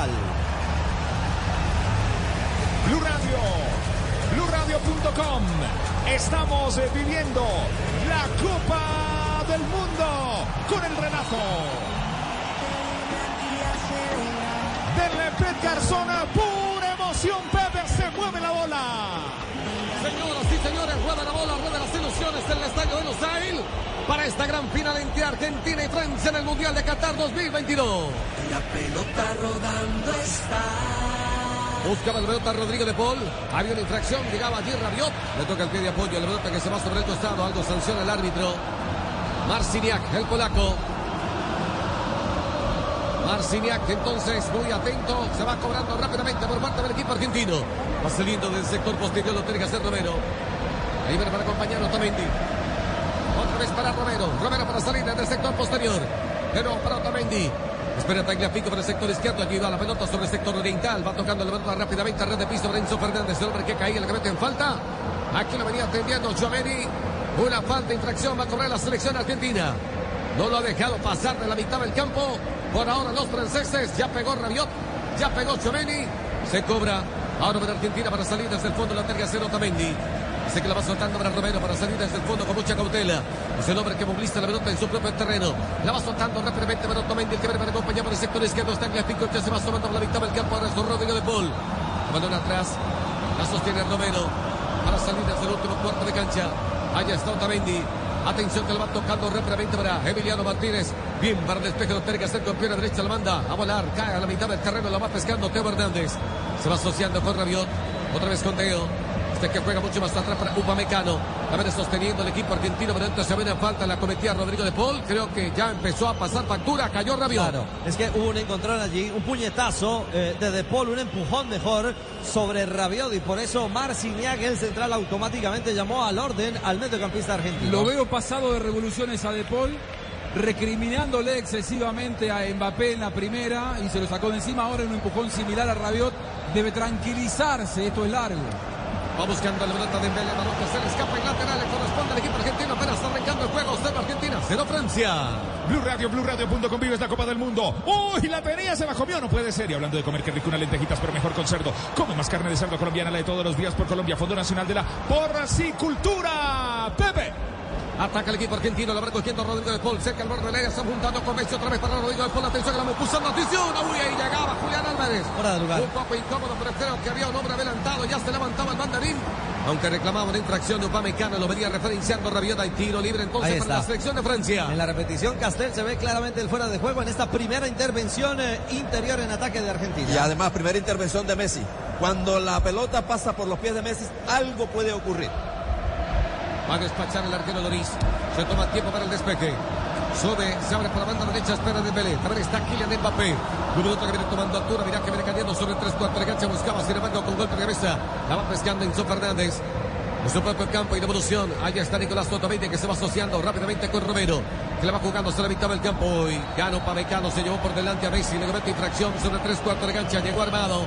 Mundial. Blue Radio, BlueRadio.com. Estamos eh, viviendo la Copa del Mundo con el relato del Pet Garzona. Pura emoción, Señores, rueda la bola, rueda las ilusiones del Estadio de Lusail para esta gran final entre Argentina y Francia en el Mundial de Qatar 2022. La pelota rodando está. Buscaba el pelota Rodrigo de Paul. Había una infracción, llegaba allí Rabiot. Le toca el pie de apoyo, el pelota que se va sobre el costado. Algo sanciona el árbitro. Marciniak, el polaco. Marciniak, entonces muy atento. Se va cobrando rápidamente por parte del equipo argentino. Va saliendo del sector posterior, lo tiene que hacer Romero. Viene para acompañar Otamendi. Otra vez para Romero. Romero para salir desde el sector posterior. De nuevo para Otamendi. Espera Tagliafico por el sector izquierdo. Allí va la pelota sobre el sector oriental. Va tocando la pelota rápidamente a red de piso. Renzo Fernández, el hombre que caía, el que mete en falta. Aquí lo venía atendiendo Gioveni. Una falta, infracción. Va a cobrar la selección argentina. No lo ha dejado pasar de la mitad del campo. Por ahora los franceses. Ya pegó Rabiot. Ya pegó Gioveni. Se cobra. Ahora para Argentina para salir desde el fondo. La terga cero Otamendi. Dice que la va soltando para Romero para salir desde el fondo con mucha cautela. Es el hombre que moviliza la pelota en su propio terreno. La va soltando rápidamente para Otamendi, el que para acompañar por el sector izquierdo. Está en la pico, ya se va asomando por la mitad del campo. Ahora es Rodrigo de Paul. Balón atrás. La sostiene Romero para salir desde el último cuarto de cancha. Allá está Otamendi. Atención que la va tocando rápidamente para Emiliano Martínez. Bien para el despeje, lo tiene que hacer con pierna derecha. La manda a volar, cae a la mitad del terreno. La va pescando Teo Hernández. Se va asociando con Rabiot. Otra vez con Teo. Este que juega mucho más atrás para Upamecano. A ver, sosteniendo el equipo argentino, pero entonces se viene falta, la cometía Rodrigo de Paul. Creo que ya empezó a pasar factura, cayó Rabiot. Claro, es que hubo un encontrón allí, un puñetazo eh, de De Paul, un empujón mejor sobre Rabiot y por eso Marciniak, el central, automáticamente llamó al orden al mediocampista argentino. Lo veo pasado de revoluciones a De Paul, recriminándole excesivamente a Mbappé en la primera y se lo sacó de encima. Ahora en un empujón similar a Rabiot. Debe tranquilizarse, esto es largo. Va buscando la pelota de Mbele, balón que se le escapa en lateral, le corresponde al equipo argentino, apenas está arrancando el juego, cero Argentina, cero Francia. Blue Radio, BlueRadio.com vives la Copa del Mundo. ¡Uy! La tenía, se la comió, no puede ser. Y hablando de comer, qué rico unas lentejitas, pero mejor con cerdo. Come más carne de cerdo colombiana, la de todos los días por Colombia, Fondo Nacional de la Porcicultura. Pepe. Ataca el equipo argentino, la va cogiendo Rodrigo de Paul, cerca el borde del área, está juntando con Messi otra vez para Rodrigo de Paul, atención que la puso atención, uy, ahí llegaba Julián Álvarez. Fuera de lugar. Un poco incómodo, pero creo que había un hombre adelantado, ya se levantaba el mandarín. Aunque reclamaba una infracción de Upamecano, lo venía referenciando Rabiota y tiro libre entonces para la selección de Francia. En la repetición, Castel se ve claramente el fuera de juego en esta primera intervención eh, interior en ataque de Argentina. Y además, primera intervención de Messi. Cuando la pelota pasa por los pies de Messi, algo puede ocurrir. Va a despachar el arquero Loris. Se toma tiempo para el despeje. Sube, se abre por la banda derecha, espera de Belé. También está Kylian Mbappé. Un minuto que viene tomando altura, mirá que viene cayendo sobre tres cuartos de cancha. Buscaba, sin embargo, con golpe de cabeza. La va pescando Enzo Fernández. En su propio campo y devolución. Allá está Nicolás Otamendi que se va asociando rápidamente con Romero. Que la va jugando hasta la mitad del campo. Y Gano Pamecano se llevó por delante a Messi. Le comete infracción sobre tres cuartos de cancha. Llegó armado.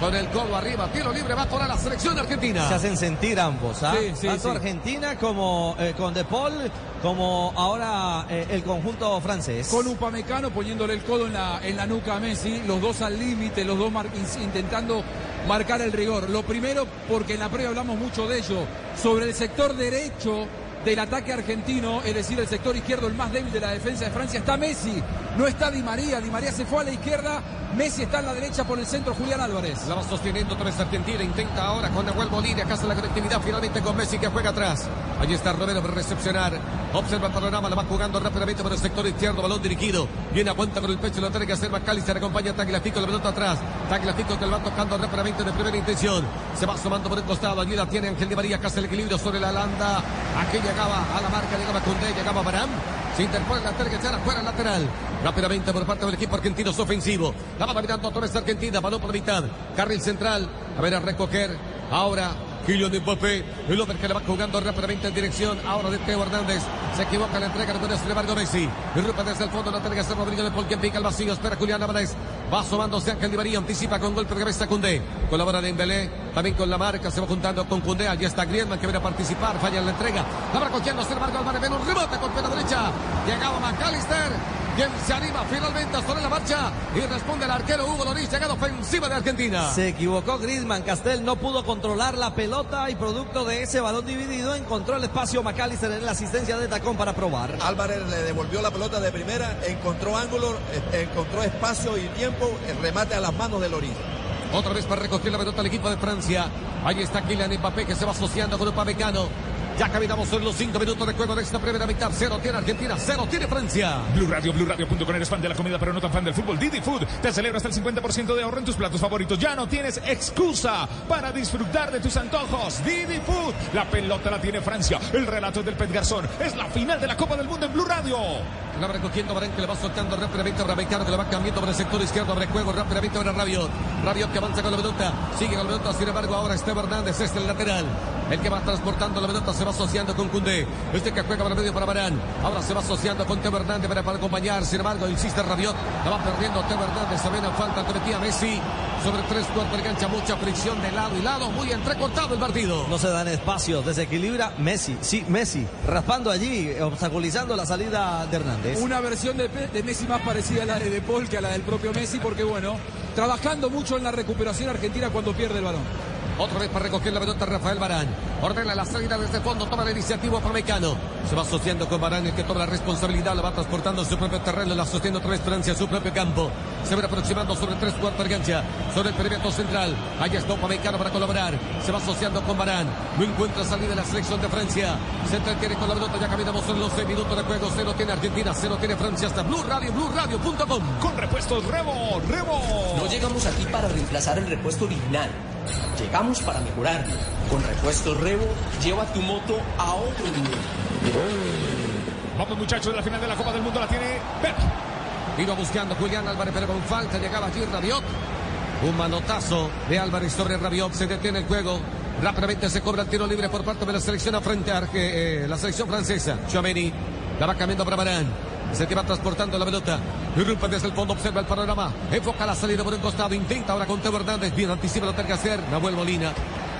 Con el codo arriba, tiro libre, va a cobrar la selección argentina. Se hacen sentir ambos, ¿ah? Sí, sí, Tanto sí. Argentina como eh, con De Paul, como ahora eh, el conjunto francés. Con Upamecano poniéndole el codo en la, en la nuca a Messi, los dos al límite, los dos mar- intentando marcar el rigor. Lo primero, porque en la previa hablamos mucho de ello, sobre el sector derecho del ataque argentino, es decir, el sector izquierdo, el más débil de la defensa de Francia, está Messi, no está Di María, Di María se fue a la izquierda, Messi está en la derecha por el centro, Julián Álvarez. La va sosteniendo vez Argentina. Intenta ahora con Nahuel. Acá está la conectividad finalmente con Messi que juega atrás. Allí está Romero para recepcionar. Observa el panorama. La va jugando rápidamente por el sector izquierdo. Balón dirigido. Viene a cuenta con el pecho. Lo tiene que hacer Macalister. Acompaña a Tagliafico. La pelota atrás. Tagliafico que le va tocando rápidamente de primera intención. Se va asomando por el costado. Allí la tiene Ángel Di María. Casi el equilibrio sobre la landa. Aquí llegaba a la marca. Llegaba Cundé. Llegaba Barán. Se interpone la terga echar afuera lateral. Rápidamente por parte del equipo argentino es ofensivo. La va dominando otra vez Argentina. Balón por la mitad. Carril central. A ver a recoger. Ahora Kylian Mbappé. El hombre que le va jugando rápidamente en dirección. Ahora de Teo Hernández. Se equivoca la entrega. No sin embargo Messi. Irrumpe desde el fondo. La que hacer Rodrigo de Paul. Quien pica el vacío. Espera Julián Álvarez. Va asomándose Ángel Di María. Anticipa con golpe de cabeza Cundé. Colabora Dembélé. También con la marca. Se va juntando con Cundé. Allí está Griezmann que viene a participar. Falla en la entrega. La va cogiendo. Sin embargo Álvarez. Un rebote con pierna derecha. Llegaba McAllister. Quien se anima finalmente sobre la marcha y responde el arquero Hugo Loris, llegada ofensiva de Argentina. Se equivocó Griezmann, Castel no pudo controlar la pelota y producto de ese balón dividido encontró el espacio McAllister en la asistencia de tacón para probar. Álvarez le devolvió la pelota de primera, encontró ángulo, eh, encontró espacio y tiempo, el remate a las manos de Loris. Otra vez para recoger la pelota al equipo de Francia. Ahí está Kylian Mbappé que se va asociando con Upamecano. Ya caminamos en los cinco minutos de juego de esta primera mitad. Cero tiene Argentina, cero tiene Francia. Blue Radio, Blue Radio.com eres fan de la comida pero no tan fan del fútbol. Didi Food te celebra hasta el 50% de ahorro en tus platos favoritos. Ya no tienes excusa para disfrutar de tus antojos. Didi Food, la pelota la tiene Francia. El relato del Pet Garzón. Es la final de la Copa del Mundo en Blue Radio. La va recogiendo Barán que le va soltando rápidamente a Rabecano que le va cambiando por el sector izquierdo. Abre juego rápidamente ahora Rabiot. Rabiot que avanza con la pelota. Sigue con la pelota. Sin embargo, ahora Esteban Hernández es el lateral. El que va transportando la pelota se va asociando con Cundé. Este que juega para medio para Barán. Ahora se va asociando con Teo Hernández para, para acompañar. Sin embargo, insiste Rabiot. La va perdiendo Teo Hernández. Se viene falta. Te metía Messi. Sobre tres cuartos de cancha. Mucha fricción de lado y lado. Muy entrecortado el partido. No se dan espacios, desequilibra Messi. Sí, Messi. Raspando allí, obstaculizando la salida de Hernández. Una versión de, de Messi más parecida a la de De Paul que a la del propio Messi, porque bueno, trabajando mucho en la recuperación argentina cuando pierde el balón. Otra vez para recoger la pelota Rafael Barán. Ordena la salida desde el fondo, toma la iniciativa para Mecano. Se va asociando con Barán, el que toma la responsabilidad, la va transportando a su propio terreno, la sostiene otra vez Francia a su propio campo. Se va aproximando sobre tres cuartos de cancha, sobre el perímetro central. Ahí está Mecano para colaborar. Se va asociando con Barán. No encuentra salida en la selección de Francia. Se entretiene con la pelota, ya caminamos en los seis minutos de juego. Se lo tiene Argentina, se lo tiene Francia hasta Blue Radio, Blue Radio.com. Con repuestos Rebo, Rebo. No llegamos aquí para reemplazar el repuesto original. Llegamos para mejorarlo. Con repuestos Revo, lleva tu moto a otro nivel. Vamos muchachos de la final de la Copa del Mundo, la tiene Pep. Iba buscando Julián Álvarez, pero con falta llegaba allí Rabiot. Un manotazo de Álvarez sobre Rabiot, se detiene el juego. Rápidamente se cobra el tiro libre por parte de la selección frente a eh, la selección francesa. Chouameni la va cambiando para Barán. Se que va transportando la pelota. Irrumpe desde el fondo, observa el panorama. Enfoca la salida por un costado. Intenta ahora con Teo Hernández. Bien anticipa lo que que hacer. Nahuel Molina.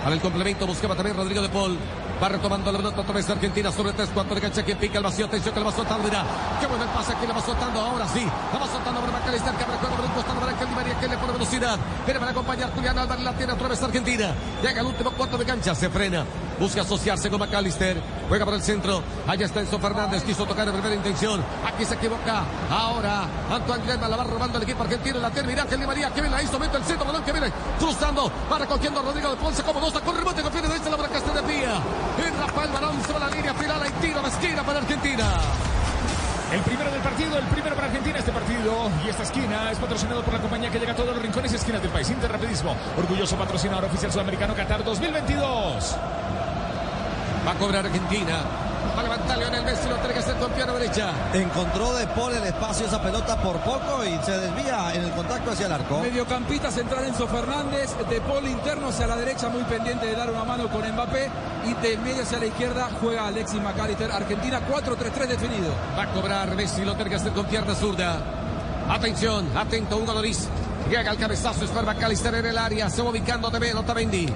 Para el complemento buscaba también Rodrigo de Paul. Va retomando la pelota otra vez Argentina sobre 3 4 de cancha. Quien pica el vacío. Atención que la va soltando. Mira. Qué buen el pase. Aquí la va soltando. Ahora sí. La va soltando por Macalister. Que juego por un costado para Ángel María. Que le pone velocidad. Viene para acompañar Julián Álvarez. La tiene otra vez Argentina. Llega al último cuarto de cancha. Se frena. Busca asociarse con McAllister. Juega por el centro. Allá está Enzo Fernández. Quiso tocar de primera intención. Aquí se equivoca. Ahora Antoine Griezmann la va robando el equipo argentino. La tiene. Mira Ángel Di María. Que viene la hizo. Mete el centro. Balón que viene cruzando. Va recogiendo a Rodrigo de Ponce como dos. Con rebote. Con de derecha la para de Pía. Y Rafael Barón sobre la línea final. Hay tiro de esquina para Argentina. El primero del partido, el primero para Argentina este partido. Y esta esquina es patrocinado por la compañía que llega a todos los rincones y esquinas del país. Interrapidismo, orgulloso patrocinador oficial sudamericano Qatar 2022. Va a cobrar Argentina. Va a levantar Lionel Messi, lo tiene que hacer con pierna derecha. Encontró de Paul el espacio esa pelota por poco y se desvía en el contacto hacia el arco. Mediocampista central Enzo Fernández, de Paul interno hacia la derecha, muy pendiente de dar una mano con Mbappé. Y de medio hacia la izquierda juega Alexis McAllister. Argentina 4-3-3 definido. Va a cobrar Messi, lo tiene que hacer con pierna zurda. Atención, atento Hugo Loris. Llega el cabezazo, es McAllister en el área. Se va ubicando también Otamendi.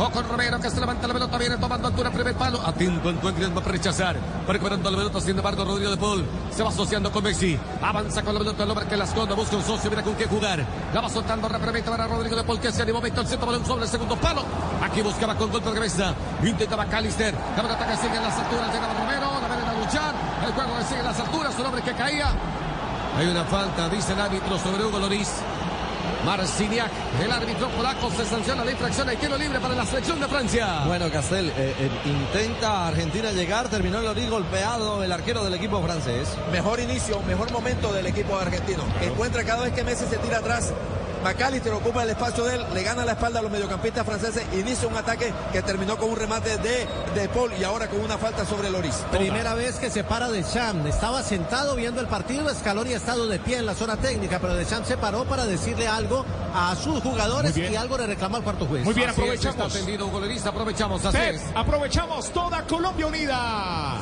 O con Romero que se levanta la pelota, viene tomando altura, primer palo. Atento Griezmann para rechazar. Recuperando la pelota, sin embargo, Rodrigo de Paul se va asociando con Messi. Avanza con la pelota el hombre que la esconde, busca un socio, mira con qué jugar. La va soltando rápidamente para Rodrigo de Paul que se animó, mete el centro balón sobre el segundo palo. Aquí buscaba con golpe de cabeza. Intentaba Callister. La pelota que sigue en las alturas, llegaba Romero, la ven a luchar. El juego que sigue en las alturas, un hombre que caía. Hay una falta, dice el árbitro sobre Hugo Loris. Marciniak, el árbitro polaco, se sanciona la infracción. Hay tiro libre para la selección de Francia. Bueno, Castel, eh, eh, intenta Argentina llegar, terminó el Loris golpeado el arquero del equipo francés. Mejor inicio, mejor momento del equipo argentino. Encuentra cada vez que Messi se tira atrás. McAllister ocupa el espacio de él, le gana la espalda a los mediocampistas franceses, inicia un ataque que terminó con un remate de, de Paul y ahora con una falta sobre Loris. Primera vez que se para de Cham. Estaba sentado viendo el partido. Scaloni ha estado de pie en la zona técnica, pero de Cham se paró para decirle algo a sus jugadores y algo le reclamó al cuarto juez. Muy bien, Así es, aprovechamos. está atendido Hugo Loris, aprovechamos. Así Pep, es. aprovechamos toda Colombia unida.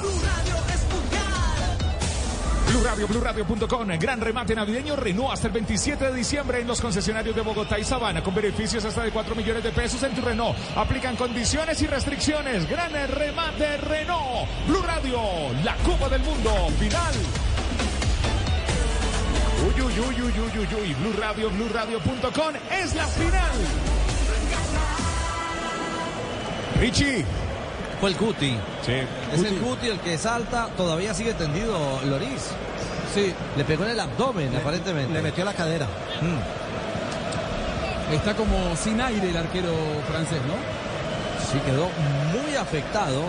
Blue Radio, BlueRadio.com. Gran remate navideño Renault hasta el 27 de diciembre en los concesionarios de Bogotá y Sabana con beneficios hasta de 4 millones de pesos en tu Renault. Aplican condiciones y restricciones. Gran remate Renault. Blue Radio, la Copa del Mundo final. uy, uy, uy, uy, uy, uy, uy. Blue Radio, BlueRadio.com es la final. Richie. Fue el Cuti. Sí, Es el Cuti el que salta. Todavía sigue tendido Loris. Sí, Le pegó en el abdomen, aparentemente. Le metió la cadera. está como sin aire el arquero francés, ¿no? Sí, quedó muy afectado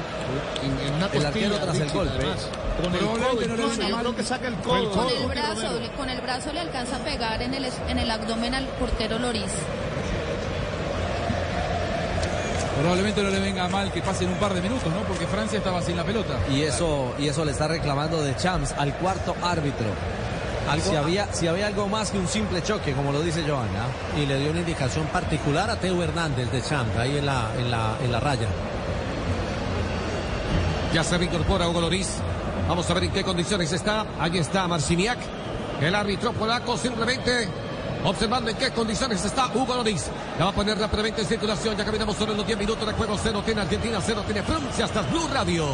En, en una el arquero tras el golpe. además. Con el codo no que saca codo. Con brazo, con el brazo le alcanza a pegar en el, en el abdomen al portero Loris. Probablemente no le venga mal que pasen un par de minutos, ¿no? Porque Francia estaba sin la pelota. Y eso, y eso le está reclamando de Champs al cuarto árbitro. Si había, si había algo más que un simple choque, como lo dice Joana. Y le dio una indicación particular a Teo Hernández de Champ, ahí en la, en la, en la raya. Ya se reincorpora Hugo Loris. Vamos a ver en qué condiciones está. Ahí está Marciniak. El árbitro polaco simplemente observando en qué condiciones está Hugo Loris. La va a poner rápidamente en circulación. Ya caminamos sobre los 10 minutos de juego. Cero tiene Argentina, cero tiene Francia. Hasta Blue Radio.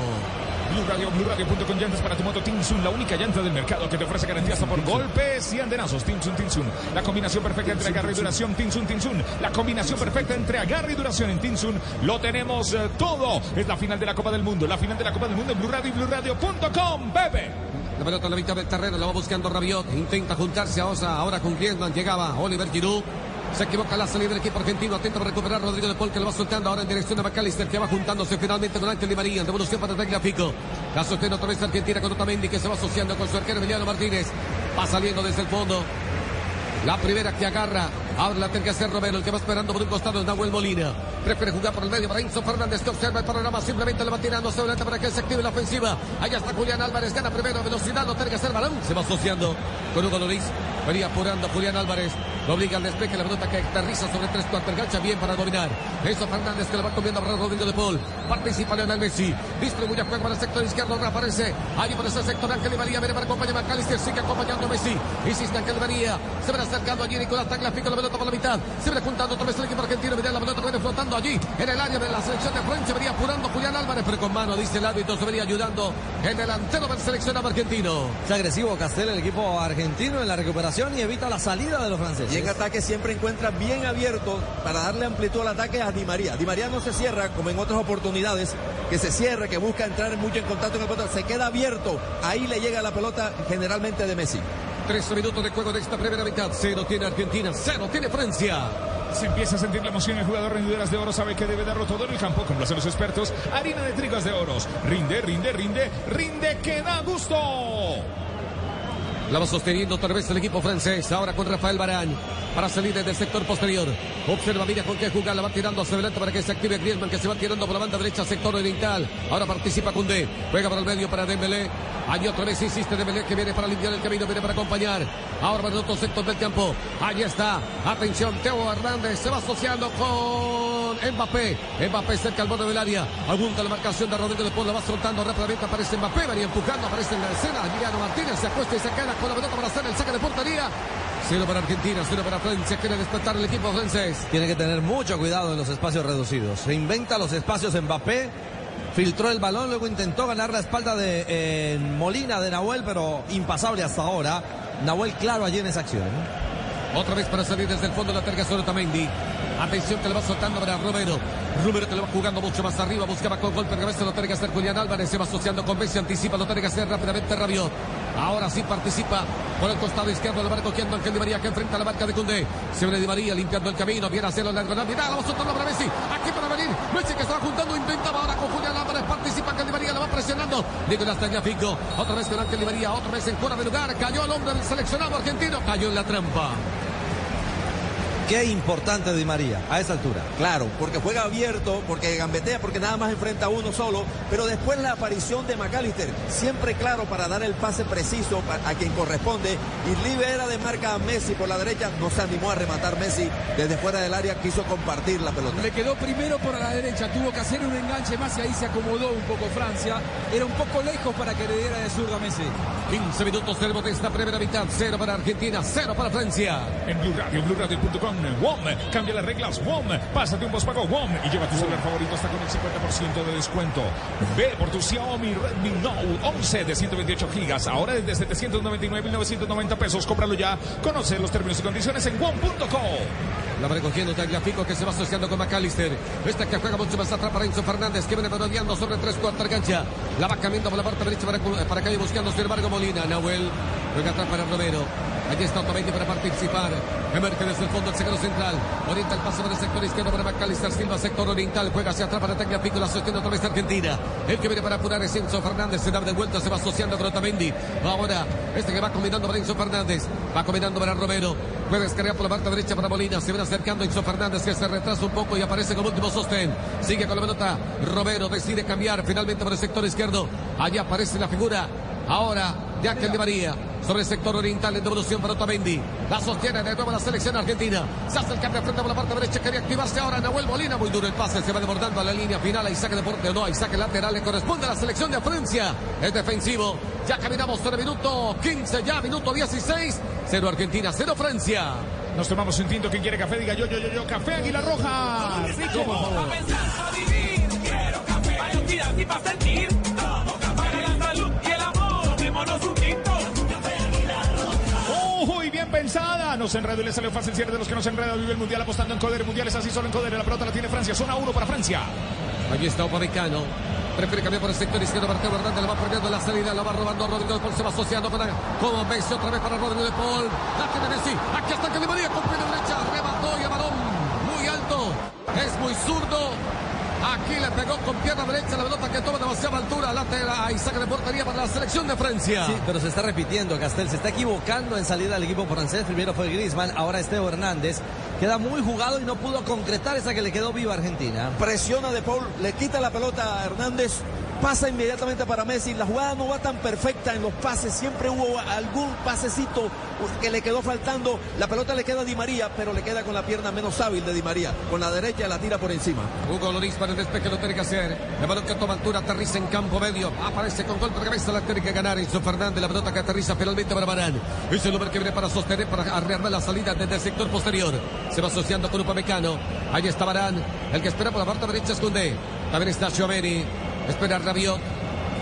Blue Radio, BlueRadio.com llantas para tu moto Tinsun, la única llanta del mercado que te ofrece garantía hasta por golpes y andenazos. Tinsun, Tinsun, la combinación perfecta entre agarre y duración. Tinsun, Tinsun, la combinación perfecta entre agarre y duración en Tinsun. Lo tenemos eh, todo. Es la final de la Copa del Mundo, la final de la Copa del Mundo en Blue Radio y BlueRadio.com, bebé. La pelota la mitad del terreno, la va buscando Rabiot. Intenta juntarse a Osa. Ahora con Griezmann llegaba Oliver Giroud. Se equivoca la salida del equipo argentino. Atento para recuperar Rodrigo de Paul que lo va soltando ahora en dirección de McAllister que va juntándose finalmente con Ángel Di María. En devolución para Tagliafico. La sostiene otra vez Argentina con Otamendi que se va asociando con su arquero Emiliano Martínez. Va saliendo desde el fondo. La primera que agarra. Ahora la tiene que hacer Romero, el que va esperando por un costado es Nahuel Molina. Prefiere jugar por el medio para Enzo Fernández que observa el panorama. Simplemente le va tirando hacia adelante para que se active la ofensiva. Allá está Julián Álvarez, gana primero velocidad, no tiene que hacer balón. Se va asociando con Hugo Loris. Venía apurando Julián Álvarez. Lo obliga al despeje, la pelota que aterriza sobre tres cuartos. Engancha bien para dominar. Enzo Fernández que le va comiendo a Rodrigo de Paul. Participa Leonel Messi. Distribuye juego para el sector izquierdo. Reaparece. Allí por ese sector Ángel Di María. Viene para acompañar a McAllister. Sigue acompañando a Messi. Insiste Ángel Di María. Se va acercando allí Nicolás Tagliafico. La pelota por la mitad. Se viene juntando otra vez el equipo argentino. Mira la pelota viene flotando allí. En el área de la selección de Francia. Venía apurando Julián Álvarez. Pero con mano, dice el árbitro. Se venía ayudando el delantero del seleccionado argentino. Es agresivo Castel, el equipo argentino en la recuperación y evita la salida de los franceses. Y en ataque siempre encuentra bien abierto para darle amplitud al ataque a Di María. Di María no se cierra como en otras oportunidades, que se cierra, que busca entrar mucho en contacto con el pelota, se queda abierto. Ahí le llega la pelota generalmente de Messi. 13 minutos de juego de esta primera mitad. Cero tiene Argentina, cero tiene Francia. Se empieza a sentir la emoción. El jugador rendidoras de oro sabe que debe darlo todo en el campo. Como lo hacen los expertos. Harina de trigas de oros. Rinde, rinde, rinde, rinde que da gusto. La va sosteniendo otra vez el equipo francés. Ahora con Rafael Barán. Para salir desde el sector posterior. Observa, mira con qué jugar. La va tirando hacia adelante para que se active Griezmann. Que se va tirando por la banda derecha, sector oriental. Ahora participa Koundé. Juega para el medio para Dembélé. Allí otra vez insiste Dembélé que viene para limpiar el camino. Viene para acompañar. Ahora para el otro sector del campo. Allí está. Atención, Teo Hernández. Se va asociando con Mbappé. Mbappé cerca al borde del área. Apunta la marcación de Rodrigo de Paul. La va soltando rápidamente. Aparece Mbappé. Venía empujando. Aparece en la escena. Emiliano Martínez se acuesta y se queda con la pelota para hacer el saque de portería. Cero para Argentina, cero para Francia. Quiere despertar el equipo francés. Tiene que tener mucho cuidado en los espacios reducidos. Se inventa los espacios Mbappé. Filtró el balón, luego intentó ganar la espalda de eh, Molina de Nahuel, pero impasable hasta ahora. Nahuel claro allí en esa acción. Otra vez para salir desde el fondo la terga sobre Otamendi. Atención que le va soltando para Romero. Romero que le va jugando mucho más arriba. Buscaba con golpe de cabeza. Lo tiene que hacer Julián Álvarez. Se va asociando con Messi. Anticipa. Lo tiene que hacer rápidamente Rabiot. Ahora sí participa por el costado izquierdo. Le va recogiendo Ángel Di María que enfrenta la marca de Cundé. Se viene Di María limpiando el camino. Viene a hacerlo en la diagonal. La va soltando para Messi. Aquí para venir. Messi que estaba juntando. Intentaba ahora con Julián Álvarez. Participa Ángel Di María. Lo va presionando. Nicolás Tagliafico. Otra vez con Ángel Di María. Otra vez en fuera de lugar. Cayó el hombre del seleccionado argentino. Cayó en la trampa. Qué importante Di María a esa altura. Claro, porque juega abierto, porque gambetea, porque nada más enfrenta a uno solo, pero después la aparición de McAllister, siempre claro para dar el pase preciso a quien corresponde, y libera de marca a Messi por la derecha, no se animó a rematar Messi desde fuera del área, quiso compartir la pelota. Le quedó primero por la derecha, tuvo que hacer un enganche más y ahí se acomodó un poco Francia. Era un poco lejos para que le diera de zurda a Messi. 15 minutos de esta primera mitad, cero para Argentina, cero para Francia. En Blue Radio, BlueRadio.com, WOM. Cambia las reglas WOM. Pásate un pospago WOM y lleva tu celular favorito hasta con el 50% de descuento. Ve por tu Xiaomi Redmi Note 11 de 128 gigas. Ahora desde 799.990 pesos. Cómpralo ya. Conoce los términos y condiciones en WOM.co. La va recogiendo Tagliafico que se va asociando con McAllister. Esta que juega mucho más atrás para Enzo Fernández que viene merodeando sobre tres cuartas cancha. La va cambiando por la parte derecha para, para calle buscando sin embargo Molina. Nahuel juega atrás para Romero. Allí está Otamendi para participar. Emerge desde el fondo el sector central. Orienta el pase por el sector izquierdo para McAllister Silva, sector oriental. Juega hacia atrás para Tagliafico. La sostiene otra vez Argentina. El que viene para apurar es Enzo Fernández. Se da de vuelta, se va asociando con Otamendi. Ahora, este que va combinando para Enzo Fernández. Va combinando para Romero. Puede descargar por la parte derecha para Molina. Se viene acercando Enzo Fernández que se retrasa un poco y aparece como último sostén. Sigue con la pelota. Romero decide cambiar finalmente por el sector izquierdo. Allí aparece la figura. Ahora de Ángel de María. Sobre el sector oriental en devolución para Otamendi. La sostiene de nuevo la selección argentina. Se hace el cambio frente por la parte derecha. Quería activarse ahora Nahuel Molina. Muy duro el pase. Se va desbordando a la línea final. Hay saque de porte no. Hay saque lateral. Le corresponde a la selección de Francia. Es defensivo. Ya caminamos sobre minuto 15. Ya minuto 16. Cero Argentina. Cero Francia. Nos tomamos un tinto. Quien quiere café, diga yo, yo, yo, yo. Café Águila Roja. Rico. Quiero café. Para y para sentir. Pensada. Nos enredó y le salió fácil cierre de los que nos enredan. Vive el mundial apostando en Coder. Mundiales así solo en Coder. La pelota la tiene Francia. Zona 1 para Francia. Allí está Upamecano. Prefiere cambiar por el sector izquierdo. Mateo Hernández la va perdiendo la salida. La va robando Rodrigo de Paul. Se va asociando para como Messi. Otra vez para Rodrigo de Paul. La tiene Messi. Aquí está Kelly María con derecha. Remató y a balón muy alto. Es muy zurdo. Aquí le pegó con pierna derecha la pelota que toma demasiada altura. Lateral y saca de portería para la selección de Francia. Sí, pero se está repitiendo, Castel. Se está equivocando en salida del equipo francés. Primero fue Griezmann, ahora es Teo Hernández. Queda muy jugado y no pudo concretar esa que le quedó viva a Argentina. Presiona de Paul, le quita la pelota a Hernández. Pasa inmediatamente para Messi. La jugada no va tan perfecta en los pases. Siempre hubo algún pasecito que le quedó faltando. La pelota le queda a Di María, pero le queda con la pierna menos hábil de Di María. Con la derecha la tira por encima. Hugo Loris para el despeje lo tiene que hacer. El balón que toma altura aterriza en campo medio. Aparece con golpe de cabeza. La tiene que ganar Enzo Fernández. La pelota que aterriza finalmente para Barán. Es el hombre que viene para sostener, para arrearme la salida desde el sector posterior. Se va asociando con Upamecano. Ahí está Barán. El que espera por la parte derecha es. También está Gioveni. Espera Rabiot.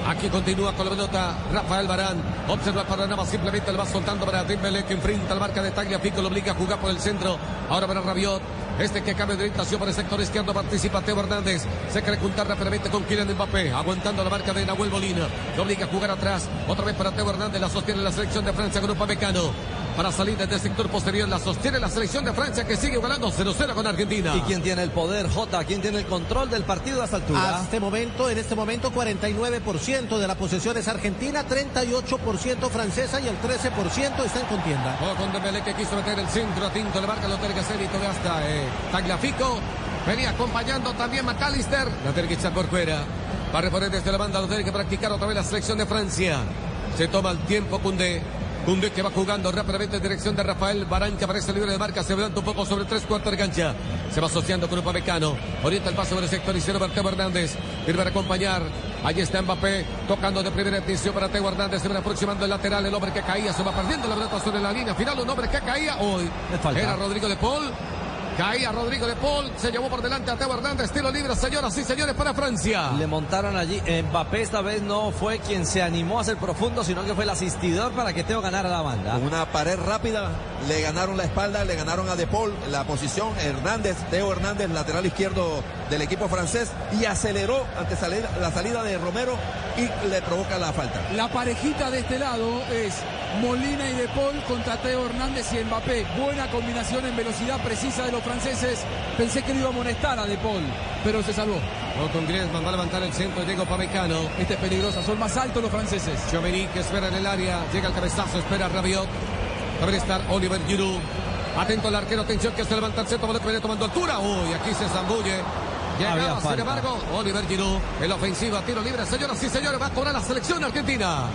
Aquí continúa con la pelota Rafael Barán. Observa el panorama, simplemente le va soltando para Dembélé que enfrenta la marca de Tagliafico, lo obliga a jugar por el centro. Ahora para Rabiot. Este que cambia de orientación por el sector izquierdo participa Teo Hernández. Se quiere juntar rápidamente con Kylian Mbappé, aguantando la marca de Nahuel Molina. Lo obliga a jugar atrás. Otra vez para Teo Hernández, la sostiene la selección de Francia con un Pamecano. Para salir desde el sector posterior, la sostiene la selección de Francia que sigue ganando 0-0 con Argentina. ¿Y quién tiene el poder, Jota? ¿Quién tiene el control del partido a esta altura? A este momento, en este momento, 49% de la posesión es argentina, 38% francesa y el 13% está en contienda. Oh, con Dembélé que quiso meter el centro a Tinto, le marca lo tiene que hacer y todo hasta eh, Tagliafico. Venía acompañando también McAllister. La tiene que echar por fuera. Va a reponer desde la banda, lo tiene que practicar otra vez la selección de Francia. Se toma el tiempo Cundé. Cundé que va jugando rápidamente en dirección de Rafael Barán, que aparece libre de marca, se adelanta un poco sobre tres cuartos de cancha. Se va asociando con Upamecano. Orienta el paso por el sector izquierdo para Teo Hernández. Viene para acompañar. Allí está Mbappé, tocando de primera intención para Teo Hernández. Se va aproximando el lateral, el hombre que caía, se va perdiendo la pelota sobre la línea final. Un hombre que caía hoy. Era Rodrigo de Paul. Caía Rodrigo de Paul, se llevó por delante a Teo Hernández, estilo libre, señoras y señores, para Francia. Le montaron allí. Mbappé esta vez no fue quien se animó a ser profundo, sino que fue el asistidor para que Teo ganara la banda. Una pared rápida, le ganaron la espalda, le ganaron a De Paul la posición. Hernández, Teo Hernández, lateral izquierdo del equipo francés, y aceleró ante la salida de Romero y le provoca la falta. La parejita de este lado es Molina y De Paul contra Teo Hernández y Mbappé. Buena combinación en velocidad precisa de los franceses. Pensé que lo iba a amonestar a De Paul, pero se salvó. No, con Griezmann va a levantar el centro, Diego Pamecano. Este es peligrosa, son más altos los franceses. Gioveni que espera en el área, llega el cabezazo, espera Rabiot. Debe estar Oliver Giroud. Atento al arquero, atención que se levanta el centro, que viene tomando altura. Uy, aquí se zambulle. Llegaba, sin embargo, Oliver Giroud en la ofensiva, tiro libre. Señoras y señores, va a cobrar la selección argentina.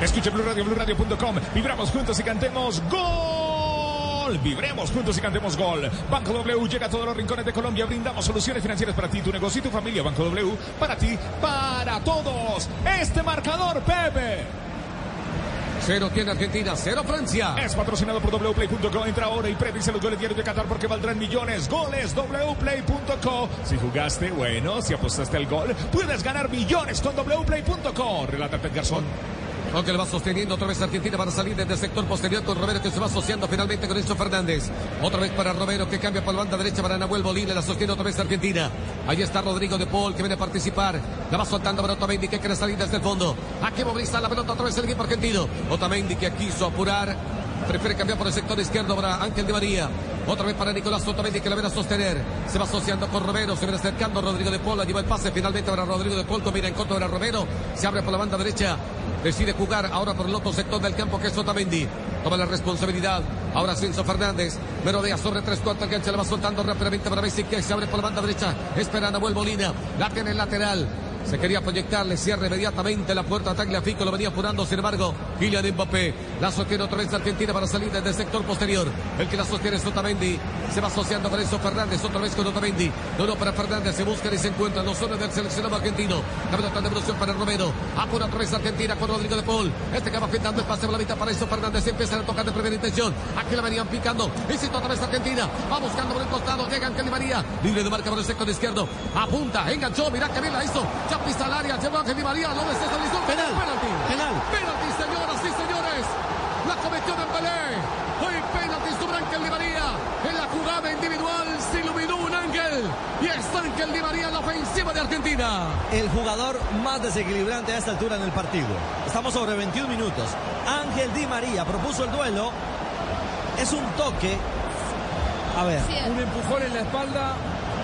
Escuche Blue Radio, BlueRadio.com. Vibramos juntos y cantemos gol. Vibremos juntos y cantemos gol. Banco W llega a todos los rincones de Colombia. Brindamos soluciones financieras para ti, tu negocio y tu familia. Banco W, para ti, para todos. Este marcador, Pepe. Cero tiene Argentina, cero Francia. Es patrocinado por wplay.co. Entra ahora y predice los goles diarios de Qatar porque valdrán millones. Goles wplay.co. Si jugaste, bueno, si apostaste al gol, puedes ganar millones con wplay.co. Relata Pet Garzón. Aunque le va sosteniendo otra vez Argentina para salir desde el sector posterior con Romero que se va asociando finalmente con Enzo Fernández. Otra vez para Romero que cambia por la banda derecha para Nahuel Bolívar. La sostiene otra vez Argentina. Ahí está Rodrigo de Paul que viene a participar. La va soltando para Otamendi que quiere salir desde el fondo. Aquí moviliza la pelota otra vez el equipo argentino. Otamendi que quiso apurar. Prefiere cambiar por el sector izquierdo para Ángel de María. Otra vez para Nicolás Otamendi que la viene a sostener. Se va asociando con Romero. Se viene acercando Rodrigo de Paul. Lleva el pase finalmente para Rodrigo de Paul. Mira en contra de Romero. Se abre por la banda derecha. Decide jugar ahora por el otro sector del campo que es Otamendi. Toma la responsabilidad. Ahora Cinzo Fernández. Merodea sobre tres cuartos. El gancho le va soltando rápidamente para Messi que se abre por la banda derecha. Espera a Molina. La tiene el lateral. Se quería proyectarle, cierra inmediatamente la puerta a Tagliafico, lo venía apurando, sin embargo, Kylian Mbappé. La sostiene otra vez Argentina para salir desde el sector posterior. El que la sostiene es Otamendi. Se va asociando con Enzo Fernández, otra vez con Otamendi. No, no, para Fernández, se busca y se encuentra los zonas del seleccionado argentino. La pelota de evolución para Romero. Apura otra vez Argentina con Rodrigo de Paul. Este que va pintando el pase por la mitad para Enzo Fernández. Empieza a tocar de primera intención. Aquí la venían picando. Visita otra vez Argentina. Va buscando por el costado. Llega Ángel María. Libre de marca por el sector izquierdo. Apunta, enganchó. Mira que bien la hizo. Ya pisa al área. Lleva Ángel María. No desestabilizó. Penal. Penalti. Penal. Penalti, señoras y señores. La cometió Dembélé. Hoy penalti sobre Ángel Di María. En la jugada individual se iluminó un ángel. Y es Ángel Di María en la ofensiva de Argentina. El jugador más desequilibrante a esta altura en el partido. Estamos sobre 21 minutos. Ángel Di María propuso el duelo. Es un toque. A ver. Sí, Un empujón en la espalda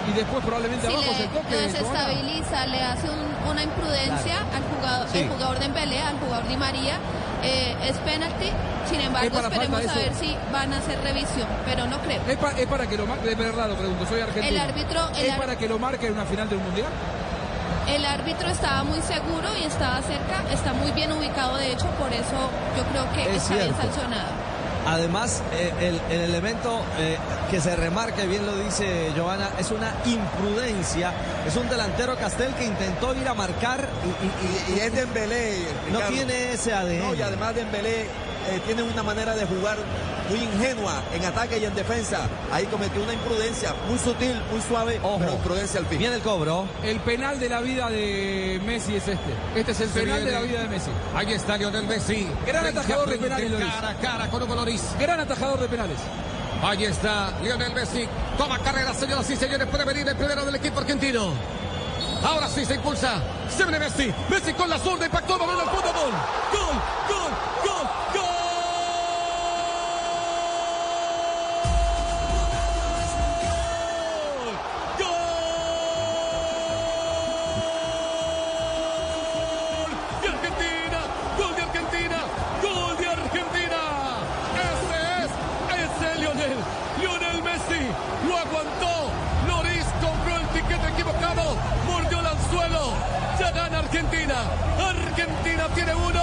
y después probablemente si abajo se le, toque. lo Joana. desestabiliza, le hace un- una imprudencia al jugador, Sí. el jugador de pelea, al jugador Di María, eh, es penalti. Sin embargo, Es esperemos a ver si van a hacer revisión, pero no creo. Es, pa- es para que lo marque, de verdad lo pregunto, soy argentino. El árbitro- el ¿Es ar- para que lo marque en una final del mundial? El árbitro estaba muy seguro y estaba cerca, está muy bien ubicado, de hecho, por eso yo creo que Es está bien sancionado. Además, eh, el, el elemento eh, que se remarca, bien lo dice Giovanna, es una imprudencia. Es un delantero Castel que intentó ir a marcar y, y- y- Y es Dembélé. no Ricardo. tiene ese ADN. No, y además Dembélé eh, tiene una manera de jugar muy ingenua en ataque y en defensa. Ahí cometió una imprudencia muy sutil, muy suave, Ojo. pero imprudencia al fin. Viene el cobro. El penal de la vida de Messi es este. Este es el Se penal de la vida de Messi. Ahí está Lionel Messi. Gran atajador de penales, Loris. Cara a cara con Hugo Loris. Gran atajador de penales. Ahí está Lionel Messi. Toma carrera, señoras y señores. Puede venir el primero del equipo argentino. Ahora sí se impulsa. Se viene Messi. Messi con la zurda. Impactó el balón al fondo. Gol. Gol. Gol. Tiene uno.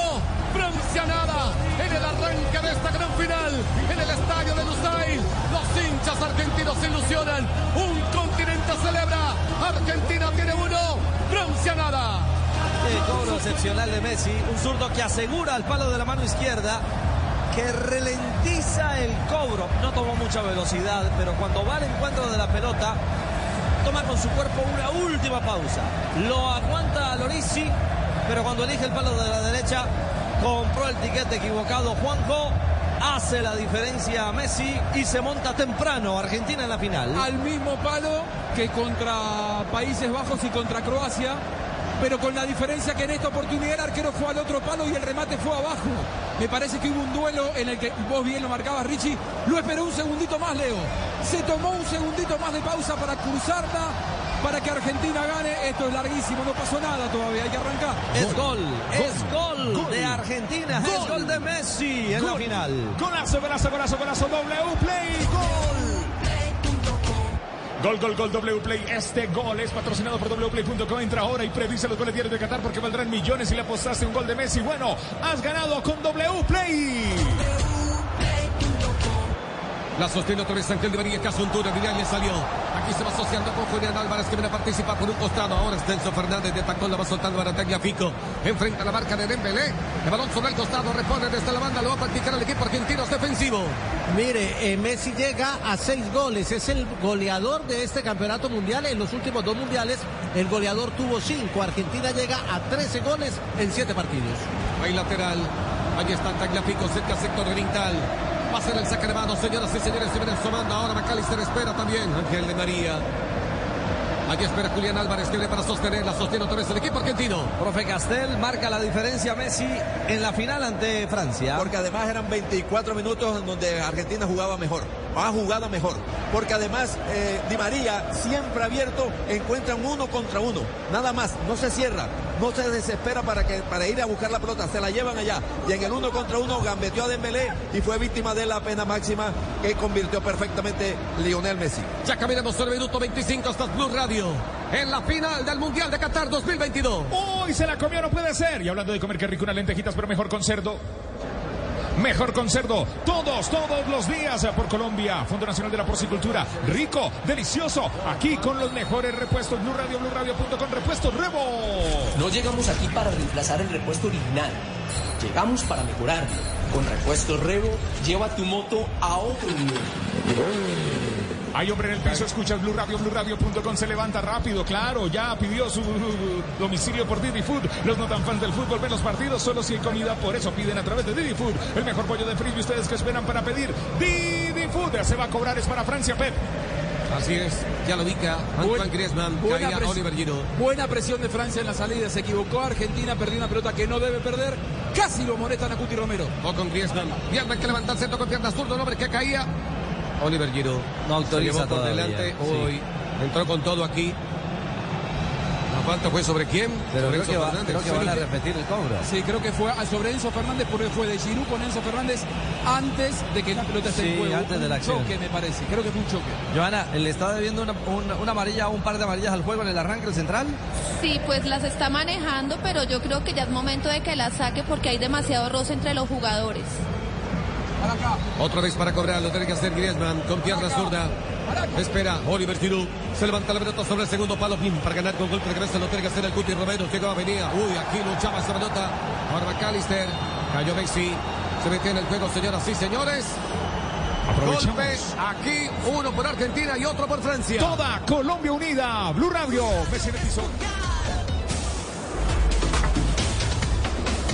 Francia nada. En el arranque de esta gran final, en el estadio de Lusail, los hinchas argentinos se ilusionan. Un continente celebra. Argentina tiene uno. Francia nada. El cobro excepcional de Messi, un zurdo que asegura el palo de la mano izquierda, que ralentiza el cobro. No tomó mucha velocidad, pero cuando va al encuentro de la pelota, toma con su cuerpo una última pausa. Lo aguanta a pero cuando elige el palo de la derecha, compró el tiquete equivocado. Juanjo hace la diferencia a Messi y se monta temprano Argentina en la final. Al mismo palo que contra Países Bajos y contra Croacia. Pero con la diferencia que en esta oportunidad el arquero fue al otro palo y el remate fue abajo. Me parece que hubo un duelo en el que vos bien lo marcabas, Richie. Lo esperó un segundito más, Leo. Se tomó un segundito más de pausa para cruzarla, para que Argentina gane. Esto es larguísimo, no pasó nada todavía, hay que arrancar. Es gol, es gol, de Argentina, es Gol. de Messi en la final. Golazo, golazo, golazo, golazo, W Play, gol. Gol, gol, gol, W Play. Este gol es patrocinado por wplay.com. Entra ahora y predice los goles diarios de Qatar porque valdrán millones si le apostaste un gol de Messi. Bueno, has ganado con W Play. La sostiene otra vez Ángel Di María, Casuntura, Vidal le salió. Aquí se va asociando con Julián Álvarez que viene a participar por un costado. Ahora Enzo Fernández de tacón, la va soltando para Tagliafico. Enfrenta a la marca de Dembélé. El balón sobre el costado, repone desde la banda, lo va a practicar el equipo argentino, es defensivo. Mire, eh, Messi llega a seis goles, es el goleador de este campeonato mundial. En los últimos dos mundiales, el goleador tuvo cinco. Argentina llega a 13 goles en siete partidos. Ahí lateral. Ahí está Tagliafico, cerca sector oriental. Va a ser el saque de mano, señoras y señores. Se viene sumando ahora McAllister espera también. Ángel de María. Allí espera Julián Álvarez que viene para sostener. La sostiene otra vez el equipo argentino. Profe Castel marca la diferencia Messi en la final ante Francia. Porque además eran 24 minutos en donde Argentina jugaba mejor. Ha jugado mejor. Porque además eh, Di María, siempre abierto, encuentra un uno contra uno. Nada más, no se cierra, no se desespera para, que, para ir a buscar la pelota, se la llevan allá. Y en el uno contra uno gambeteó a Dembélé y fue víctima de la pena máxima que convirtió perfectamente Lionel Messi. Ya caminamos el minuto 25 hasta Blue Radio. En la final del Mundial de Qatar 2022. Uy, se la comió, no puede ser. Y hablando de comer, qué rico unas lentejitas, pero mejor con cerdo. Mejor con cerdo, todos, todos los días por Colombia. Fondo Nacional de la Porcicultura. Rico, delicioso. Aquí con los mejores repuestos. Blue Radio, Blue Radio.com. Repuestos Rebo. No llegamos aquí para reemplazar el repuesto original. Llegamos para mejorarlo. Con repuestos Rebo, lleva tu moto a otro nivel. Hay hombre en el piso, escuchas Blue Radio, BlueRadio.com, se levanta rápido, claro, ya pidió su domicilio por Didi Food. Los no tan fans del fútbol ven los partidos solo si hay comida, por eso piden a través de Didi Food. El mejor pollo de frisbee, ustedes que esperan para pedir Didi Food. Se va a cobrar, es para Francia, Pep. Así es, ya lo ubica Antoine Griezmann, buena caía Oliver Giroud. Buena presión de Francia en la salida. Se equivocó Argentina, perdió una pelota que no debe perder. Casi lo molestan a Cuti Romero. O con Griezmann. Pierna que levanta el centro con pierna zurdo, el hombre que caía. Oliver Giroud. No Se autoriza llevó por todavía, delante. sí. Hoy entró con todo aquí. La falta fue sobre quién? Pero sobre creo que, Enzo va- Fernández. creo que van a repetir el cobro. Sí, creo que fue sobre Enzo Fernández porque fue de Giroud con Enzo Fernández antes de que la pelota esté Sí, en juego. antes de la acción. choque, me parece. Creo que fue un choque. Joana, ¿le está debiendo una, un- una amarilla o un par de amarillas al juego en el arranque del central? Sí, pues las está manejando, pero yo creo que ya es momento de que las saque porque hay demasiado roce entre los jugadores. Otra vez para cobrar, lo tiene que hacer Griezmann con pierna zurda. Espera, Oliver Giroud. Se levanta la pelota sobre el segundo palo. Para ganar con golpe de cabeza lo tiene que hacer el Cuti Romero. Llegaba, venía. Uy, aquí luchaba esa pelota. Ahora McAllister. Cayó Messi. Se metió en el juego, señoras y señores. Golpe aquí, uno por Argentina y otro por Francia. Toda Colombia unida. Blue Radio. Messi en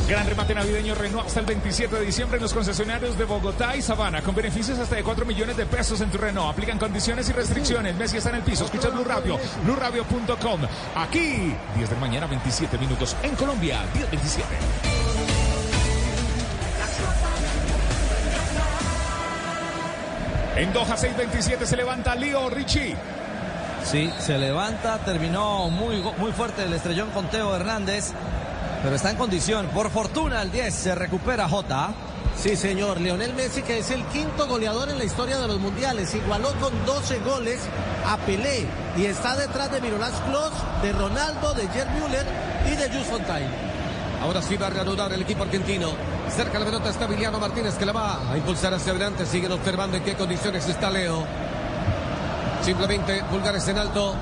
Gran remate navideño Renault hasta el 27 de diciembre en los concesionarios de Bogotá y Sabana con beneficios hasta de 4 millones de pesos en tu Renault. Aplican condiciones y restricciones. Messi está en el piso. Escucha Blue Radio, BlueRadio.com. Aquí, 10 de mañana, 27 minutos. En Colombia, 10, 27. En Doha 627 se levanta Leo Richie. Sí, se levanta, terminó muy, muy fuerte el estrellón con Teo Hernández, pero está en condición. Por fortuna, el 10 se recupera Jota. Sí, señor. Lionel Messi, que es el quinto goleador en la historia de los mundiales, igualó con 12 goles a Pelé y está detrás de Mirolas Klose, de Ronaldo, de Gerd Müller y de Just Fontaine. Ahora sí va a reanudar el equipo argentino. Cerca de la pelota está Emiliano Martínez que la va a impulsar hacia adelante. Siguen observando en qué condiciones está Leo. Simplemente pulgares en alto.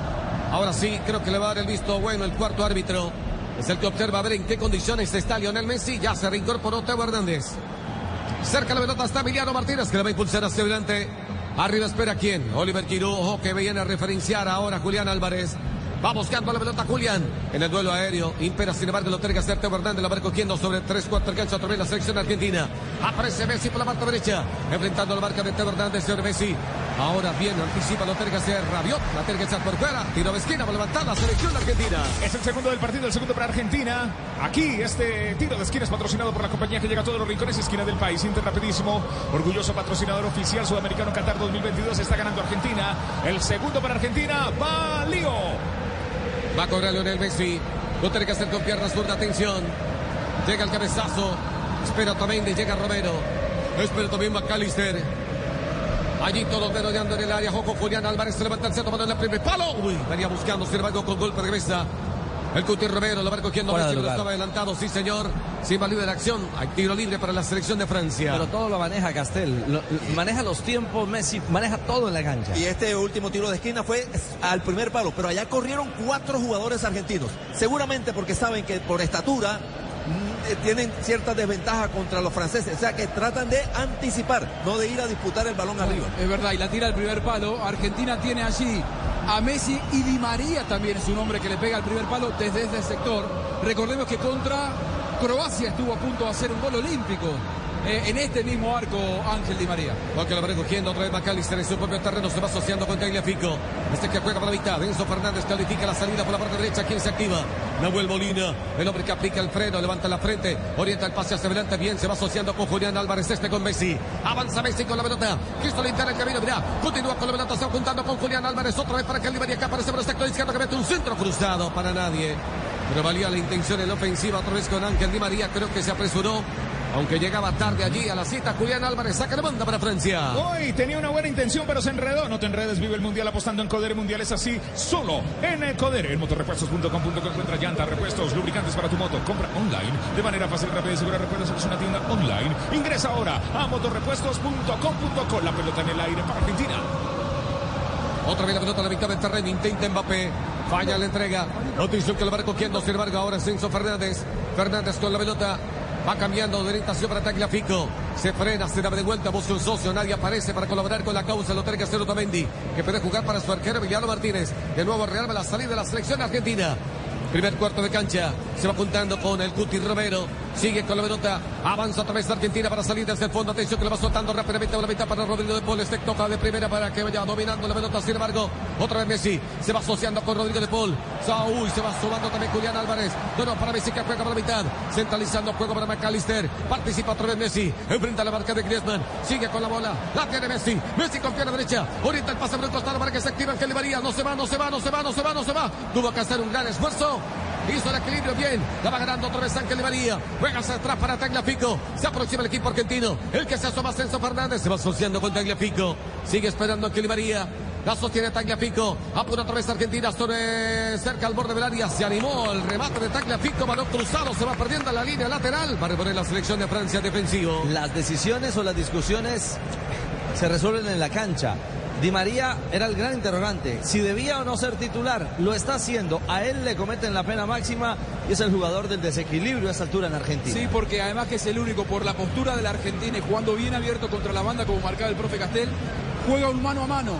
Ahora sí, creo que le va a dar el visto bueno el cuarto árbitro. Es el que observa a ver en qué condiciones está Lionel Messi. Ya se reincorporó Teo Hernández. Cerca la pelota está Emiliano Martínez que la va a impulsar hacia adelante. Arriba espera quién. Oliver Giroud, ojo que viene a referenciar ahora Julián Álvarez. Va buscando la pelota Julián en el duelo aéreo. Impera, sin embargo, lo tiene que hacer Teo Hernández. La va recogiendo sobre 3-4 cancha otra vez la selección argentina. Aparece Messi por la parte derecha. Enfrentando la marca de Teo Hernández, señor Messi. Ahora bien, anticipa, lo hacer Rabiot. La echar por fuera. Tiro de esquina, va a levantar la selección argentina. Es el segundo del partido, el segundo para Argentina. Aquí este tiro de esquina es patrocinado por la compañía que llega a todos los rincones y esquinas del país. Inter rapidísimo, orgulloso patrocinador oficial sudamericano Qatar 2022. Está ganando Argentina. El segundo para Argentina, va Lío. Va a cobrar Lionel Messi. Lo hacer con pierna zurda. Atención. Llega el cabezazo. Espera Otamendi. Llega Romero. Espera también McAllister. Allí todos merodeando en el área. Joco Julián Álvarez se levanta el centro. Mano en el primer palo. Uy, venía buscando. Sin embargo, con golpe de cabeza. El Cuti Romero lo va recogiendo estaba adelantado, sí señor. Sin libre de acción, hay tiro libre para la selección de Francia. Pero todo lo maneja Castel. Lo- maneja los tiempos, Messi, maneja todo en la cancha. Y este último tiro de esquina fue al primer palo, pero allá corrieron cuatro jugadores argentinos. Seguramente porque saben que por estatura tienen cierta desventaja contra los franceses. O sea que tratan de anticipar, no de ir a disputar el balón arriba. Es verdad, y la tira al primer palo. Argentina tiene allí a Messi y Di María también es un hombre que le pega al primer palo desde ese sector. Recordemos que contra Croacia estuvo a punto de hacer un gol olímpico eh, en este mismo arco Ángel Di María. Porque lo va recogiendo otra vez McAllister en su propio terreno, se va asociando con Tagliafico. Este que juega por la mitad, Enzo Fernández califica la salida por la parte derecha, ¿quién se activa? Nahuel Molina, el hombre que aplica el freno, levanta la frente, orienta el pase hacia adelante, bien, se va asociando con Julián Álvarez, este con Messi. Avanza Messi con la pelota, quiso limpiar el camino, mirá, continúa con la pelota, se va juntando con Julián Álvarez, otra vez para que Di María que aparece por el sector izquierdo que mete un centro cruzado para nadie. Pero valía la intención en la ofensiva, otra vez con Ángel Di María, creo que se apresuró. Aunque llegaba tarde allí a la cita, Julián Álvarez saca la banda para Francia. Hoy tenía una buena intención, pero se enredó. No te enredes, vive el mundial apostando en Codere Mundial. Es así, solo en el Codere. En motorrepuestos.com.co encuentra llantas, repuestos, lubricantes para tu moto. Compra online de manera fácil, rápida y segura. Recuerda, es una tienda online. Ingresa ahora a motorrepuestos.com.co. La pelota en el aire para Argentina. Otra vez la pelota a la mitad del terreno, intenta Mbappé, falla la entrega. Atención que lo va recogiendo, sin embargo, ahora es Enzo Fernández. Fernández con la pelota. Va cambiando de orientación para Tagliafico. Se frena, se da de vuelta, busca un socio. Nadie aparece para colaborar con la causa. Lo tiene que hacer Otamendi, que puede jugar para su arquero Emiliano Martínez. De nuevo rearma la salida de la selección argentina. Primer cuarto de cancha. Se va juntando con el Cuti Romero. Sigue con la pelota. Avanza otra vez Argentina para salir desde el fondo. Atención que lo va soltando rápidamente a la mitad para Rodrigo de Paul. Este toca de primera para que vaya dominando la pelota. Sin embargo, otra vez Messi. Se va asociando con Rodrigo de Paul. Uy, se va sumando también Julián Álvarez. No, para Messi que juega por la mitad. Centralizando juego para McAllister. Participa otra vez Messi. Enfrenta la marca de Griezmann. Sigue con la bola. La tiene Messi. Messi con pierna derecha. Orienta el pase por el costado para que se active Ángel María. No se va, no se va, no se va, no se va, no se va. Tuvo que hacer un gran esfuerzo. Hizo el equilibrio bien. La va ganando otra vez Ángel Di María. Juega hacia atrás para Tagliafico. Se aproxima el equipo argentino. El que se asoma Enzo Fernández. Se va asociando con Tagliafico. Sigue esperando Ángel Di María. La sostiene Tagliafico. Apura otra vez Argentina sobre cerca al borde del área. Se animó el remate de Tagliafico. Balón cruzado. Se va perdiendo en la línea lateral. Va a reponer la selección de Francia defensivo. Las decisiones o las discusiones se resuelven en la cancha. Di María era el gran interrogante. Si debía o no ser titular, lo está haciendo. A él le cometen la pena máxima y es el jugador del desequilibrio a esta altura en Argentina. Sí, porque además que es el único por la postura de la Argentina y jugando bien abierto contra la banda como marcaba el profe Castel, juega un mano a mano.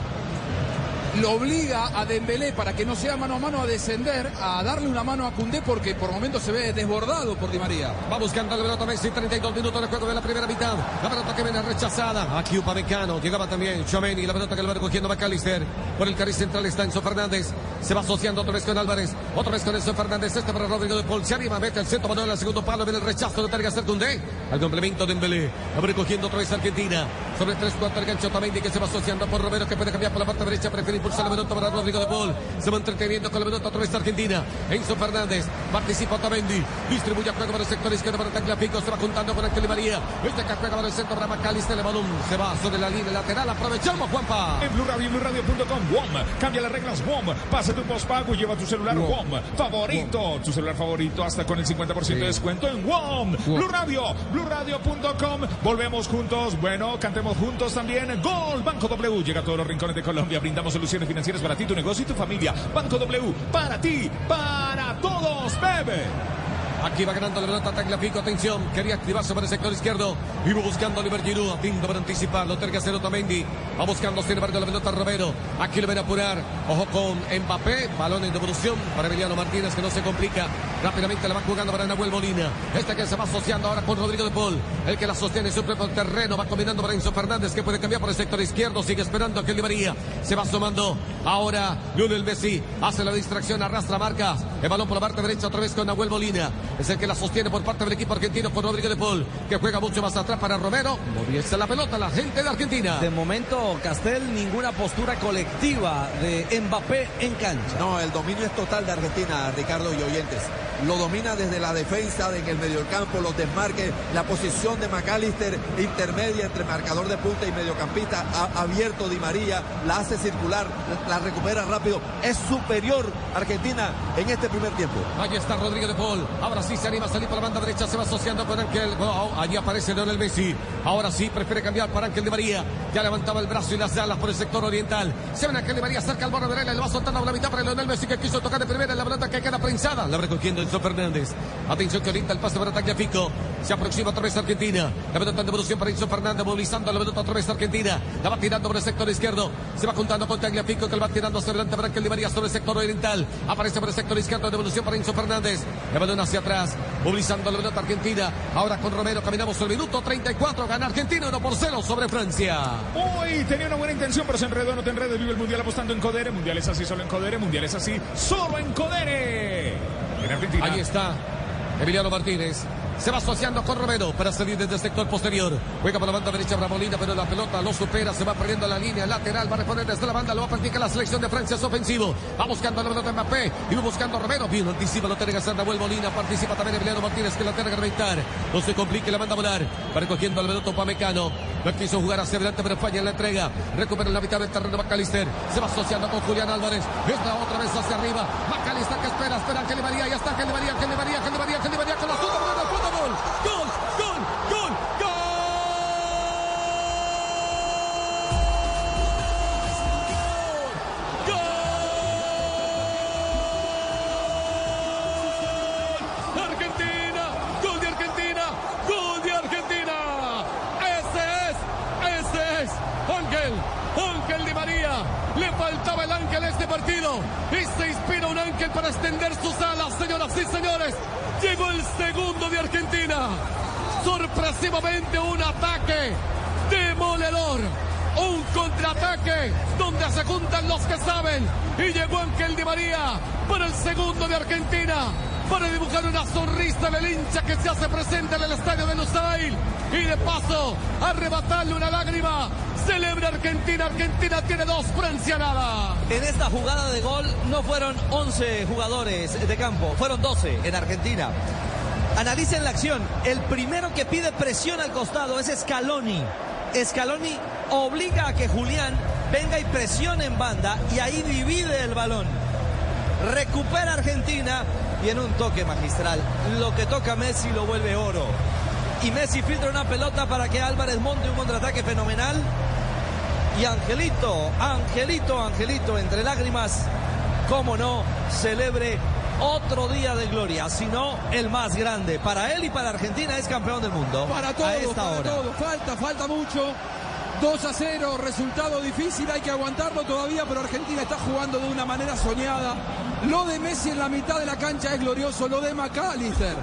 Lo obliga a Dembélé para que no sea mano a mano a descender, a darle una mano a Cundé porque por momentos se ve desbordado por Di María. Va buscando la pelota Messi, 32 minutos de juego de la primera mitad. La pelota que viene rechazada. Aquí Upamecano, llegaba también Chomeni, la pelota que lo va recogiendo McAllister. Por el cariz central está Enzo Fernández. Se va asociando otra vez con Álvarez. Otra vez con Enzo Fernández. Este para Rodrigo de Paul. Se anima, mete el centro, Manuel al segundo palo. Viene el rechazo de Terga Cundé. Al complemento de Dembélé. Va recogiendo otra vez Argentina. Sobre tres cuartos el gancho Otamendi que se va asociando por Romero que puede cambiar por la parte derecha. Prefiere impulsar la pelota para Rodrigo de Paul. Se va entreteniendo con la pelota otra vez Argentina. Enzo Fernández. Participa Otamendi. Distribuye a juego para el sector izquierdo para Tagliafico. Se va juntando con Ángel María. Este que juega para el centro para McAllister. El balón se va sobre la línea lateral. Aprovechamos, Juanpa. En Blue Radio, BlueRadio.com, WOM. Cambia las reglas, WOM. Pasa tu postpago y lleva tu celular WOM. Favorito. Tu celular favorito hasta con el 50% de descuento en WOM. Blue Radio, BlueRadio.com. Volvemos juntos. Bueno, cantemos juntos también. Gol. Banco W. Llega a todos los rincones de Colombia. Brindamos soluciones financieras para ti, tu negocio y tu familia. Banco W. Para ti. Para todos. Bebe. Aquí va ganando la pelota Tagliafico, atención, quería activarse para el sector izquierdo, iba buscando a Oliver Giroud, atento para anticipar, lo tiene que hacer Otamendi, va buscando sin embargo la pelota Romero, aquí lo ven a apurar, ojo con Mbappé, balón en devolución para Emiliano Martínez que no se complica, rápidamente la va jugando para Nahuel Molina, este que se va asociando ahora con Rodrigo de Paul, el que la sostiene en su propio terreno, va combinando para Enzo Fernández que puede cambiar por el sector izquierdo, sigue esperando a que María, se va sumando ahora Lionel Messi, hace la distracción, arrastra marcas, el balón por la parte derecha otra vez con Nahuel Molina, es el que la sostiene por parte del equipo argentino con Rodrigo de Paul, que juega mucho más atrás para Romero. Moviese la pelota la gente de Argentina. De momento, Castel, ninguna postura colectiva de Mbappé en cancha. No, el dominio es total de Argentina, Ricardo y oyentes. Lo domina desde la defensa, en el mediocampo, los desmarques, la posición de McAllister intermedia entre marcador de punta y mediocampista, ha abierto Di María, la hace circular, la recupera rápido. Es superior Argentina en este primer tiempo. Ahí está Rodrigo de Paul. Ahora sí se anima a salir por la banda derecha. Se va asociando con Ángel. Allí aparece Leonel Messi. Ahora sí prefiere cambiar para Ángel de María. Ya levantaba el brazo y las alas por el sector oriental. Se ven Ángel de María cerca al borde de la Le va soltando a la mitad para Leonel Messi que quiso tocar de primera. La pelota que queda prensada. La recogiendo Enzo Fernández. Atención que orienta el pase para Tagliafico. Se aproxima otra vez Argentina. La pelota en devolución para Enzo Fernández. Movilizando la pelota otra vez Argentina. La va tirando por el sector izquierdo. Se va juntando con Tagliafico que la va tirando hacia adelante para Ángel de María sobre el sector oriental. Aparece por el sector izquierdo. Devolución para Enzo Fernández. La balón hacia atrás. Movilizando la pelota Argentina. Ahora con Romero caminamos el minuto 34. Gana Argentina 1 por 0 sobre Francia. Uy, tenía una buena intención, pero se enredó, no te enredes. Vive el Mundial apostando en Codere. Mundial es así, solo en Codere. Mundial es así, solo en Codere. En Argentina. Ahí está Emiliano Martínez. Se va asociando con Romero para salir desde el sector posterior. Juega por la banda derecha Bramolina, pero la pelota lo supera. Se va perdiendo la línea lateral. Va a responder desde la banda. Lo va a practicar la selección de Francia. Es ofensivo. Va buscando la pelota Mbappé. Y va buscando Romero. Bien, anticipa. Lo tiene que hacer Molina. Participa también Emiliano Martínez que la tiene que reventar. No se complique. La manda a volar. Va recogiendo la pelota Upamecano. No quiso jugar hacia adelante, pero falla en la entrega. Recupera en la mitad del terreno McAllister. Se va asociando con Julián Álvarez. Esta otra vez hacia arriba. McAllister que espera. Espera Ángel Di María. Ya está Ángel Di María. Ángel Di María. Ángel Di María. Ángel Di María. Con la. Gol. Gol. Gol. Partido y se inspira un ángel para extender sus alas, señoras y señores. Llegó el segundo de Argentina. Sorpresivamente un ataque demoledor. Un contraataque donde se juntan los que saben. Y llegó Ángel Di María para el segundo de Argentina. Para dibujar una sonrisa del hincha que se hace presente en el estadio de Lusail. Y de paso, arrebatarle una lágrima. Celebra Argentina. Argentina tiene dos, Francia nada. En esta jugada de gol no fueron 11 jugadores de campo, fueron 12 en Argentina. Analicen la acción. El primero que pide presión al costado es Scaloni. Scaloni obliga a que Julián venga y presione en banda y ahí divide el balón. Recupera Argentina y en un toque magistral, lo que toca Messi lo vuelve oro. Y Messi filtra una pelota para que Álvarez monte un contraataque fenomenal. Y Angelito, Angelito, Angelito, entre lágrimas, cómo no, celebre otro día de gloria, sino el más grande. Para él y para Argentina es campeón del mundo. Para todo, a esta para hora. todo. Falta, falta mucho. 2 a 0, resultado difícil, hay que aguantarlo todavía, pero Argentina está jugando de una manera soñada. Lo de Messi en la mitad de la cancha es glorioso, lo de McAllister,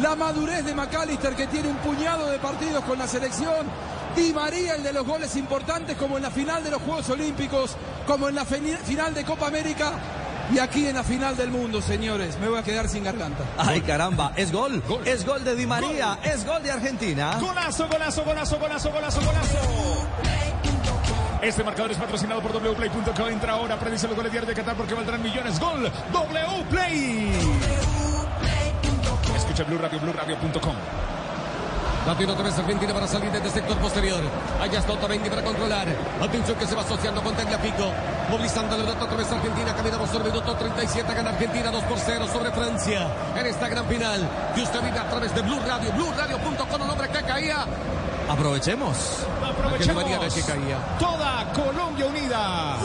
la madurez de McAllister que tiene un puñado de partidos con la selección. Di María, el de los goles importantes, como en la final de los Juegos Olímpicos, como en la final de Copa América y aquí en la final del mundo, señores. Me voy a quedar sin garganta. Ay, caramba, es gol. Es gol de Di María, es gol de Argentina. Golazo, golazo, golazo, golazo, golazo, golazo. Este marcador es patrocinado por wplay.co. Entra ahora, predice los goles diarios de Qatar porque valdrán millones. Gol, Wplay. Escucha Blue Radio, BlueRadio.com. La tiene otra vez Argentina para salir desde el sector posterior. Allá está Otamendi para controlar. Atención que se va asociando con Tagliafico. Movilizando la otra vez Argentina. Caminamos sobre minuto 37. Gana Argentina 2 por 0 sobre Francia. En esta gran final. Que usted vive a través de Blue Radio. BlueRadio.com. Un hombre que caía. Aprovechemos. De que caía. Toda Colombia unida.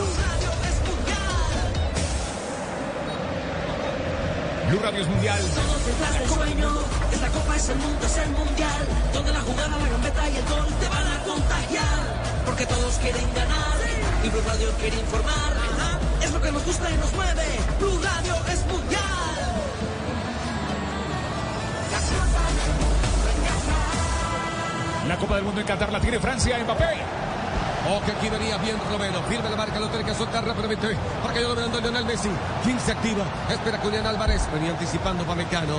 Blue Radio es mundial. detrás del sueño. Esta copa es el mundo, es el mundial. Donde la jugada, la gambeta y el gol te van a contagiar. Porque todos quieren ganar y Blue Radio quiere informar. Es lo que nos gusta y nos mueve. Blue Radio es mundial. La Copa del Mundo en Qatar la tiene Francia, Mbappé. Oh, que aquí venía bien Romero. Firme la marca, lo tiene que soltar rápidamente. Porque yo lo a Lionel Messi. ¿Quién se activa? Espera Julián Álvarez. Venía anticipando Pamecano.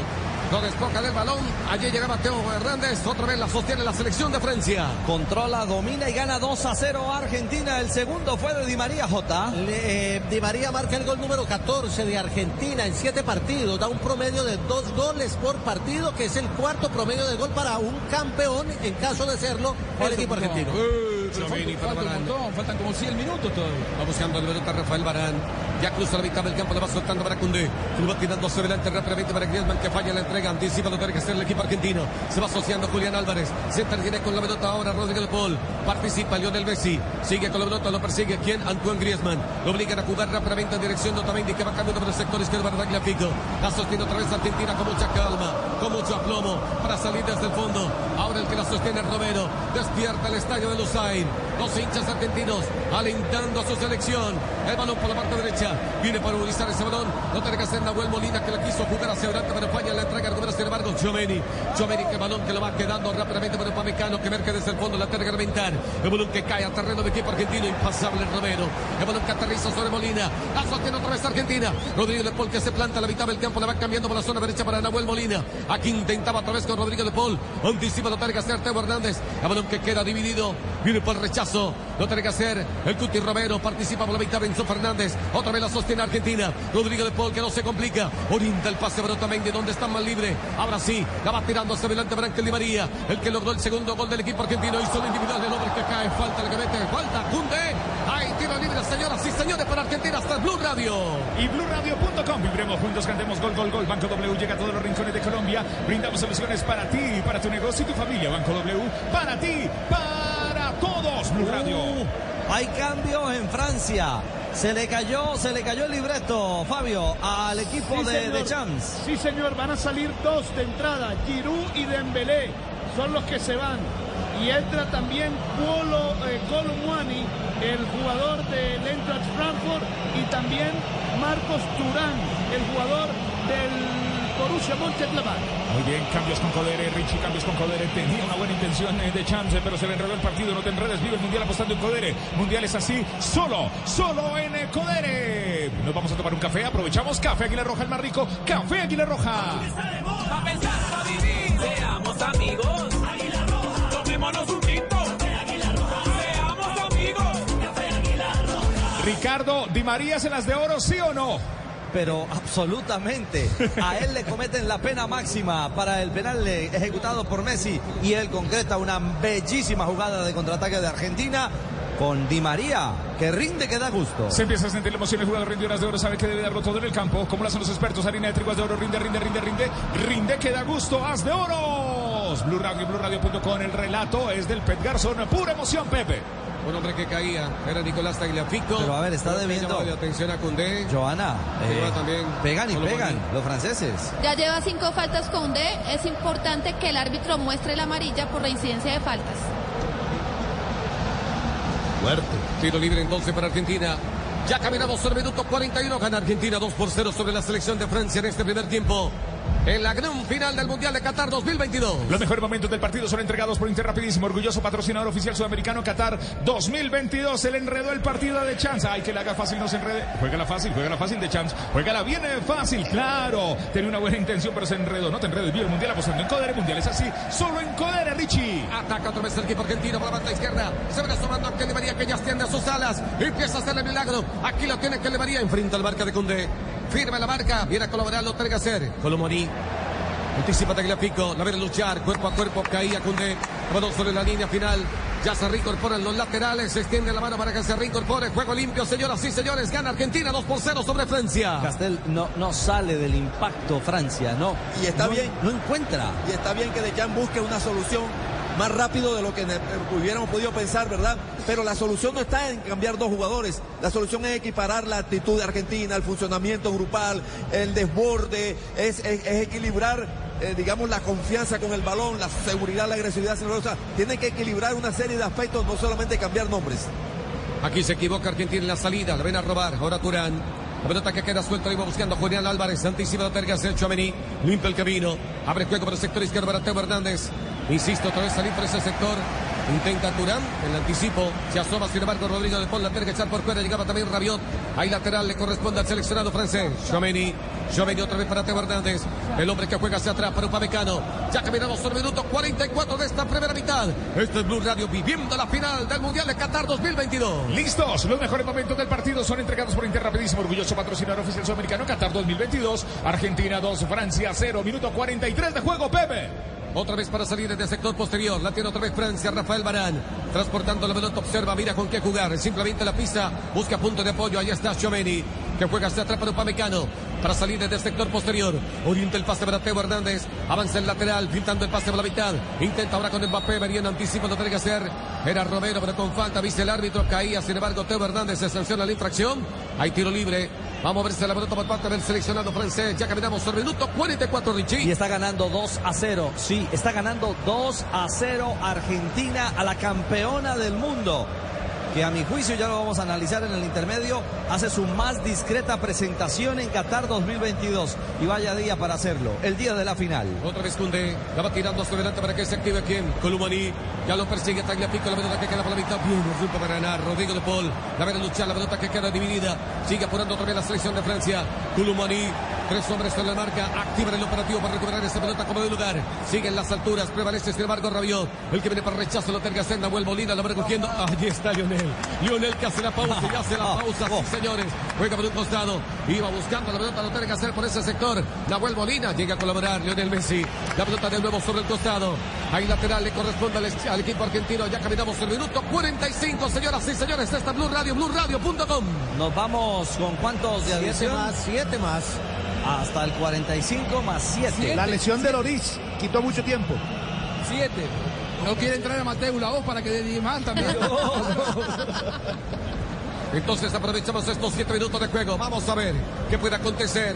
Lo despoja del balón. Allí llega Mateo Hernández. Otra vez la sostiene la selección de Francia. Controla, domina y gana 2 a 0 Argentina. El segundo fue de Di María J. Le- eh, Di María marca el gol número 14 de Argentina en siete partidos. Da un promedio de dos goles por partido, que es el cuarto promedio de gol para un campeón, en caso de serlo, el equipo argentino. Pero falta, falta un montón, faltan como 100 minutos todavía. Va buscando el pelota Rafael Barán. Ya cruza la mitad del campo, la va soltando para Cundé. Lo va tirando hacia adelante rápidamente para Griezmann que falla la entrega. Anticipa lo tiene que hacer el equipo argentino. Se va asociando Julián Álvarez. Se interviene con la pelota ahora Rodrigo de Paul. Participa Lionel Messi. Sigue con la pelota, lo persigue. ¿Quién? Antoine Griezmann. Lo obligan a jugar rápidamente en dirección de Otamendi que va cambiando por el sector izquierdo para Tagliafico. La sostiene otra vez Argentina con mucha calma, con mucho aplomo para salir desde el fondo. Ahora el que la sostiene es Romero. Despierta el estadio de game. Los hinchas argentinos alentando a su selección. El balón por la parte derecha. Viene para utilizar ese balón. No tiene que hacer Nahuel Molina que la quiso jugar hacia adelante, pero falla la entrega. Recupera sin embargo Gioveni. Gioveni que balón que lo va quedando rápidamente para Pamecano que merca desde el fondo la tiene que reventar. El balón que cae a terreno de equipo argentino. Impasable Romero. El balón que aterriza sobre Molina. La sostiene otra vez Argentina. Rodrigo de Paul que se planta a la mitad del campo. La va cambiando por la zona derecha para Nahuel Molina. Aquí intentaba otra vez con Rodrigo de Paul. Anticipa lo tiene que hacer Teo Hernández. El balón que queda dividido. Viene por el rechazo. Lo tiene que hacer el Cuti Romero. Participa por la mitad Enzo Fernández. Otra vez la sostiene Argentina. Rodrigo de Paul que no se complica. Orienta el pase para Otamendi donde está más libre. Ahora sí. La va tirando hacia adelante Branquel Di María. El que logró el segundo gol del equipo argentino. Hizo el individual del hombre que cae. Falta el que mete. Falta. Cunde. Hay tiro libre, señoras y señores, para Argentina hasta Blue Radio. Y BlueRadio.com. Vibremos juntos, cantemos gol, gol, gol. Banco W llega a todos los rincones de Colombia. Brindamos soluciones para ti, para tu negocio y tu familia. Banco W, para ti, para todos. Blue Radio. Uh, hay cambios en Francia. Se le cayó, se le cayó el libreto, Fabio, al equipo Sí, de, de Champs. Sí, señor, van a salir dos de entrada, Giroud y Dembélé, son los que se van. Y entra también Polo eh, Colomwani, el jugador del Eintracht Frankfurt, y también Marcos Turán, el jugador del Borussia Mönchengladbach. Muy bien, cambios con Codere, Richie, cambios con Codere. Tenía una buena intención eh, de Champs, eh, pero se le enredó el partido. No te enredes, vive el Mundial apostando en Codere. Mundial es así, solo, solo en eh, Codere. Nos vamos a tomar un café, aprovechamos. Café Águila Roja, el más rico. Café Águila Roja. Pa' pensar, pa' vivir, seamos amigos. Tomémonos un tinto. Seamos amigos. Ricardo, Di María se las de oro, ¿sí o no? Pero absolutamente. A él le cometen la pena máxima para el penal ejecutado por Messi y él concreta una bellísima jugada de contraataque de Argentina con Di María, que rinde que da gusto. Se empieza a sentir la emoción, el jugador rinde horas de oro, sabe que debe darlo todo en el campo, como lo hacen los expertos, harina de trigo de oro, rinde, rinde, rinde, rinde, rinde que da gusto, haz de oros. Blue Radio y BlueRadio.com, el relato es del Pet Garzón, pura emoción, Pepe. Un hombre que caía era Nicolás Tagliafico. Pero a ver, está debiendo- la atención a Cundé. Joana, eh, también pegan y pegan los franceses. Ya lleva cinco faltas con D. Es importante que el árbitro muestre la amarilla por reincidencia de faltas. Fuerte. Tiro libre entonces para Argentina. Ya caminamos el minuto 41. Gana Argentina 2 por 0 sobre la selección de Francia en este primer tiempo. En la gran final del Mundial de Qatar 2022. Los mejores momentos del partido son entregados por Interrapidísimo, orgulloso patrocinador oficial sudamericano Qatar 2022. Se le enredó el partido de Chance. Ay, que le haga fácil, no se enrede. Juégala fácil, juégala fácil de Chance. Juégala bien eh, fácil, claro. Tenía una buena intención, pero se enredó. No te enredes, bien el mundial apostando en Codere. Mundial es así, solo en Codere, Richie. Ataca otra vez el equipo argentino por la banda izquierda. Se va asomando a Kelly María que ya extiende sus alas. Empieza a hacer el milagro. Aquí lo tiene Kelly María. Enfrenta al marca de Cundé. Firma la marca. Viene a colaborar. Que hacer. Colomoni. Anticipa Tagliafico. La viene a luchar. Cuerpo a cuerpo. Caía Cundé. Balón sobre la línea final. Ya se reincorporan los laterales. Se extiende la mano para que se reincorpore. Juego limpio, señoras y señores. Gana Argentina 2 por 0 sobre Francia. Castel no, no sale del impacto Francia, no. Y está No- bien. No encuentra. Y está bien que Deschamps busque una solución más rápido de lo que hubiéramos podido pensar, ¿verdad? Pero la solución no está en cambiar dos jugadores. La solución es equiparar la actitud de Argentina, el funcionamiento grupal, el desborde, es, equilibrar, eh, digamos, la confianza con el balón, la seguridad, la agresividad. O sea, tiene que equilibrar una serie de aspectos, no solamente cambiar nombres. Aquí se equivoca Argentina en la salida. Le ven a robar. Ahora Turán. La pelota que queda suelta. Iba buscando Julián Álvarez. Anticipa de Tergas. El Chouameni. Limpia el camino. Abre juego para el sector izquierdo para Teo Hernández. Insisto, otra vez salir por ese sector. Intenta Turán. El anticipo. Se asoma, sin embargo, Rodrigo de Paul. La tiene por fuera. Llegaba también Rabiot. Ahí lateral le corresponde al seleccionado francés. Chouameni. Chouameni otra vez para Teo Hernández. El hombre que juega hacia atrás para Upamecano. Ya caminamos sobre el minuto 44 de esta primera mitad. Este es Blue Radio viviendo la final del Mundial de Qatar 2022. Listos, los mejores momentos del partido son entregados por Interrapidísimo, orgulloso patrocinador oficial sudamericano Qatar 2022. Argentina 2, Francia 0, minuto 43 de juego, Pepe. Otra vez para salir desde el sector posterior. La tiene otra vez Francia. Rafael Barán. Transportando la pelota. Observa. Mira con qué jugar. Simplemente la pista. Busca punto de apoyo. Ahí está Chomeni. que juega hacia atrás para Upamecano. Para salir desde el sector posterior. Orienta el pase para Teo Hernández. Avanza el lateral, pintando el pase por la mitad. Intenta ahora con Mbappé. Venía en anticipo, lo tiene que hacer. Era Romero, pero con falta. Viste el árbitro, caía. Sin embargo, Teo Hernández se sanciona la infracción. Hay tiro libre. Vamos a verse la pelota por parte del seleccionado francés. Ya caminamos el minuto 44, Richie. Y está ganando 2 a 0. Sí, está ganando 2 a 0 Argentina a la campeona del mundo. Que a mi juicio ya lo vamos a analizar en el intermedio. Hace su más discreta presentación en Qatar 2022. Y vaya día para hacerlo. El día de la final. Otra vez Cundé. La va tirando hacia adelante para que se active quien. Columani. Ya lo persigue Tagliafico. La pelota que queda por la mitad. Bien, resulta para ganar. Rodrigo de Paul. La a luchar. La pelota que queda dividida. Sigue apurando otra vez la selección de Francia. Columani. Tres hombres en la marca. Activan el operativo para recuperar esa pelota como de lugar. Sigue en las alturas. Prevalece sin embargo Rabiot. El que viene para rechazo lo tenga hacer. Nahuel Molina. La va recogiendo. Allí está Lionel. Lionel que hace la pausa. Y hace la pausa. Sí, señores. Juega por un costado. Iba buscando la pelota. Lo tiene que hacer por ese sector. Nahuel Molina llega a colaborar. Lionel Messi. La pelota de nuevo sobre el costado. Ahí lateral le corresponde al, al equipo argentino. Ya caminamos el minuto 45. Señoras y señores. Esta Blue Radio. BlueRadio.com. Nos vamos con cuántos de Siete adición. más, siete más. Hasta el 45 más 7. La lesión de Loris quitó mucho tiempo. Siete. No quiere entrar a Mateo la voz para que dé 10 más también. Entonces aprovechamos estos siete minutos de juego. Vamos a ver qué puede acontecer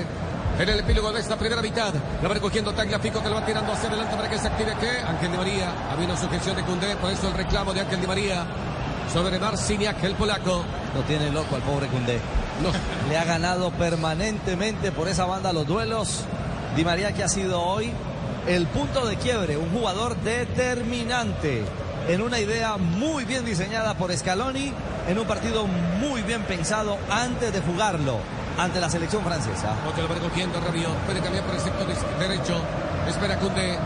en el epílogo de esta primera mitad. La va recogiendo Tagliafico que lo va tirando hacia adelante para que se active. ¿Qué? Ángel Di María. Había una sujeción de Cundé, por eso el reclamo de Ángel Di María sobre Marciniak, el polaco. Lo tiene loco al pobre Cundé. No. Le ha ganado permanentemente por esa banda los duelos. Di María que ha sido hoy el punto de quiebre, un jugador determinante en una idea muy bien diseñada por Scaloni, en un partido muy bien pensado antes de jugarlo ante la selección francesa. Otro lo va recogiendo Rabiot. Puede cambiar por el sector derecho. Espera Cundé.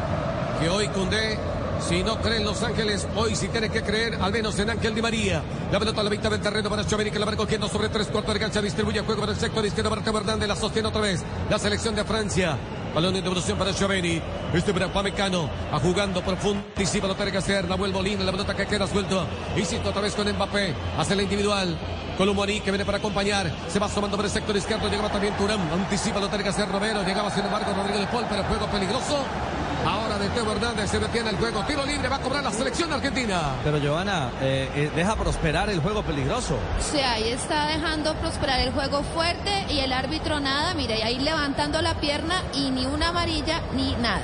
Que hoy Cundé, si no cree en Los Ángeles, hoy sí tiene que creer al menos en Ángel Di María. La pelota a la mitad del terreno para Choveni que la va recogiendo sobre tres cuartos de cancha. Distribuye el juego para el sector izquierdo Teo Hernández. La sostiene otra vez la selección de Francia. Balón de devolución para Choveni. Este para Pamecano. A jugando profundísimo. Lo tiene que hacer Nahuel Molina. La pelota que queda suelto. Insisto otra vez con Mbappé. Hace la individual. Columani que viene para acompañar. Se va asomando por el sector izquierdo. Llegaba también Turán. Anticipa lo tiene que hacer Romero. Llegaba sin embargo Rodrigo de Paul. Pero juego peligroso. Ahora de Teo Hernández se detiene el juego. Tiro libre. Va a cobrar la selección argentina. Pero Giovanna, eh, eh, deja prosperar el juego peligroso. Sí, ahí está dejando prosperar el juego fuerte y el árbitro nada, mire, ahí levantando la pierna y ni una amarilla ni nada.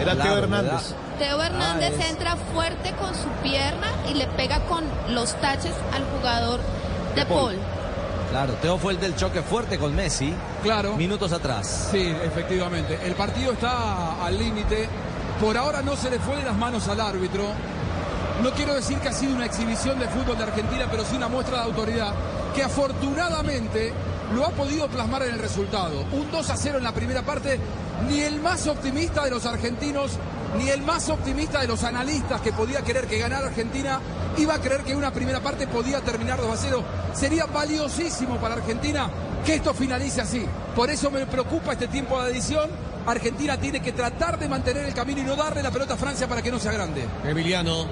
Era Claro, Teo Hernández. Teo Hernández es- entra fuerte con su pierna y le pega con los taches al jugador de Paul. Claro, Teo fue el del choque fuerte con Messi Claro. minutos atrás. Sí, efectivamente. El partido está al límite. Por ahora no se le fue de las manos al árbitro. No quiero decir que ha sido una exhibición de fútbol de Argentina, pero sí una muestra de autoridad que afortunadamente lo ha podido plasmar en el resultado. Un 2 a 0 en la primera parte. Ni el más optimista de los argentinos, ni el más optimista de los analistas que podía querer que ganara Argentina, iba a creer que una primera parte podía terminar 2 a 0. Sería valiosísimo para Argentina que esto finalice así. Por eso me preocupa este tiempo de adición. Argentina tiene que tratar de mantener el camino y no darle la pelota a Francia para que no sea grande. Emiliano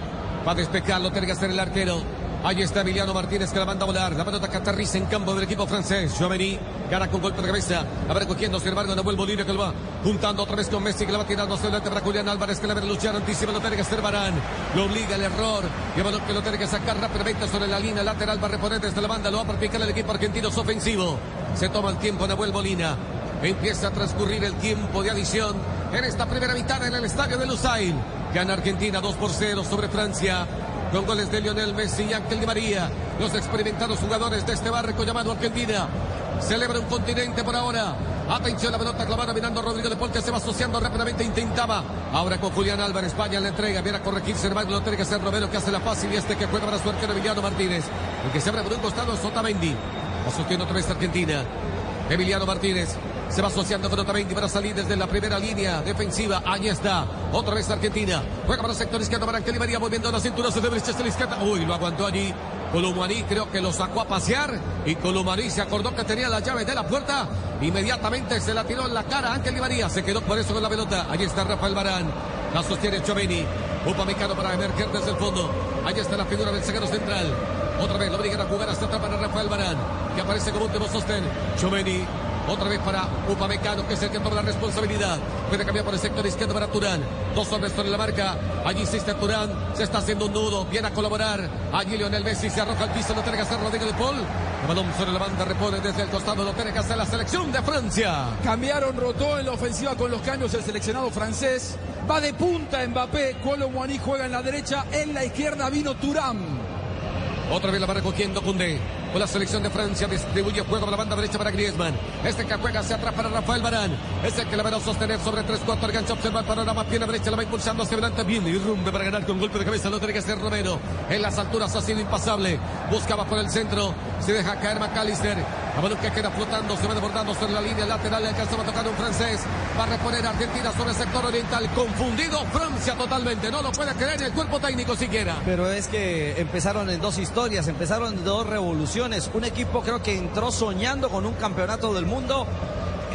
va a despejarlo, tiene que hacer el arquero. Ahí está Emiliano Martínez que la manda a volar. La pelota que aterriza en campo del equipo francés. Gioveni gana con golpe de cabeza. A ver, cogiendo, sin embargo, Nahuel Molina que lo va juntando otra vez con Messi que la va tirando hacia adelante para Julián Álvarez que la a luchar. Anticipa, lo tiene que hacer Barán. Lo obliga el error. Que lo tiene que sacar rápidamente sobre la línea lateral. Va a reponer desde la banda. Lo va a practicar el equipo argentino es ofensivo. Se toma el tiempo Nahuel Molina. Empieza a transcurrir el tiempo de adición en esta primera mitad en el estadio de Lusail. Gana Argentina 2 por 0 sobre Francia. Con goles de Lionel Messi y Ángel Di María. Los experimentados jugadores de este barco llamado Argentina. Celebra un continente por ahora. Atención, la pelota clavada mirando a Rodrigo de Paul que se va asociando rápidamente. Intentaba. Ahora con Julián Álvarez. España la entrega. Viene a corregir. Embargo, lo tiene que hacer Romero que hace la fácil. Y este que juega para su arquero Emiliano Martínez. El que se abre por un costado es Otamendi. Asociando otra vez Argentina. Emiliano Martínez se va asociando con Otamendi para salir desde la primera línea defensiva. Ahí está. Otra vez Argentina. Juega para el sector izquierdo para Ángel Di María moviendo la cintura. Se debe la izquierda. Uy, lo aguantó allí. Columani creo que lo sacó a pasear. Y Columani se acordó que tenía la llave de la puerta. Inmediatamente se la tiró en la cara Ángel María. Se quedó por eso con la pelota. Allí está Rafael Barán. La sostiene Choveni. Upamecano para emerger desde el fondo. Allí está la figura del zaguero central. Otra vez lo obligan a jugar hasta atrás para Rafael Barán, que aparece como último sostén. Chomeni. Otra vez para Upamecano, que es el que toma la responsabilidad. Puede cambiar por el sector izquierdo para Turán. Dos hombres sobre la marca. Allí insiste Turán. Se está haciendo un nudo. Viene a colaborar. Allí Lionel Messi se arroja al piso. Lo tiene que hacer Rodrigo de Paul. El balón sobre la banda repone desde el costado. Lo tiene que hacer la selección de Francia. Cambiaron, rotó en la ofensiva con los cambios el seleccionado francés. Va de punta Mbappé. Colo Muani juega en la derecha. En la izquierda vino Turán. Otra vez la va recogiendo Cundé. Con la selección de Francia distribuye juego a la banda derecha para Griezmann. Este que juega hacia atrás para Rafael Barán. Es el que la a sostener sobre 3-4. El gancho observa el panorama. Pierna derecha la va impulsando hacia adelante. Bien y rumbe para ganar con golpe de cabeza. Lo tiene que hacer Romero. En las alturas ha sido impasable. Buscaba por el centro. Se deja caer McAllister. A balón que queda flotando. Se va desbordando sobre la línea lateral. Alcanzaba a tocar un francés. Va a reponer a Argentina sobre el sector oriental. Confundido Francia totalmente. No lo puede creer el cuerpo técnico siquiera. Pero es que empezaron en dos historias, empezaron en dos revoluciones. Un equipo creo que entró soñando con un campeonato del mundo.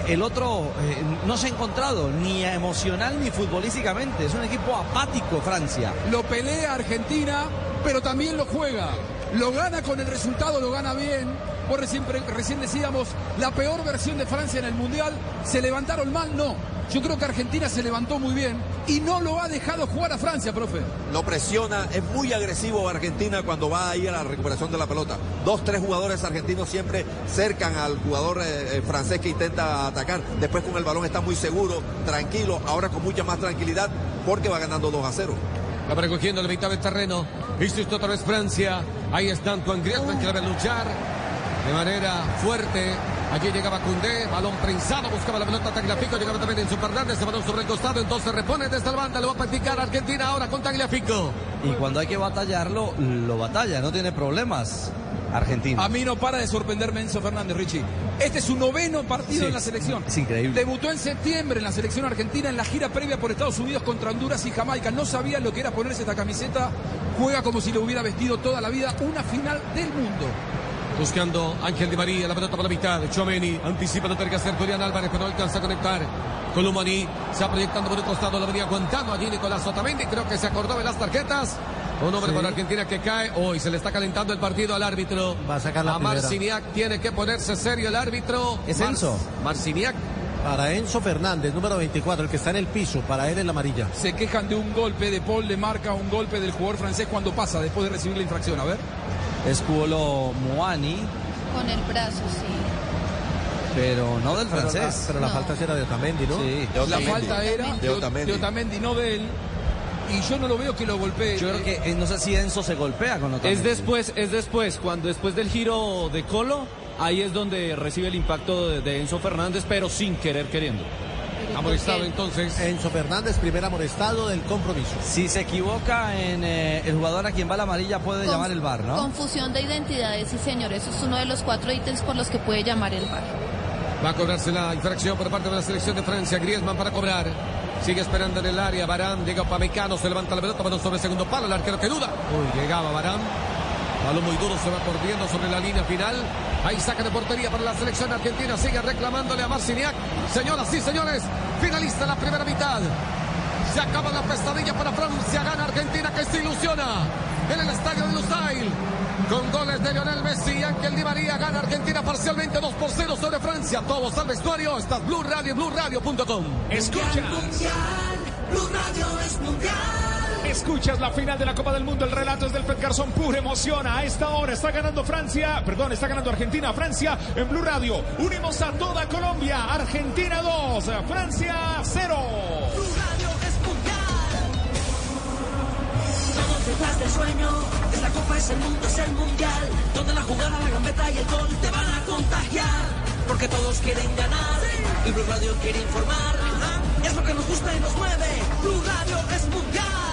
El otro eh, no se ha encontrado ni emocional ni futbolísticamente. Es un equipo apático Francia. Lo pelea Argentina, pero también lo juega. Lo gana con el resultado, lo gana bien. Por recién, recién decíamos, la peor versión de Francia en el Mundial. ¿Se levantaron mal? No. Yo creo que Argentina se levantó muy bien y no lo ha dejado jugar a Francia, profe. Lo presiona, es muy agresivo Argentina cuando va ahí a la recuperación de la pelota. Dos, tres jugadores argentinos siempre cercan al jugador eh, francés que intenta atacar. Después con el balón está muy seguro, tranquilo, ahora con mucha más tranquilidad porque va ganando 2 a 0. Va recogiendo la mitad del terreno. Insisto otra vez Francia. Ahí está Antoine Griezmann que debe luchar de manera fuerte. Allí llegaba Cundé, balón prensado, buscaba la pelota Tagliafico, llegaba también en su Fernández, balón sobre el costado, entonces repone desde la banda, lo va a practicar Argentina ahora con Tagliafico. Y cuando hay que batallarlo, lo batalla, no tiene problemas. Argentina. A mí no para de sorprenderme Enzo Fernández, Richie. Este es su noveno partido Sí, en la selección. es increíble. Debutó en septiembre en la selección argentina en la gira previa por Estados Unidos contra Honduras y Jamaica. No sabía lo que era ponerse esta camiseta. Juega como si lo hubiera vestido toda la vida. Una final del mundo. Buscando Ángel Di María, la pelota por la mitad. Chomeni anticipa lo tiene que hacer Julián Álvarez, pero no alcanza a conectar. Columani se va proyectando por el costado, lo venía aguantando allí Nicolás Otamendi. Creo que se acordó de las tarjetas. Un hombre Sí. Argentina que cae. Hoy se le está calentando el partido al árbitro. Va a sacar la A. Marciniak tiene que ponerse serio el árbitro. Es Mar- Enzo. Marciniak. Para Enzo Fernández, número 24, el que está en el piso, para él en la amarilla. Se quejan de un golpe de Paul, le marca un golpe del jugador francés cuando pasa después de recibir la infracción. A ver. Es Cuolo Moani, Con el brazo, sí. pero no del Pero la- francés. Pero la, No. falta era de Otamendi, ¿no? Sí. La falta era De Otamendi. de Otamendi, no de él. Y yo no lo veo que lo golpee. Yo creo que eh, no sé si Enzo se golpea con Otamendi. Es después, es después, cuando después del giro de Colo, ahí es donde recibe el impacto de, de Enzo Fernández, pero sin querer queriendo. Amonestado entonces. Enzo Fernández, primer amonestado del compromiso. Si se equivoca en eh, el jugador a quien va la amarilla puede Con- llamar el bar, ¿no? Confusión de identidades, sí señor. Eso es uno de los cuatro ítems por los que puede llamar el bar. Va a cobrarse la infracción por parte de la selección de Francia. Griezmann para cobrar. Sigue esperando en el área. Barán llega Pamecano. Se levanta la pelota. Balón sobre el segundo palo. El arquero que duda. Uy, llegaba Barán. Balón muy duro. Se va corriendo sobre la línea final. Ahí saca de portería para la selección argentina. Sigue reclamándole a Marciniak. Señoras y señores. Finalista la primera mitad. Se acaba la pesadilla para Francia. Gana Argentina que se ilusiona en el estadio de Lusail. Con goles de Lionel Messi y Ángel Di María gana Argentina parcialmente 2 por 0 sobre Francia. Todos al vestuario. Está Blue Radio. Escuchas. Blue Radio es mundial. Escuchas la final de la Copa del Mundo. El relato es del Pet Garzón. Pura emociona. A esta hora está ganando Francia. Perdón, está ganando Argentina. Francia en Blue Radio. Unimos a toda Colombia. Argentina 2. Francia 0. Blue Radio es mundial. Todos detrás del sueño. Esta copa es el mundo, es el mundial. Donde la jugada, la gambeta y el gol te van a contagiar. Porque todos quieren ganar. Y Blue Radio quiere informar. Es lo que nos gusta y nos mueve. Blue Radio es mundial.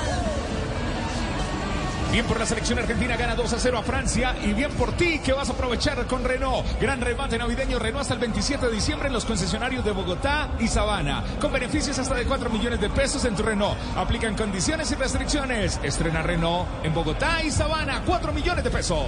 Bien por la selección argentina, gana 2 a 0 a Francia. Y bien por ti que vas a aprovechar con Renault. Gran remate navideño Renault hasta el 27 de diciembre en los concesionarios de Bogotá y Sabana. Con beneficios hasta de 4 millones de pesos en tu Renault. Aplican condiciones y restricciones. Estrena Renault en Bogotá y Sabana. 4 millones de pesos.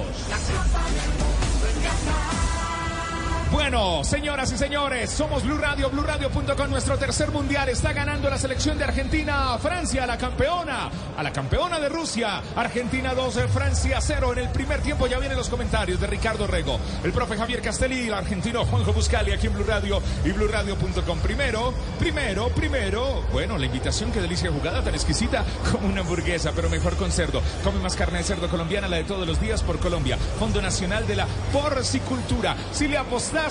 Bueno, señoras y señores, somos Blue Radio, BlueRadio.com, nuestro tercer mundial. Está ganando la selección de Argentina a Francia, a la campeona, a la campeona de Rusia. Argentina 2, Francia 0. En el primer tiempo ya vienen los comentarios de Ricardo Rego, el profe Javier Castelli, el argentino Juanjo Buscali aquí en Blue Radio y BlueRadio.com. Primero, primero, primero, bueno, la invitación, qué delicia jugada tan exquisita como una hamburguesa, pero mejor con cerdo. Come más carne de cerdo colombiana, la de todos los días por Colombia. Fondo Nacional de la Porcicultura. Si le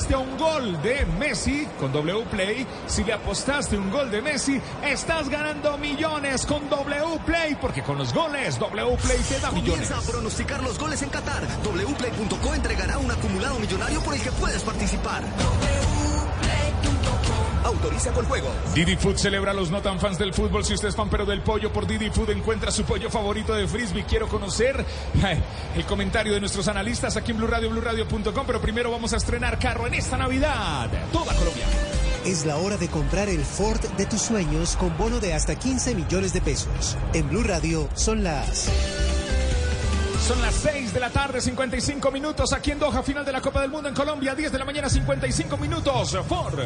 apostaste a un gol de Messi con W Play, si le apostaste un gol de Messi, estás ganando millones con W Play, porque con los goles W Play te da millones. Comienza a pronosticar los goles en Qatar. Wplay.co entregará un acumulado millonario por el que puedes participar. Autoriza con juego. Didi Food celebra a los no tan fans del fútbol. Si usted es fan pero del pollo, por Didi Food encuentra su pollo favorito de frisbee. Quiero conocer ay, el comentario de nuestros analistas aquí en Blue Radio, BlueRadio.com. Pero primero vamos a estrenar carro en esta Navidad. Toda Colombia. Es la hora de comprar el Ford de tus sueños con bono de hasta 15 millones de pesos. En Blue Radio son las... Son las 6 de la tarde, 55 minutos aquí en Doha, final de la Copa del Mundo en Colombia, 10 de la mañana, 55 minutos. Ford.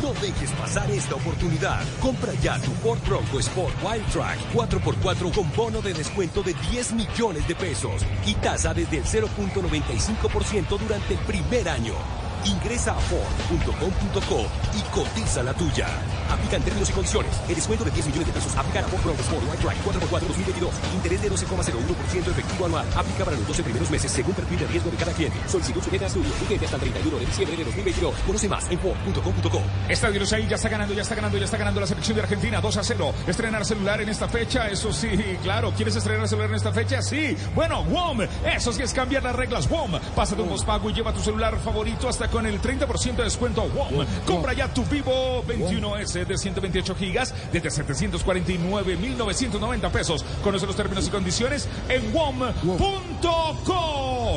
No dejes pasar esta oportunidad. Compra ya tu Ford Bronco Sport Wild Track 4x4 con bono de descuento de 10 millones de pesos y tasa desde el 0.95% durante el primer año. Ingresa a Ford.com.co y cotiza la tuya. Aplican términos y condiciones. El descuento de 10 millones de pesos aplica a Ford Bronco Sport White Drive 4x4 2022. Interés de 12,01% efectivo anual. Aplica para los 12 primeros meses según perfil de riesgo de cada cliente. Solicitud sujeta a estudio. Vigente hasta el 31 de diciembre de 2022. Conoce más en Ford.com.co. Estadio Lusail ya está ganando, ya está ganando, ya está ganando la selección de Argentina 2 a 0. Estrenar celular en esta fecha, eso sí, claro. ¿Quieres estrenar celular en esta fecha? Sí. Bueno, WOM, eso sí es cambiar las reglas. WOM, pasa de un pospago y lleva tu celular favorito hasta con el 30% de descuento. WOM, compra ya tu Vivo 21S de 128 gigas desde 749,990 pesos. Conoce los términos y condiciones en WOM.co.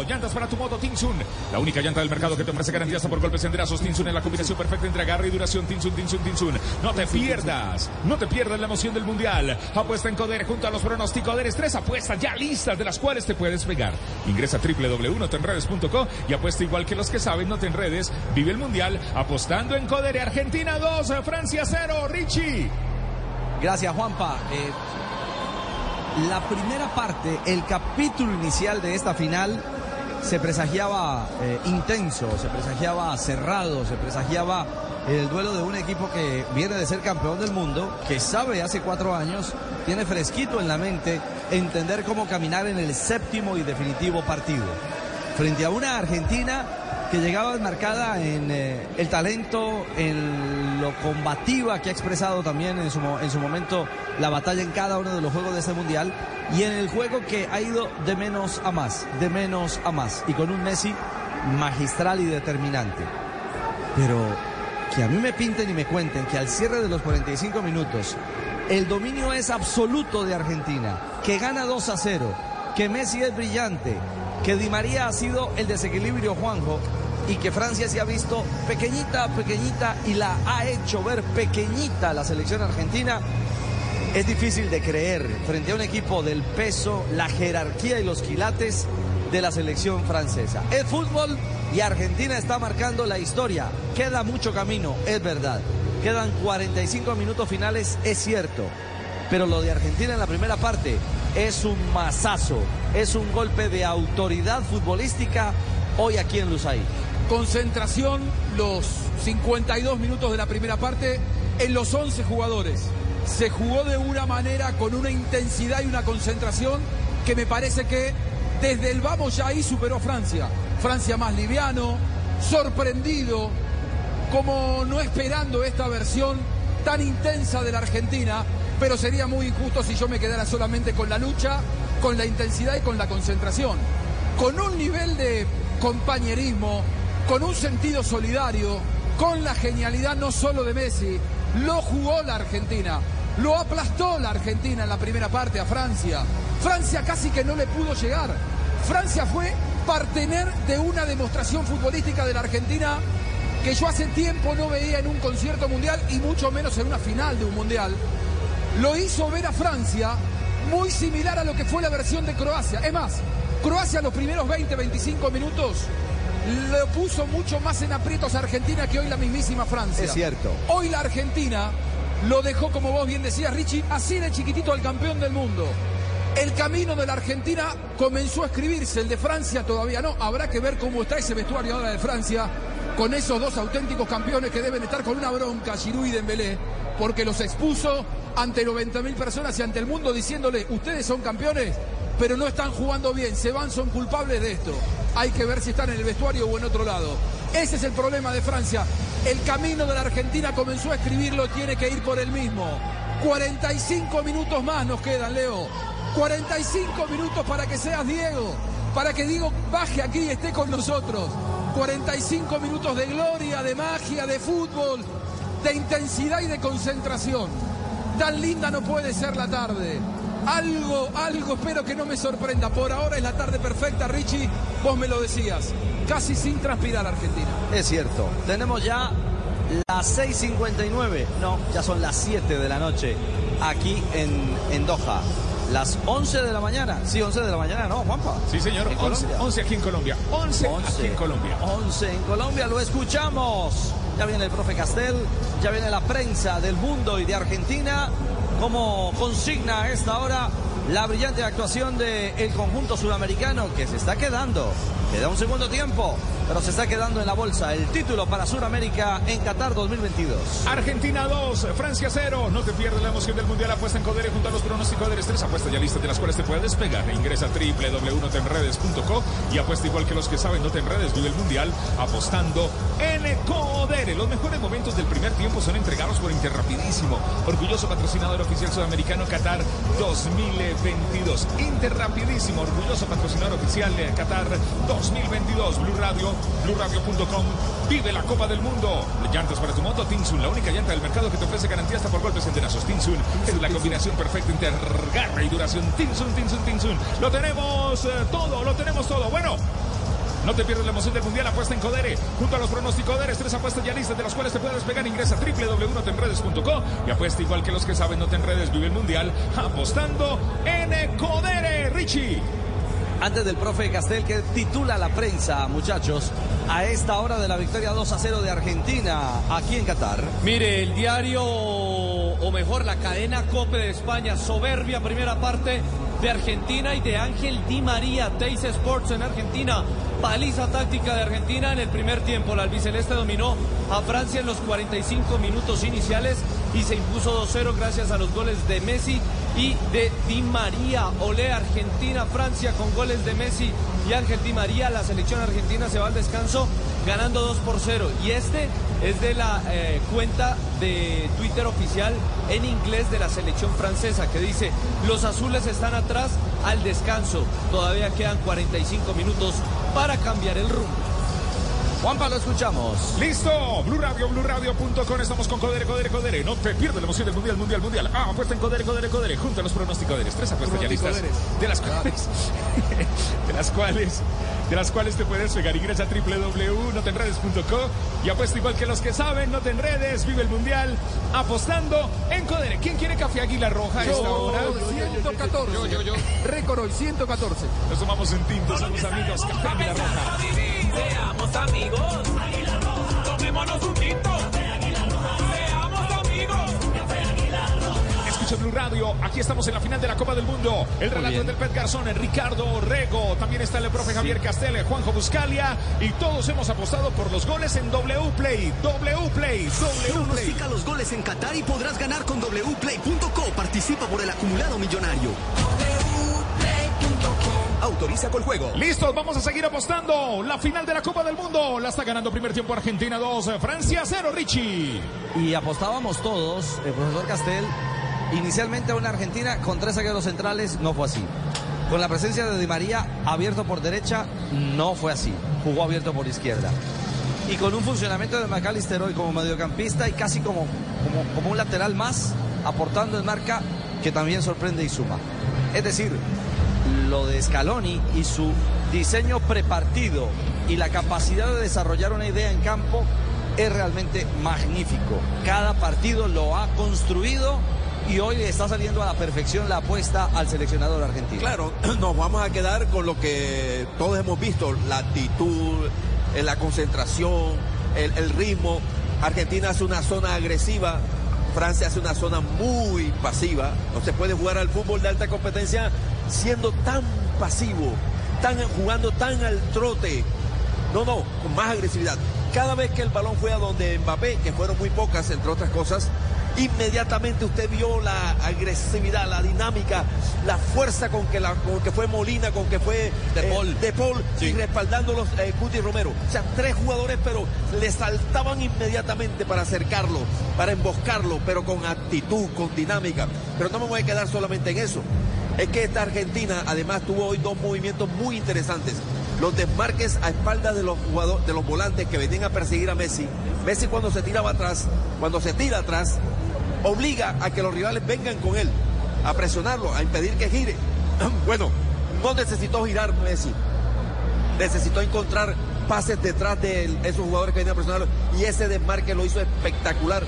Llantas para tu moto Tinsun, la única llanta del mercado que te ofrece garantía hasta por golpes en brazos. Tinsun es la combinación perfecta entre agarre y duración. Tinsun, Tinsun, Tinsun. No te pierdas, no te pierdas la emoción del mundial. Apuesta en Coder junto a los pronosticoderes. Tres apuestas ya listas de las cuales te puedes pegar. Ingresa a www.notenredes.co y apuesta igual que los que saben, no te enredes. Vive el mundial apostando en Coder. Argentina 2, Francia 0. Richie. Gracias, Juanpa. Eh, la primera parte, el capítulo inicial de esta final, se presagiaba eh, intenso, se presagiaba cerrado, se presagiaba el duelo de un equipo que viene de ser campeón del mundo, que sabe hace cuatro años, tiene fresquito en la mente entender cómo caminar en el séptimo y definitivo partido. Frente a una Argentina que llegaba enmarcada en eh, el talento, en lo combativa que ha expresado también en su, en su momento la batalla en cada uno de los juegos de este mundial y en el juego que ha ido de menos a más, de menos a más y con un Messi magistral y determinante. Pero que a mí me pinten y me cuenten que al cierre de los 45 minutos el dominio es absoluto de Argentina, que gana 2 a 0, que Messi es brillante, que Di María ha sido el desequilibrio Juanjo y que Francia se ha visto pequeñita, pequeñita y la ha hecho ver pequeñita la selección argentina. Es difícil de creer frente a un equipo del peso, la jerarquía y los quilates de la selección francesa. Es fútbol y Argentina está marcando la historia. Queda mucho camino, es verdad. Quedan 45 minutos finales, es cierto. Pero lo de Argentina en la primera parte es un masazo, es un golpe de autoridad futbolística hoy aquí en Lusail. Concentración los 52 minutos de la primera parte en los 11 jugadores. Se jugó de una manera con una intensidad y una concentración que me parece que desde el vamos ya ahí superó a Francia. Francia más liviano, sorprendido, como no esperando esta versión tan intensa de la Argentina, pero sería muy injusto si yo me quedara solamente con la lucha, con la intensidad y con la concentración. Con un nivel de compañerismo, con un sentido solidario, con la genialidad no solo de Messi, lo jugó la Argentina, lo aplastó la Argentina en la primera parte a Francia. Francia casi que no le pudo llegar. Francia fue partener de una demostración futbolística de la Argentina que yo hace tiempo no veía en un concierto mundial y mucho menos en una final de un mundial. Lo hizo ver a Francia muy similar a lo que fue la versión de Croacia. Es más, Croacia los primeros 20-25 minutos lo puso mucho más en aprietos a Argentina que hoy la mismísima Francia. Es cierto. Hoy la Argentina lo dejó, como vos bien decías, Richie, así de chiquitito al campeón del mundo. El camino de la Argentina comenzó a escribirse, el de Francia todavía no. Habrá que ver cómo está ese vestuario ahora de Francia con esos dos auténticos campeones que deben estar con una bronca, Giroud y Dembélé, porque los expuso ante 90.000 personas y ante el mundo diciéndole, ustedes son campeones, pero no están jugando bien, se van, son culpables de esto. Hay que ver si están en el vestuario o en otro lado. Ese es el problema de Francia. El camino de la Argentina comenzó a escribirlo, tiene que ir por el mismo. 45 minutos más nos quedan, Leo. 45 minutos para que seas Diego, para que Diego baje aquí y esté con nosotros. 45 minutos de gloria, de magia, de fútbol, de intensidad y de concentración. Tan linda no puede ser la tarde. Algo, algo espero que no me sorprenda. Por ahora es la tarde perfecta, Richie. Vos me lo decías. Casi sin transpirar Argentina. Es cierto. Tenemos ya las 6.59. No, ya son las 7 de la noche aquí en, en Doha. Las 11 de la mañana. Sí, 11 de la mañana, ¿no, Juanpa? Sí, señor. En 11, Colombia. 11 aquí en Colombia. 11, aquí en Colombia. 11 en Colombia, lo escuchamos. Ya viene el profe Castel, ya viene la prensa del mundo y de Argentina. Como consigna a esta hora la brillante actuación del conjunto sudamericano que se está quedando. Queda un segundo tiempo, pero se está quedando en la bolsa el título para Sudamérica en Qatar 2022. Argentina 2, Francia 0. No te pierdas la emoción del Mundial. Apuesta en Codere junto a los pronósticos de tres apuestas ya listas de las cuales te puedes pegar. Ingresa a www.notenredes.co y apuesta igual que los que saben, no te enredes, vive el Mundial apostando en Codere. Los mejores momentos del primer tiempo son entregados por Interrapidísimo, orgulloso patrocinador oficial sudamericano Qatar 2022. Interrapidísimo, orgulloso patrocinador oficial de Qatar 2022. Blue Radio, BlueRadio.com. Vive la Copa del Mundo. Llantas para tu moto, Tinsun, la única llanta del mercado que te ofrece garantía hasta por golpes enterazos. Tinsun es la combinación perfecta entre garra y duración. Tinsun, Tinsun, Tinsun. Lo tenemos eh, todo, lo tenemos todo. Bueno. No te pierdas la emoción del Mundial, apuesta en Codere. Junto a los pronósticos tres apuestas ya listas de las cuales te puedes pegar. Ingresa a www.notenredes.co y apuesta igual que los que saben no te enredes. Vive el Mundial apostando en Codere. Richie. Antes del profe Castel que titula la prensa, muchachos, a esta hora de la victoria 2 a 0 de Argentina aquí en Qatar. Mire, el diario, o mejor, la cadena Cope de España, soberbia primera parte de Argentina y de Ángel Di María, Teis Sports en Argentina. Paliza táctica de Argentina en el primer tiempo. La albiceleste dominó a Francia en los 45 minutos iniciales y se impuso 2-0 gracias a los goles de Messi y de Di María. Olé Argentina, Francia con goles de Messi y Ángel Di María. La selección argentina se va al descanso ganando 2 por 0. Y este es de la eh, cuenta de Twitter oficial en inglés de la selección francesa que dice, los azules están atrás al descanso. Todavía quedan 45 minutos para cambiar el rumbo. Juanpa, lo escuchamos. Listo, Blue Radio, BlueRadio.com. Estamos con Codere, Codere, Codere. No te pierdas la emoción del Mundial, Mundial, Mundial. Ah, apuesta en Codere, Codere, Codere. Junto a los pronósticos de tres apuestas ya listas. De las cuales, de las cuales, de las cuales te puedes pegar. Ingresa a www.notenredes.co y apuesta igual que los que saben, no te enredes, vive el Mundial apostando en Codere. ¿Quién quiere café Águila Roja a esta Yo, hora? 114. Yo, yo, yo. Récord hoy, 114. Nos tomamos en tinto, somos amigos. Café Águila Roja. Seamos amigos. Tomémonos un tinto. Seamos amigos. Escucha Blue Radio, aquí estamos en la final de la Copa del Mundo. El relato del Pet Garzón, Ricardo Rego, también está el profe Javier Castel, Juanjo Buscalia y todos hemos apostado por los goles en W Play, W Play, W Play. Pronostica los goles en Qatar y podrás ganar con wplay.co. Participa por el acumulado millonario. Autoriza con juego. Listos, vamos a seguir apostando. La final de la Copa del Mundo la está ganando primer tiempo Argentina 2, Francia 0, Richie. Y apostábamos todos, el profesor Castel, inicialmente a una Argentina con tres zagueros centrales, no fue así. Con la presencia de Di María abierto por derecha, no fue así. Jugó abierto por izquierda. Y con un funcionamiento de McAllister hoy como mediocampista y casi como, como, como un lateral más, aportando en marca, que también sorprende y suma. Es decir, lo de Scaloni y su diseño prepartido y la capacidad de desarrollar una idea en campo es realmente magnífico. Cada partido lo ha construido y hoy está saliendo a la perfección la apuesta al seleccionador argentino. Claro, nos vamos a quedar con lo que todos hemos visto, la actitud, en la concentración, el, el ritmo. Argentina hace una zona agresiva, Francia hace una zona muy pasiva. No se puede jugar al fútbol de alta competencia siendo tan pasivo, tan, jugando tan al trote. No, no, con más agresividad. Cada vez que el balón fue a donde Mbappé, que fueron muy pocas, entre otras cosas, inmediatamente usted vio la agresividad, la dinámica, la fuerza con que, la, con que fue Molina, con que fue De eh, Paul. De Paul y respaldándolos eh, Cuti Romero. O sea, tres jugadores, pero le saltaban inmediatamente para acercarlo, para emboscarlo, pero con actitud, con dinámica. Pero no me voy a quedar solamente en eso. Es que esta Argentina además tuvo hoy dos movimientos muy interesantes. Los desmarques a espaldas de los jugadores, de los volantes que venían a perseguir a Messi. Messi cuando se tiraba atrás, cuando se tira atrás, obliga a que los rivales vengan con él, a presionarlo, a impedir que gire. Bueno, no necesitó girar Messi. Necesitó encontrar pases detrás de él, esos jugadores que venían a presionarlo. Y ese desmarque lo hizo espectacular.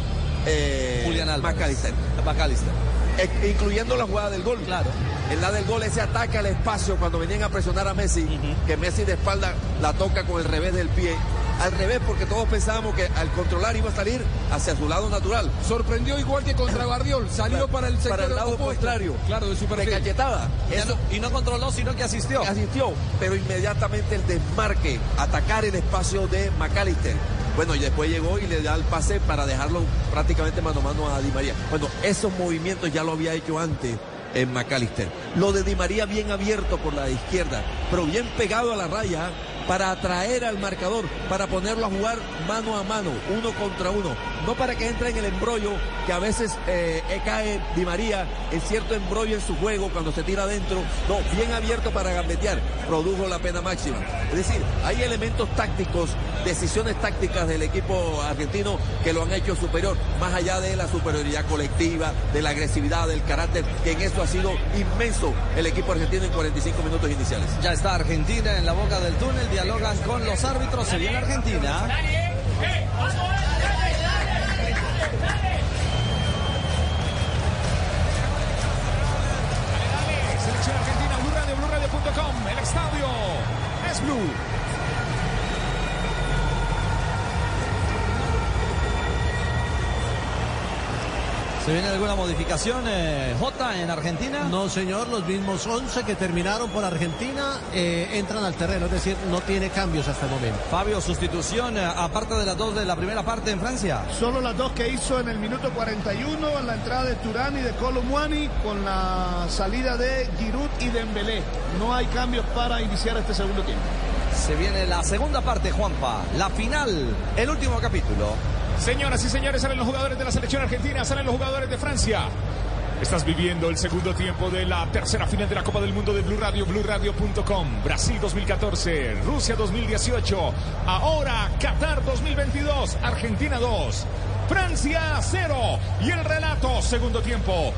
eh, Julián Álvarez. McAllister. McAllister. Eh, incluyendo la jugada del gol. Claro. En la del gol, ese ataque al espacio cuando venían a presionar a Messi, que Messi de espalda la toca con el revés del pie. Al revés, porque todos pensábamos que al controlar iba a salir hacia su lado natural. Sorprendió igual que contra Guardiol, salió para el sector Para el lado opuesto. contrario. Claro, de su De perfil. cachetada. Eso, y no controló, sino que asistió. asistió, pero inmediatamente el desmarque, atacar el espacio de McAllister. Bueno, y después llegó y le da el pase para dejarlo prácticamente mano a mano a Di María. Bueno, esos movimientos ya lo había hecho antes en McAllister. Lo de Di María bien abierto por la izquierda, pero bien pegado a la raya para atraer al marcador, para ponerlo a jugar mano a mano, uno contra uno. No para que entre en el embrollo que a veces eh, eh, cae Di María en cierto embrollo en su juego cuando se tira adentro. No, bien abierto para gambetear. Produjo la pena máxima. Es decir, hay elementos tácticos, decisiones tácticas del equipo argentino que lo han hecho superior, más allá de la superioridad colectiva, de la agresividad, del carácter, que en eso ha sido inmenso el equipo argentino en 45 minutos iniciales. Ya está Argentina en la boca del túnel, dialogan con los árbitros, se viene Argentina. Selección Argentina, Blue Radio, BlueRadio.com. El estadio es Blue. ¿Se viene alguna modificación, eh, J, en Argentina? No, señor, los mismos 11 que terminaron por Argentina eh, entran al terreno, es decir, no tiene cambios hasta el momento. Fabio, sustitución, eh, aparte de las dos de la primera parte en Francia. Solo las dos que hizo en el minuto 41, en la entrada de Turán y de Colomwani, con la salida de Giroud y Dembélé. No hay cambios para iniciar este segundo tiempo. Se viene la segunda parte, Juanpa. La final, el último capítulo. Señoras y señores, salen los jugadores de la selección argentina, salen los jugadores de Francia. Estás viviendo el segundo tiempo de la tercera final de la Copa del Mundo de Blue Radio, BlueRadio.com. Brasil 2014, Rusia 2018, ahora Qatar 2022, Argentina 2. Francia 0 y el relato segundo tiempo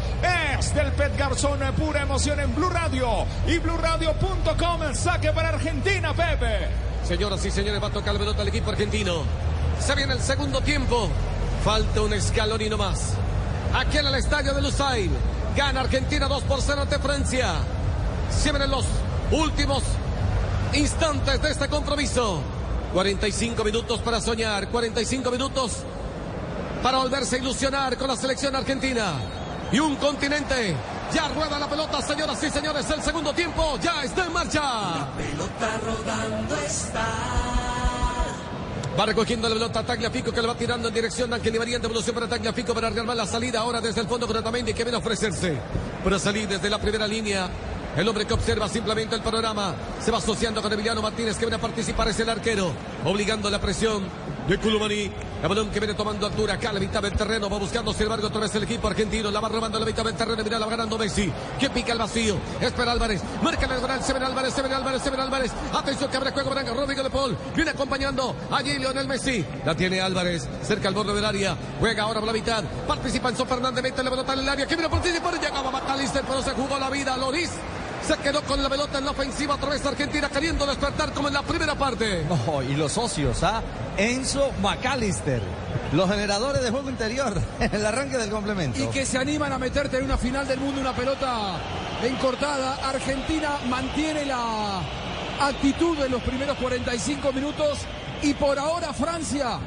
es del Pet Garzón pura emoción en Blue Radio y BlueRadio.com saque para Argentina Pepe Señoras y señores, va a tocar la pelota el equipo argentino. Se viene el segundo tiempo. Falta un escalón y no más. Aquí en el estadio de Lusail. Gana Argentina 2 por 0 ante Francia. Se vienen los últimos instantes de este compromiso. 45 minutos para soñar. 45 minutos para volverse a ilusionar con la selección argentina. Y un continente. Ya rueda la pelota, señoras y señores. El segundo tiempo ya está en marcha. Pelota rodando está. Va recogiendo la pelota Tagliafico que le va tirando en dirección Ángel en devolución para Tagliafico para rearmar la salida ahora desde el fondo con Otamendi que viene a ofrecerse para salir desde la primera línea. El hombre que observa simplemente el panorama se va asociando con Emiliano Martínez que viene a participar es el arquero, obligando la presión de Culumani. El balón que viene tomando altura acá a la mitad del terreno. Va buscando, sin embargo, otra vez el equipo argentino. La va robando a la mitad del terreno. Mira, la va ganando Messi. Que pica el vacío. Espera Álvarez. Marca el lateral. Se ven Álvarez, se ven Álvarez, se ven Álvarez. Atención que abre juego Branca. Rodrigo de Paul. Viene acompañando allí Lionel Messi. La tiene Álvarez. Cerca al borde del área. Juega ahora por la mitad. Participa Enzo Fernández. Mete la pelota en el área. Que viene a participar. Llegaba McAllister, pero se jugó la vida. Loris. Se quedó con la pelota en la ofensiva otra vez Argentina queriendo despertar como en la primera parte. Oh, y los socios, ¿ah? Enzo McAllister. Los generadores de juego interior. El arranque del complemento. Y que se animan a meterte en una final del mundo, una pelota encortada. Argentina mantiene la actitud de los primeros 45 minutos Y por ahora Francia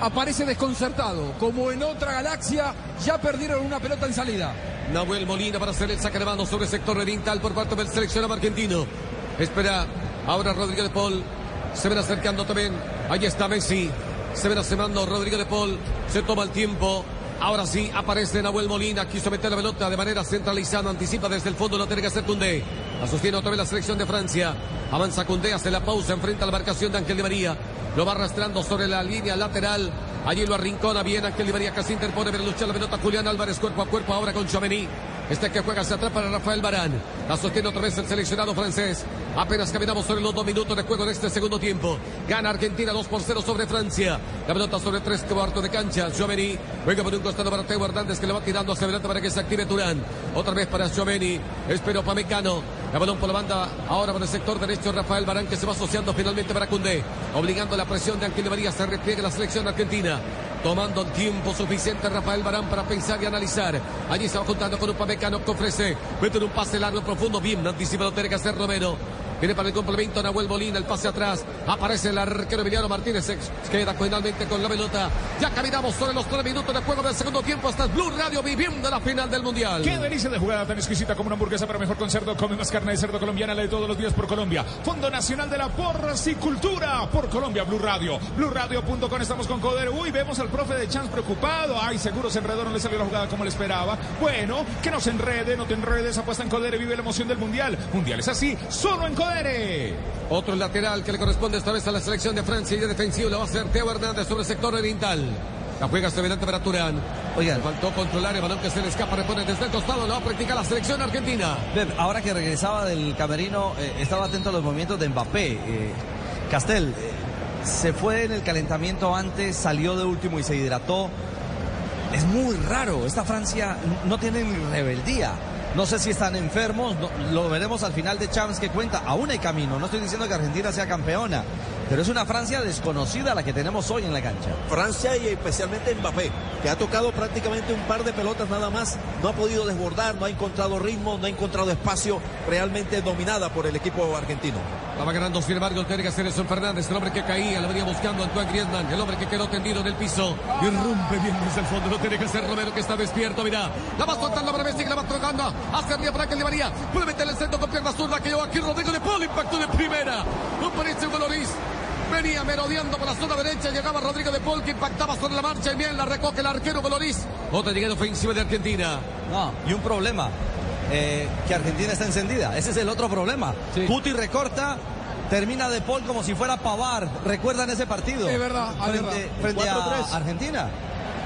aparece desconcertado. Como en otra galaxia, ya perdieron una pelota en salida. Nahuel Molina para hacer el saque de mano sobre el sector oriental por parte del seleccionado argentino. Espera ahora Rodrigo de Paul. Se ven acercando también. Ahí está Messi. Se ven asemando Rodrigo de Paul. Se toma el tiempo. Ahora sí aparece Nahuel Molina. Quiso meter la pelota de manera centralizada. Anticipa desde el fondo. Lo tiene que hacer Cundé. La sostiene otra vez la selección de Francia. Avanza Cundé. Hace la pausa. Enfrenta a la marcación de Ángel de María. Lo va arrastrando sobre la línea lateral. Allí lo arrincona bien Ángel Di María casi interpone, pero lucha la pelota Julián Álvarez cuerpo a cuerpo ahora con Chomení. Este que juega hacia atrás para Rafael Barán. La sostiene otra vez el seleccionado francés. Apenas caminamos sobre los dos minutos de juego en este segundo tiempo. Gana Argentina 2 por 0 sobre Francia. La pelota sobre tres cuartos de cancha. Chomení juega por un costado para Teo Hernández que le va tirando hacia adelante para que se active Turán. Otra vez para Chomení. Espero Pamecano. La balón por la banda ahora por el sector derecho Rafael Barán que se va asociando finalmente para Cundé. Obligando la presión de Ángel María. Se repliega la selección argentina. Tomando el tiempo suficiente Rafael Barán para pensar y analizar. Allí se va juntando con un Pamecano que ofrece. Mete un pase largo, profundo. Bien, anticipa lo tiene que hacer Romero. Viene para el complemento Nahuel Molina, el pase atrás. Aparece el arquero Emiliano Martínez. Se queda finalmente con la pelota. Ya caminamos sobre los tres minutos de juego del segundo tiempo. Hasta Blue Radio viviendo la final del Mundial. Qué delicia de jugada tan exquisita como una hamburguesa, pero mejor con cerdo. Come más carne de cerdo colombiana, la de todos los días por Colombia. Fondo Nacional de la Porcicultura por Colombia, Blue Radio. BlueRadio.com, estamos con Codere. Uy, vemos al profe de Chance preocupado. Ay, seguro se enredó, no le salió la jugada como le esperaba. Bueno, que no se enrede, no te enredes. Apuesta en Codere, vive la emoción del Mundial. Mundial es así, solo en Codere. Otro lateral que le corresponde esta vez a la selección de Francia y de defensivo lo va a hacer Teo Hernández sobre el sector oriental. La juega hasta delante para Turán. Oigan. Faltó controlar el balón que se le escapa, repone desde el costado, lo va a practicar la selección argentina. Ahora que regresaba del camerino, eh, estaba atento a los movimientos de Mbappé. Eh, Castel, eh, se fue en el calentamiento antes, salió de último y se hidrató. Es muy raro, esta Francia no tiene ni rebeldía. No sé si están enfermos, lo veremos al final de Champs que cuenta. Aún hay camino, no estoy diciendo que Argentina sea campeona, pero es una Francia desconocida la que tenemos hoy en la cancha. Francia y especialmente Mbappé, que ha tocado prácticamente un par de pelotas nada más, no ha podido desbordar, no ha encontrado ritmo, no ha encontrado espacio, realmente dominada por el equipo argentino. Estaba ganando, sin embargo, el tiene que hacer Edson Fernández, el hombre que caía, lo venía buscando Antoine Griezmann, el hombre que quedó tendido en el piso. Y rompe bien desde el fondo, lo tiene que hacer Romero, que está despierto, mira. La va soltando para Messi, que la va tocando hacia arriba para que le María. Puede meter el centro con pierna zurda, que lleva aquí Rodrigo de Paul, impacto de primera. No parece Loris. Venía merodeando por la zona derecha, llegaba Rodrigo de Paul, que impactaba sobre la marcha, y bien la recoge el arquero Hugo Loris. Otra llegada ofensiva de Argentina. No, y un problema, eh, que Argentina está encendida. Ese es el otro problema. Cuti recorta, termina de Paul como si fuera Pavar. ¿Recuerdan ese partido? Es verdad, frente, verdad. frente a 4-3. Argentina.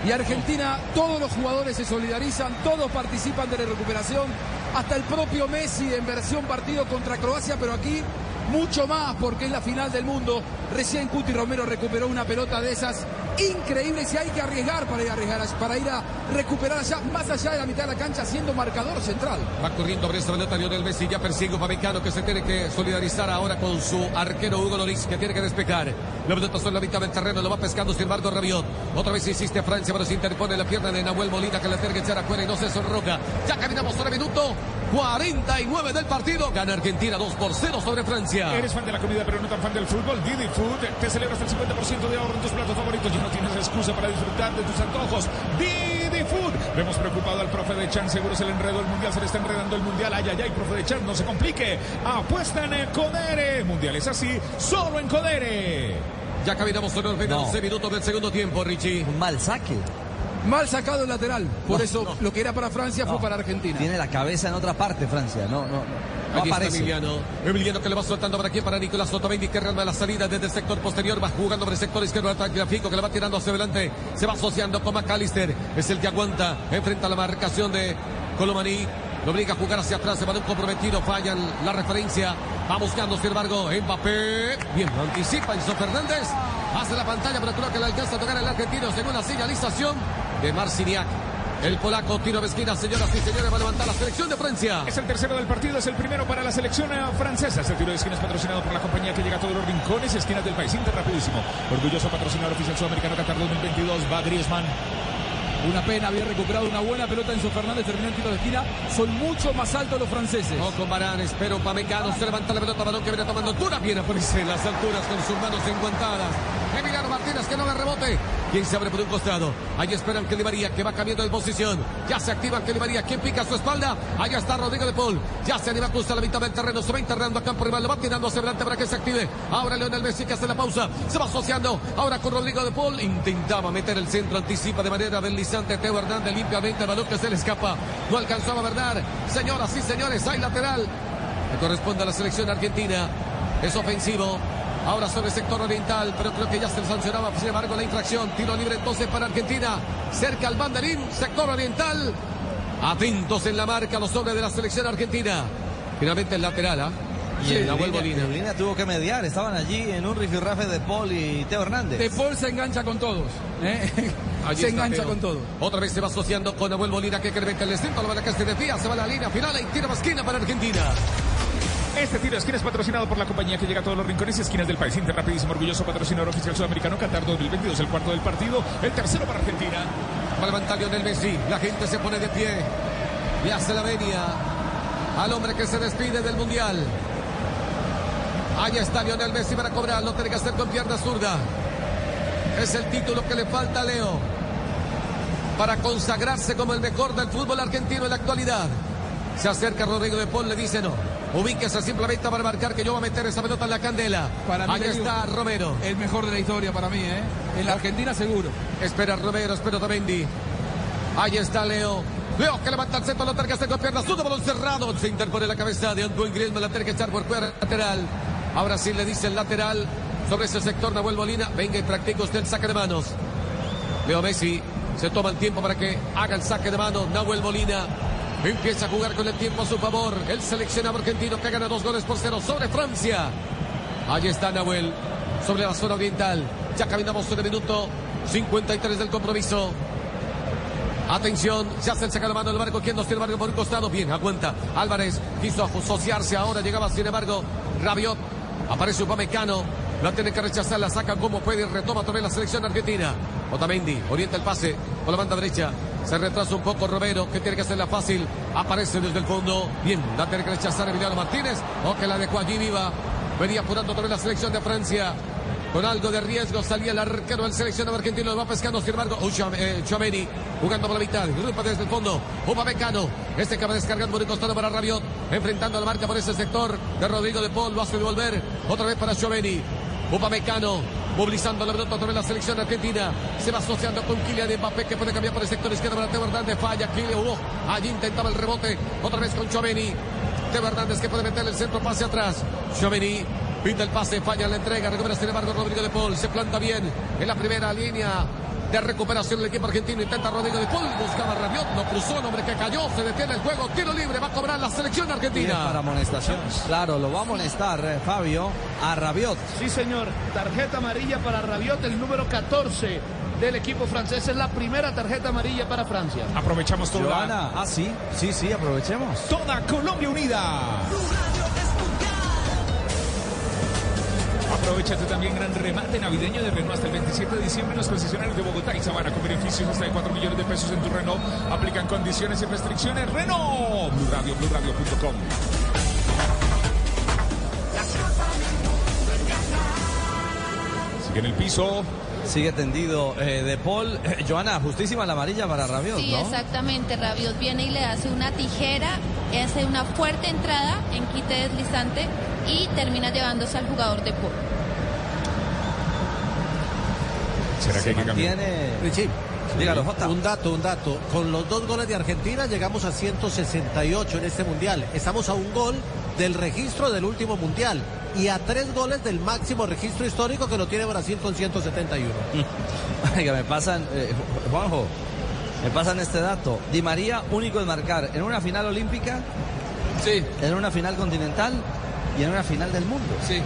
Y Argentina, todos los jugadores se solidarizan, todos participan de la recuperación, hasta el propio Messi en versión partido contra Croacia, pero aquí mucho más porque es la final del mundo. Recién Cuti Romero recuperó una pelota de esas increíbles y hay que arriesgar para ir a, para ir a recuperar allá, más allá de la mitad de la cancha, siendo marcador central. Va corriendo por esta pelota Lionel Messi, ya persigue un que se tiene que solidarizar ahora con su arquero Hugo Loris, que tiene que despejar. La pelota sobre la mitad del terreno, lo va pescando sin embargo Rabiot. Otra vez insiste Francia, pero se interpone la pierna de Nahuel Molina, que tiene que echar afuera y no se sonroca. Ya caminamos sobre minuto 49 del partido. Gana Argentina 2 por 0 sobre Francia. Eres fan de la comida, pero no tan fan del fútbol. Didi Food te celebras el 50% de ahorro en tus platos favoritos. Ya no tienes excusa para disfrutar de tus antojos. Didi Food. Vemos preocupado al profe de Chan. Seguro se le enredó el mundial. Se le está enredando el mundial. Ay, ay, ay, profe de Chan. No se complique. Apuesta en Codere. Mundial es así. Solo en Codere. Ya caminamos sobre los 11 minutos del segundo tiempo, Richie. Un mal saque. Mal sacado el lateral, por No, eso lo que era para Francia fue para Argentina. Tiene la cabeza en otra parte, Francia. No, no, no. Aquí está aparece. Emiliano. Emiliano que le va soltando para aquí, para Nicolás Otamendi, que rearma la salida desde el sector posterior. Va jugando por el sector izquierdo al gráfico que le va tirando hacia adelante. Se va asociando con McAllister. Es el que aguanta. Enfrenta la marcación de Colomani. Lo obliga a jugar hacia atrás. Se va de un comprometido. Fallan la referencia. Va buscando, sin embargo, Mbappé. Bien, anticipa Enzo Fernández. Hace la pantalla, pero creo que le alcanza a tocar el argentino según la señalización de Marciniak. El polaco, tiro de esquina, señoras y señores, va a levantar la selección de Francia. Es el tercero del partido, es el primero para la selección eh, francesa. Este tiro de esquina es patrocinado por la compañía que llega a todos los rincones esquinas del país. Inter rapidísimo. Orgulloso patrocinador oficial sudamericano Qatar 2022. Va Griezmann. Una pena, había recuperado una buena pelota Enzo Fernández, terminó en tiro de esquina. Son mucho más altos los franceses. Ojo Barán, espera un Pamecano, se levanta la pelota, balón que viene tomando altura, viene a ponerse en las alturas con sus manos enguantadas. Emiliano Martínez que no le rebote. ¿Quién se abre por un costado? Ahí esperan que María, que va cambiando de posición. Ya se activa que María, ¿quién pica su espalda? Allá está Rodrigo de Paul. Ya se anima a la mitad del terreno, se va internando a campo rival, lo va tirando hacia adelante para que se active. Ahora Leonel Messi que hace la pausa, se va asociando ahora con Rodrigo de Paul. Intentaba meter el centro, anticipa de manera deslizante Teo Hernández limpiamente el balón se le escapa. No alcanzaba a verdad. Señoras y señores, hay lateral. Le corresponde a la selección argentina. Es ofensivo. Ahora sobre el sector oriental, pero creo que ya se sancionaba, sin embargo, la infracción. Tiro libre entonces para Argentina. Cerca al banderín, sector oriental. Atentos en la marca los hombres de la selección argentina. Finalmente el lateral, ¿ah? Y el Nahuel Molina. Molina tuvo que mediar, estaban allí en un rifirrafe de Paul y Teo Hernández. De Paul se engancha con todos. ¿eh? Allí se engancha Teo. con todo. Otra vez se va asociando con Nahuel Molina que incrementa el instinto, lo va a se desvía, se va a la línea final y tira más esquina para Argentina. Este tiro de esquina es patrocinado por la compañía que llega a todos los rincones y esquinas del país. Inter Rapidísimo, orgulloso patrocinador oficial sudamericano Qatar 2022, el cuarto del partido, el tercero para Argentina. Va a levantar Lionel Messi, la gente se pone de pie y hace la venia al hombre que se despide del Mundial. Ahí está Lionel Messi para cobrar, lo tiene que hacer con pierna zurda. Es el título que le falta a Leo para consagrarse como el mejor del fútbol argentino en la actualidad. Se acerca Rodrigo de Paul, le dice no. Ubíquese simplemente para marcar que yo voy a meter esa pelota en la candela. Para mí, Ahí digo, está Romero. El mejor de la historia para mí, ¿eh? En la Argentina seguro. Espera Romero, espera Otamendi. Ahí está Leo. Leo que levanta el centro, lo tiene que hacer con piernas. Balón cerrado. Se interpone la cabeza de Antoine Griezmann. La tiene que echar por fuera lateral. Ahora sí le dice el lateral sobre ese sector Nahuel Molina. Venga y practica usted el saque de manos. Leo Messi se toma el tiempo para que haga el saque de manos. Nahuel Molina empieza a jugar con el tiempo a su favor. El seleccionado argentino que gana dos goles por cero sobre Francia. Allí está Nahuel sobre la zona oriental. Ya caminamos en el minuto 53 del compromiso. Atención, se hace el sacado de mano del barco. ¿Quién nos tiene barco por un costado? Bien, aguanta. Álvarez quiso asociarse ahora. Llegaba, sin embargo, Rabiot. Aparece Upamecano. La tiene que rechazar, la saca como puede y retoma también la selección argentina. Otamendi orienta el pase por la banda derecha. Se retrasa un poco Romero, que tiene que hacerla fácil. Aparece desde el fondo. Bien, la tiene que rechazar Emiliano Martínez. O que la dejó allí viva. Venía apurando también la selección de Francia. Con algo de riesgo salía el arquero del seleccionado argentino. Va pescando, sin embargo, Ucham- eh, jugando por la mitad. Grupa desde el fondo. Upamecano. Este que va descargando por el costado para Rabiot. Enfrentando a la marca por ese sector de Rodrigo de Paul. Lo hace devolver. Otra vez para Chouameni. Upamecano. Movilizando la pelota sobre la selección argentina. Se va asociando con Kylian Mbappé que puede cambiar por el sector izquierdo para Teo Hernández. Falla Kylian. Oh, allí intentaba el rebote. Otra vez con Chouameni. Teo Hernández que puede meter el centro pase atrás. Chouameni pinta el pase, falla la entrega, recupera sin embargo Rodrigo de Paul, se planta bien en la primera línea de recuperación del equipo argentino, intenta Rodrigo de Paul, buscaba a Rabiot, no cruzó, el hombre que cayó, se detiene el juego, tiro libre, va a cobrar la selección argentina. para amonestación. Claro, lo va a amonestar eh, Fabio a Rabiot. Sí, señor. Tarjeta amarilla para Rabiot, el número 14 del equipo francés. Es la primera tarjeta amarilla para Francia. Aprovechamos toda, Joana, ah, sí, sí, sí, aprovechemos. toda Colombia unida. Aprovechate también gran remate navideño de Renault hasta el 27 de diciembre en los concesionarios de Bogotá y Sabana con beneficios hasta de 4 millones de pesos en tu Renault. Aplican condiciones y restricciones. Renault. Blue Radio, BlueRadio.com. Sigue en el piso. Sigue tendido eh, de Paul. Eh, Joana, justísima la amarilla para Rabiot, Sí, ¿no? exactamente. Rabiot viene y le hace una tijera, hace una fuerte entrada en quite deslizante y termina llevándose al jugador de Paul. ¿Será que hay que cambiar? Tiene... Richie, Dígalo, Jota. Un dato, un dato. Con los dos goles de Argentina llegamos a 168 en este mundial. Estamos a un gol del registro del último mundial y a tres goles del máximo registro histórico que lo tiene Brasil con 171. que me pasan, eh, Juanjo, me pasan este dato. Di María, único en marcar en una final olímpica, Sí, en una final continental y en una final del mundo. sí.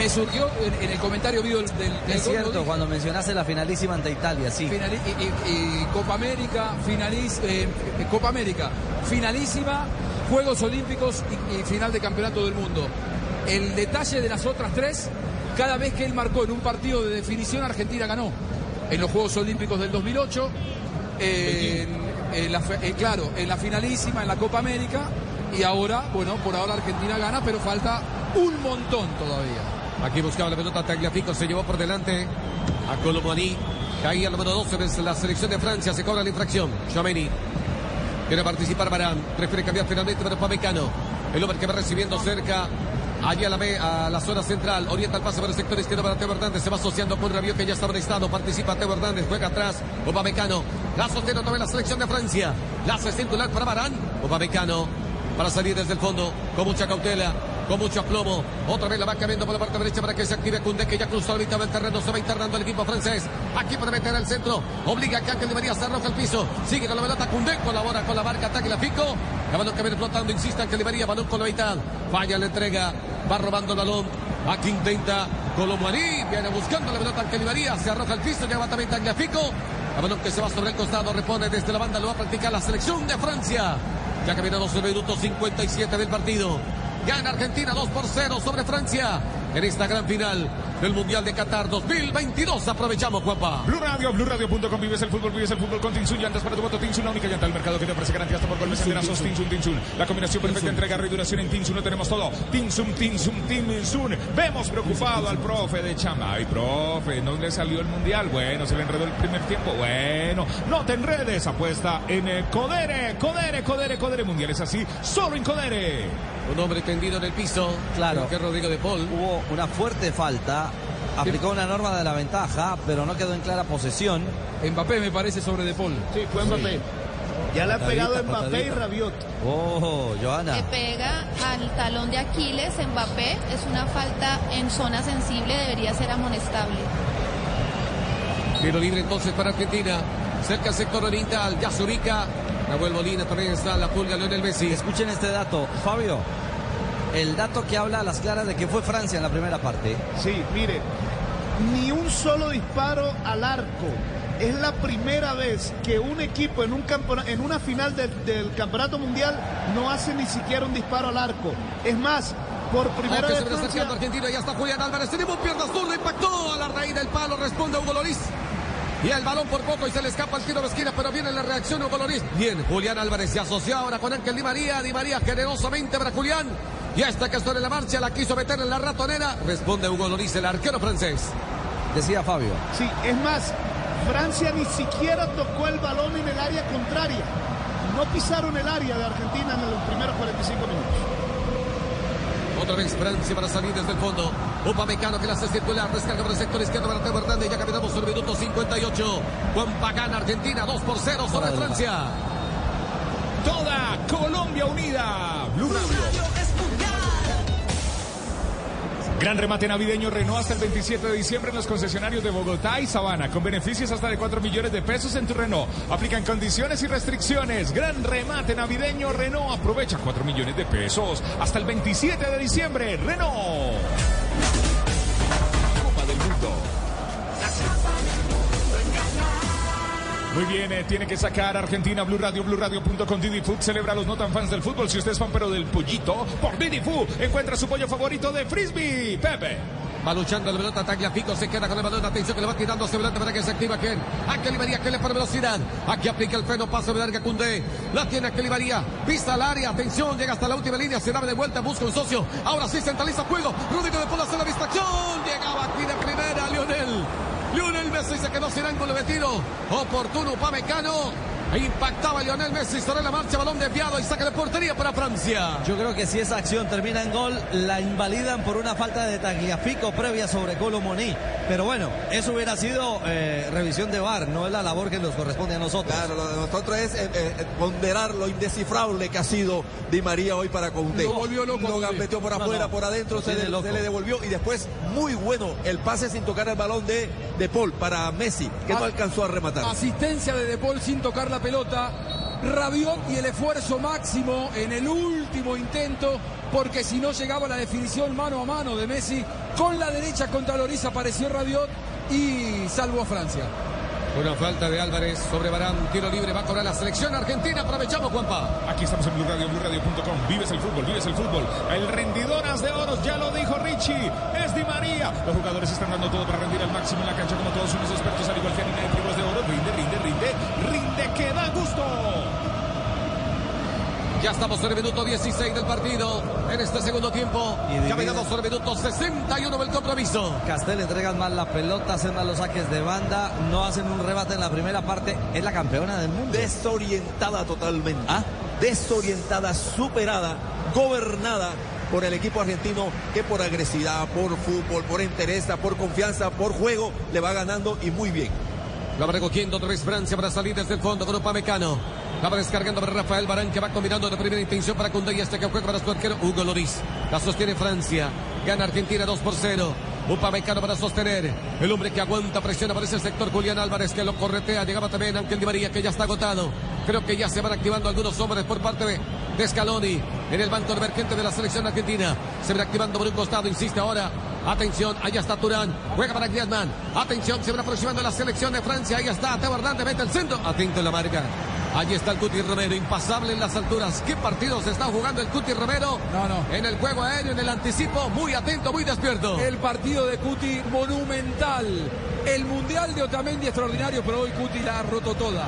Me surgió en, en el comentario vivo del, Es gol, cierto, cuando mencionaste la finalísima ante Italia, sí. Finali- y, y- y Copa América, finaliz, eh, eh, Copa América, finalísima, Juegos Olímpicos y, y final de Campeonato del Mundo. El detalle de las otras tres, cada vez que él marcó en un partido de definición, Argentina ganó. En los Juegos Olímpicos del 2008, en, en la, fe- eh, claro, en la finalísima, en la Copa América. Y ahora, bueno, por ahora Argentina gana, pero falta un montón todavía. Aquí buscaba la pelota Tagliafico, se llevó por delante a Colomani. Caía el número 12 de la selección de Francia, se cobra la infracción. Chameni. Quiere participar Barán, prefiere cambiar finalmente para Pamecano. El hombre que va recibiendo cerca. Allí a la, a la zona central, orienta el pase por el sector izquierdo para Teo Hernández, se va asociando con Rabiot que ya está estado, participa Teo Hernández, juega atrás, Upamecano, la sostiene otra vez la selección de Francia, la hace circular para Barán, Upamecano, para salir desde el fondo, con mucha cautela, con mucho aplomo. Otra vez la va cambiando por la parte derecha para que se active Cundé, que ya cruzó ahorita el terreno. Se va internando el equipo francés. Aquí para meter al centro. Obliga a que María se arroja al piso. Sigue con la pelota Cundé. Colabora con la barca. Ataque la Fico. El balón que viene flotando. Insiste Di María. Balón con la mitad. Falla la entrega. Va robando el balón. Aquí intenta Colomani. Viene buscando la pelota Ángel Di María. Se arroja al piso. Lleva también Tagliafico. El balón que se va sobre el costado. Repone desde la banda. Lo va a practicar la selección de Francia. Ya que viene 12 minutos 57 del partido. Gana Argentina 2 por 0 sobre Francia en esta gran final del Mundial de Qatar 2022. Aprovechamos, Juanpa. Blue Radio, BlueRadio.com, vives el fútbol, vives el fútbol con Tinsun, llantas para tu voto, Tinsun, la única llanta del mercado que te ofrece garantía hasta por golpes enterazos, Tinsun, Tinsun, la combinación perfecta entre garra y duración en Tinsun, lo tenemos todo, Tinsun, Tinsun, Tinsun, vemos preocupado al profe de Chama, ay profe, no le salió el mundial, bueno, se le enredó el primer tiempo, bueno, no te enredes, apuesta en Codere, Codere, Codere, Codere, mundial es así, solo en Codere. Un hombre tendido en el piso. Claro. Que Rodrigo de Paul. Hubo una fuerte falta. Aplicó una norma de la ventaja, pero no quedó en clara posesión. Mbappé me parece sobre De Paul. Sí, fue Mbappé. Ya le ha pegado Patadita, Mbappé y. Rabiot. Oh, Joana. Le pega al talón de Aquiles, Mbappé. Es una falta en zona sensible, debería ser amonestable. Tiro libre entonces para Argentina. Cerca al sector oriental. Ya se ubica. Nahuel Molina también está la pulga Lionel Messi. Escuchen este dato, Fabio. El dato que habla a las claras de que fue Francia en la primera parte. Sí, mire, ni un solo disparo al arco. Es la primera vez que un equipo en, un en una final del, del Campeonato Mundial no hace ni siquiera un disparo al arco. Es más, por primera Aunque vez se Francia... Argentina, ya está Julián Álvarez. Tenemos pierna zurda, impactó a la raíz del palo, responde Hugo Loris. Y el balón por poco y se le escapa el tiro de esquina, pero viene la reacción de Hugo Loris. Bien, Julián Álvarez se asoció ahora con Ángel Di María. Di María generosamente para Julián. Y esta que en la marcha la quiso meter en la ratonera. Responde Hugo Loris, el arquero francés. Decía Fabio. Sí, es más, Francia ni siquiera tocó el balón en el área contraria. No pisaron el área de Argentina en los primeros 45 minutos. Otra vez Francia para salir desde el fondo. Upamecano que la hace circular. Descarga por el sector izquierdo para Teo Hernández. Ya caminamos el minuto 58. Juan Pagán, Argentina, 2 por 0 sobre Francia. Toda Colombia unida. Blue Radio. Gran remate navideño Renault hasta el 27 de diciembre en los concesionarios de Bogotá y Sabana, con beneficios hasta de 4 millones de pesos en tu Renault. Aplican condiciones y restricciones. Gran remate navideño Renault. Aprovecha 4 millones de pesos hasta el 27 de diciembre. Renault. Muy bien, eh, tiene que sacar Argentina Blue Radio, Blue Radio.com. Didi Food celebra a los no tan fans del fútbol. Si usted es fan pero del pollito, por Didi Food encuentra su pollo favorito de frisbee. Pepe. Va luchando la pelota, Tagliafico se queda con el balón, atención que le va tirando hacia adelante para que se activa Ken. Ángel Di María que le pone velocidad. Aquí aplica el freno, paso de larga Cundé. La tiene Ángel Di María, pisa al área, atención, llega hasta la última línea, se da de vuelta, busca un socio. Ahora sí centraliza juego. Rodrigo de Paul hace la distracción. Llegaba aquí de primera Lionel. Lionel Messi se quedó sin ángulo de tiro. Oportuno Pamecano. Impactaba Lionel Messi sobre la marcha, balón desviado y saca de portería para Francia. Yo creo que si esa acción termina en gol, la invalidan por una falta de Tagliafico previa sobre Colo Moni. Pero bueno, eso hubiera sido eh, revisión de VAR, no es la labor que nos corresponde a nosotros. Claro, lo de nosotros es eh, eh, ponderar lo indescifrable que ha sido Di María hoy para Conte. Lo volvió loco, Lo gambeteó por afuera, no, por adentro, se, le- loco. se le devolvió y después muy bueno el pase sin tocar el balón de, de Paul para Messi, que no alcanzó a rematar. Asistencia de De Paul sin tocar la pelota. Rabiot y el esfuerzo máximo en el último intento, porque si no llegaba la definición mano a mano de Messi, con la derecha contra Loris apareció Rabiot y salvó a Francia. Una falta de Álvarez sobre Barán, tiro libre, va a cobrar la selección argentina. Aprovechamos, Juanpa. Aquí estamos en Blue Radio, BlueRadio.com. Vives el fútbol, vives el fútbol. El rendidoras de oros, ya lo dijo Richie, es Di María. Los jugadores están dando todo para rendir al máximo en la cancha, como todos unos expertos, al igual que Nina de Tribus de Oro. Rinde, rinde, que da gusto. Ya estamos en el minuto 16 del partido, en este segundo tiempo. Caminamos por el minuto 61 del compromiso. Castel entregan mal la pelota, hacen mal los saques de banda, no hacen un rebate en la primera parte. Es la campeona del mundo. Desorientada totalmente. ¿Ah? Desorientada, superada, gobernada por el equipo argentino que por agresividad, por fútbol, por entereza, por confianza, por juego, le va ganando y muy bien. La va recogiendo otra vez Francia para salir desde el fondo con Upamecano. La va descargando para Rafael Barán que va combinando de primera intención para Cundé y este que juega para su arquero Hugo Loris. La sostiene Francia. Gana Argentina 2 por 0. Upamecano para sostener. El hombre que aguanta presión aparece el sector Julián Álvarez que lo corretea. Llegaba también Ángel Di María que ya está agotado. Creo que ya se van activando algunos hombres por parte de, de Scaloni en el banco emergente de la selección argentina. Se va activando por un costado, insiste ahora. Atención, allá está Turán. Juega para Griezmann. Atención, se va aproximando la selección de Francia. Ahí está Teo Hernández, mete el centro. Atento en la marca. Allí está el Cuti Romero, impasable en las alturas. ¿Qué partido se está jugando el Cuti Romero? No, no. En el juego aéreo, en el anticipo, muy atento, muy despierto. El partido de Cuti monumental. El mundial de Otamendi extraordinario, pero hoy Cuti la ha roto toda.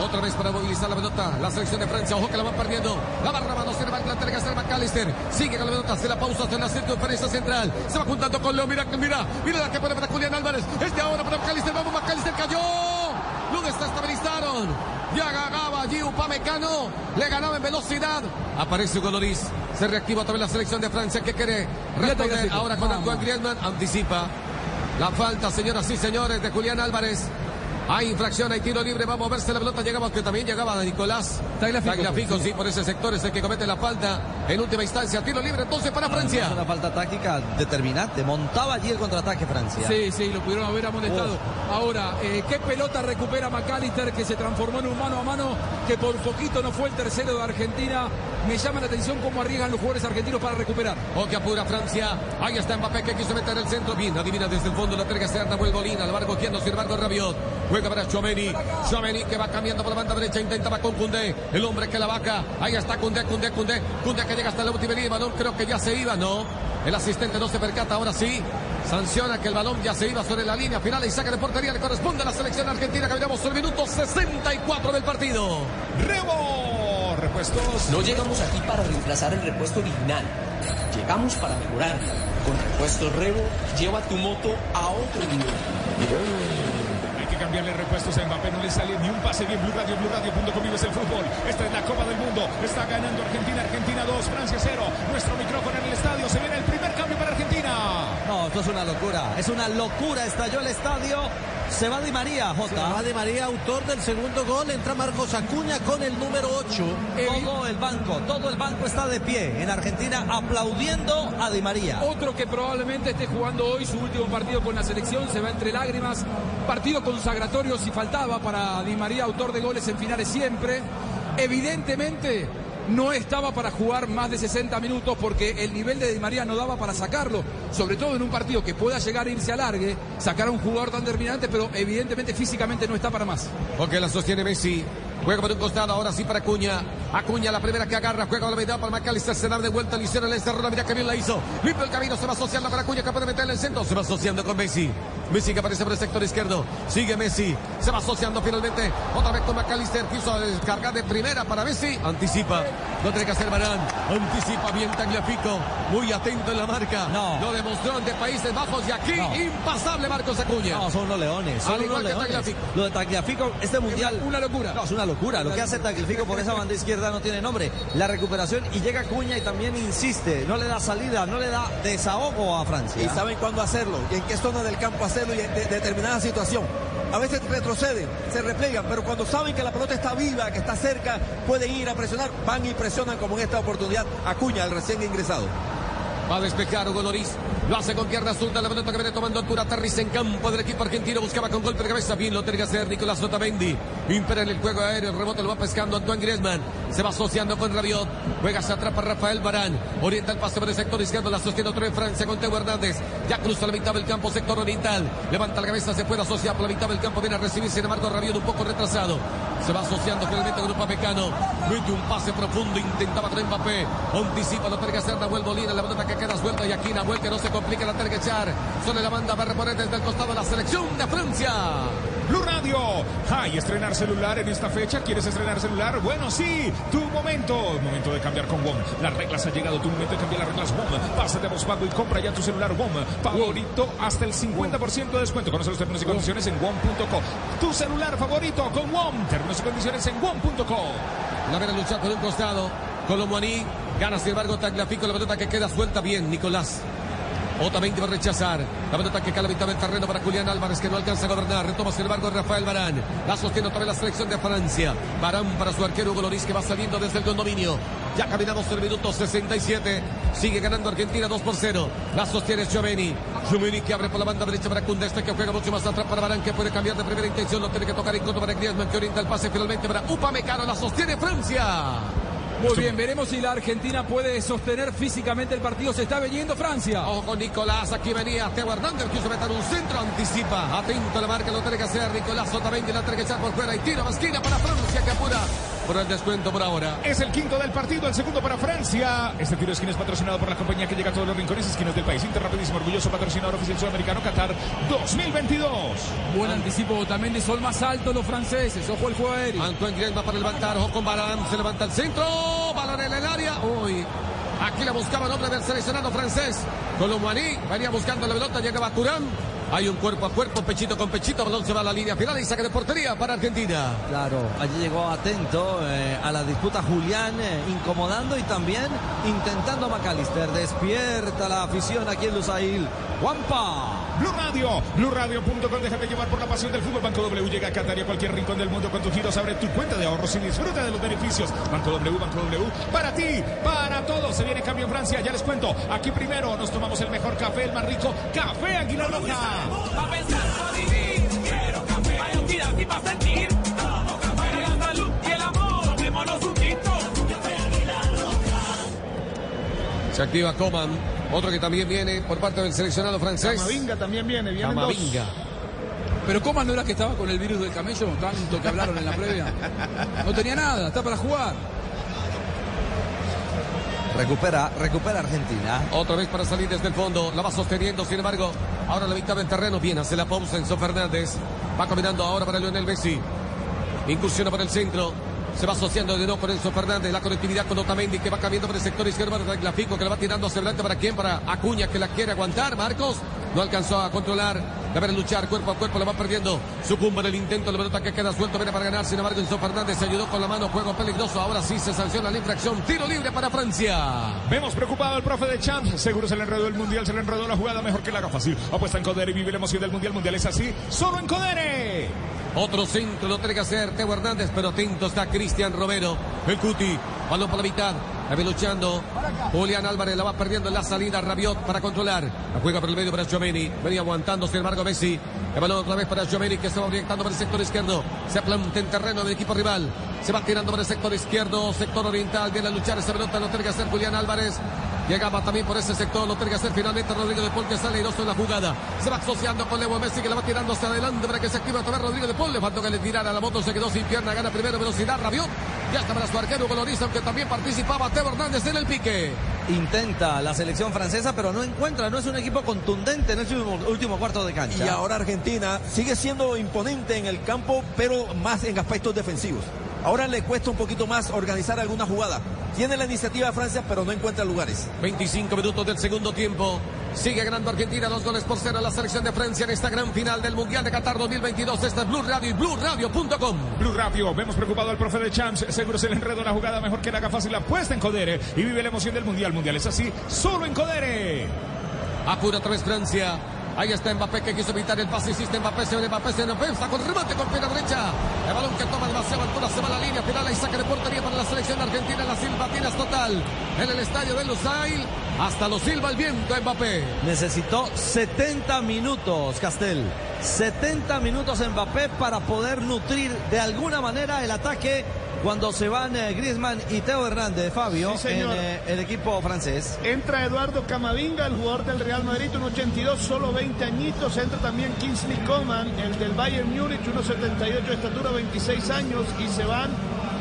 Otra vez para movilizar la pelota. La selección de Francia. Ojo que la van perdiendo. La barra mano se le va a entrega a McAllister. Sigue con la pelota. Se la pausa en la circunferencia central. Se va juntando con Leo. Mira, mira. Mira la que pone para Julián Álvarez. Este ahora para McAllister. Vamos, McAllister cayó. Lo estabilizaron. Ya ganaba allí Upamecano. Le ganaba en velocidad. Aparece Hugo Loris. Se reactiva también la selección de Francia que quiere responder ahora con Antoine Griezmann. Anticipa. La falta, señoras y señores, de Julián Álvarez. Hay infracción, hay tiro libre, va a moverse la pelota, llegaba que también llegaba Nicolás Tagliafico, sí, por ese sector es el que comete la falta. En última instancia, tiro libre entonces para Francia. Es una falta táctica determinante, montaba allí el contraataque Francia. Sí, sí, lo pudieron haber amonestado. Ahora, eh, ¿qué pelota recupera McAllister que se transformó en un mano a mano que por poquito no fue el tercero de Argentina? Me llama la atención cómo arriesgan los jugadores argentinos para recuperar. O que apura Francia. Ahí está Mbappé que quiso meter el centro. Bien, adivina desde el fondo la terga externa, vuelve Bolín, al barco quien sin embargo Rabiot. Juega para Chomeni. Chomeni que va cambiando por la banda derecha. Intentaba con Cundé. El hombre que la vaca. Ahí está Cundé, Cundé, Cundé. Cundé que llega hasta la última línea. Balón creo que ya se iba, ¿no? El asistente no se percata. Ahora sí. Sanciona que el balón ya se iba sobre la línea final y saca de portería. Le corresponde a la selección argentina. Caminamos el minuto 64 del partido. Rebo. Repuestos. No llegamos aquí para reemplazar el repuesto original. Llegamos para mejorarlo. Con repuestos Rebo, lleva tu moto a otro nivel cambiarle repuestos a Mbappé, no le sale ni un pase bien. Blue Radio, Blue Radio.com vives el fútbol. Esta es la Copa del Mundo. Está ganando Argentina, Argentina 2, Francia 0. Nuestro micrófono en el estadio. Se viene el primer cambio para Argentina. No, esto es una locura. Es una locura. Estalló el estadio. Se va Di María, Jota. Se va Di María, autor del segundo gol. Entra Marcos Acuña con el número 8. Todo el banco, todo el banco está de pie en Argentina aplaudiendo a Di María. Otro que probablemente esté jugando hoy su último partido con la selección. Se va entre lágrimas. Partido consagratorio si faltaba para Di María, autor de goles en finales siempre. Evidentemente no estaba para jugar más de 60 minutos porque el nivel de Di María no daba para sacarlo, sobre todo en un partido que pueda llegar a irse a largue, sacar a un jugador tan determinante, pero evidentemente físicamente no está para más. Porque la sostiene Messi. Juega por un costado, ahora sí para Acuña. Acuña, la primera que agarra, juega la mitad para McAllister, se da de vuelta, le hicieron el cerro, mira que bien la hizo. Limpio el camino, se va asociando con Acuña, capaz de meterle el centro, se va asociando con Messi. Messi que aparece por el sector izquierdo, sigue Messi, se va asociando finalmente, otra vez con McAllister, quiso descargar de primera para Messi, anticipa, no tiene que hacer Barán, anticipa bien Tagliafico, muy atento en la marca, no. lo demostró ante Países Bajos y aquí impasable Marcos Acuña. No, son unos leones, son unos leones. Lo de Tagliafico, este mundial... Una locura. No, es una locura. Lo que hace Tagliafico por esa banda izquierda no tiene nombre. La recuperación y llega Cuña y también insiste. No le da salida, no le da desahogo a Francia. Y saben cuándo hacerlo y en qué zona del campo hacerlo en de, determinada situación. A veces retroceden, se replegan, pero cuando saben que la pelota está viva, que está cerca, pueden ir a presionar, van y presionan como en esta oportunidad Acuña, el recién ingresado. Va a despejar Hugo. Lo hace con pierna zurda. La pelota que viene tomando altura. Aterriza en campo del equipo argentino. Buscaba con golpe de cabeza. Bien lo tiene que hacer Nicolás Otamendi. Impera en el juego aéreo. El rebote lo va pescando Antoine Griezmann. Se va asociando con Rabiot. Juega, se atrapa Rafael Barán. Orienta el pase por el sector izquierdo. La sostiene otra vez Francia con Teo Hernández. Ya cruza la mitad del campo. Sector oriental. Levanta la cabeza. Se puede asociar por la mitad del campo. Viene a recibir. Sin embargo, Rabiot un poco retrasado. Se va asociando finalmente con Grupo Mecano. Mete un pase profundo. Intentaba traer Mbappé. Anticipa. Lo tiene que hacer Nahuel Molina. La pelota que queda suelta. Y aquí Nahuel que no se complica la tiene que echar. Solo la manda. Va a reponer desde el costado la selección de Francia. Blue Radio. Ay, estrenar celular en esta fecha. ¿Quieres estrenar celular? Bueno, sí, tu momento. Momento de cambiar con WOM. Las reglas ha llegado. Tu momento de cambiar las reglas WOM. Pásate a Volkswagen y compra ya tu celular WOM. Favorito hasta el 50% de descuento. Conoce los términos y condiciones en WOM.co. Tu celular favorito con WOM. Términos y condiciones en WOM.co. La vera luchar por un costado. Colomboaní gana, sin embargo, Tagliafico. La pelota que queda suelta bien, Nicolás. Otamendi va a rechazar. La pelota que cala mitad del terreno para Julián Álvarez, que no alcanza a gobernar. Retoma, sin embargo, Rafael Barán. La sostiene otra vez la selección de Francia. Barán para su arquero Hugo Loris, que va saliendo desde el condominio. Ya caminamos el minuto 67. Sigue ganando Argentina 2 por 0. La sostiene Gioveni. Gioveni que abre por la banda derecha para Cundeste, que juega mucho más atrás para Barán, que puede cambiar de primera intención. Lo tiene que tocar en contra para Griezmann, que orienta el pase finalmente para Upamecano. La sostiene Francia. Muy bien, veremos si la Argentina puede sostener físicamente el partido. Se está veniendo Francia. Ojo con Nicolás, aquí venía Teo Hernández, quiso meter un centro, anticipa. Atento a la marca, lo tiene que hacer Nicolás Otamendi, la tiene que echar por fuera y tira esquina para Francia que apura por el descuento por ahora. Es el quinto del partido, el segundo para Francia. Este tiro de esquina es patrocinado por la compañía que llega a todos los rincones y esquinas del país. Inter rapidísimo, orgulloso patrocinador oficial sudamericano Qatar 2022. Buen anticipo Otamendi, son más altos los franceses. Ojo el juego aéreo. Antoine Griezmann para levantar, ojo con Barán, se levanta el centro, balón en el área. Uy, aquí la buscaba el hombre del seleccionado francés. Colomboaní venía buscando la pelota, llegaba Turán. Hay un cuerpo a cuerpo, pechito con pechito, balón se va a la línea final y saque de portería para Argentina. Claro, allí llegó atento eh, a la disputa Julián, eh, incomodando y también intentando McAllister. Despierta la afición aquí en Lusail. Juanpa. Blue Radio, BlueRadio.com, déjate llevar por la pasión del fútbol. Banco W llega a Qatar y a cualquier rincón del mundo con tus giros. Abre tu cuenta de ahorros y disfruta de los beneficios. Banco W, Banco W, para ti, para todos. Se viene cambio en Francia, ya les cuento. Aquí primero nos tomamos el mejor café, el más rico, Café Águila Roja. Pa' pensar, pa' vivir, quiero café. Para actividad y para sentir. Tomo café. Para la salud y el amor. Tomémonos un tinto. Café Águila Se activa Coman, otro que también viene por parte del seleccionado francés. Camavinga también viene, vienen dos. Camavinga. Pero Coman no era que estaba con el virus del camello, tanto que hablaron en la previa. No tenía nada, está para jugar. Recupera, recupera Argentina. Otra vez para salir desde el fondo. La va sosteniendo, sin embargo. Ahora la mitad del terreno. Bien, hace la pausa Enzo Fernández. Va caminando ahora para Lionel Messi. Incursiona por el centro. Se va asociando de nuevo con Enzo Fernández. La conectividad con Otamendi que va cambiando por el sector izquierdo para Tagliafico que la va tirando hacia adelante. ¿Para quién? Para Acuña que la quiere aguantar. Marcos no alcanzó a controlar. Debe luchar cuerpo a cuerpo. La va perdiendo. Sucumbe en el intento. La pelota que queda suelto. Viene para ganar. Sin embargo, Enzo Fernández se ayudó con la mano. Juego peligroso. Ahora sí se sanciona la infracción. Tiro libre para Francia. Vemos preocupado al profe de Champs. Seguro se le enredó el mundial, se le enredó la jugada. Mejor que la haga fácil. Apuesta en Codere y vive la emoción del mundial. Mundial es así. Solo en Codere. Otro centro lo tiene que hacer Teo Hernández, pero atento está Cristian Romero. El Cuti, balón por la mitad. La luchando. Julián Álvarez la va perdiendo en la salida. Rabiot para controlar. La juega por el medio para Gioveni. Venía aguantando, sin embargo, Messi. El balón otra vez para Gioveni que se va orientando por el sector izquierdo. Se planta en terreno del equipo rival. Se va tirando por el sector izquierdo, sector oriental. Viene a luchar esa pelota. Lo tiene que hacer Julián Álvarez. Llegaba también por ese sector, lo tiene que hacer finalmente Rodrigo de Paul que sale airoso en la jugada. Se va asociando con Leo Messi que la va tirando hacia adelante para que se active otra vez Rodrigo de Paul. Le faltó que le tirara la moto, se quedó sin pierna, gana primero velocidad, Rabiot. Ya está para su arquero Coloriza, aunque también participaba Teo Hernández en el pique. Intenta la selección francesa, pero no encuentra, no es un equipo contundente en el último, último cuarto de cancha. Y ahora Argentina sigue siendo imponente en el campo, pero más en aspectos defensivos. Ahora le cuesta un poquito más organizar alguna jugada. Tiene la iniciativa de Francia, pero no encuentra lugares. 25 minutos del segundo tiempo. Sigue ganando Argentina dos goles por cero a la selección de Francia en esta gran final del Mundial de Qatar 2022. Esta es Blue Radio y BlueRadio.com. Blue Radio, vemos preocupado al profe de Champs. Seguro se le enredó la jugada mejor que la haga fácil. Apuesta en Codere y vive la emoción del Mundial. Mundial es así, solo en Codere. Apura otra vez Francia. Ahí está Mbappé que quiso evitar el pase. Insiste Mbappé, se ve Mbappé, se está con remate con pierna derecha. El balón que toma demasiado altura se va a la línea final. y saque de portería para la selección argentina. La silbatinas total en el estadio de Lusail. Hasta lo silba el viento Mbappé. Necesitó 70 minutos, Castel. 70 minutos Mbappé para poder nutrir de alguna manera el ataque cuando se van eh, Griezmann y Teo Hernández, Fabio, Sí, en eh, el equipo francés. Entra Eduardo Camavinga, el jugador del Real Madrid, un 82, solo 20 añitos. Entra también Kingsley Coman, el del Bayern Múnich, 1,78 de estatura, 26 años. Y se van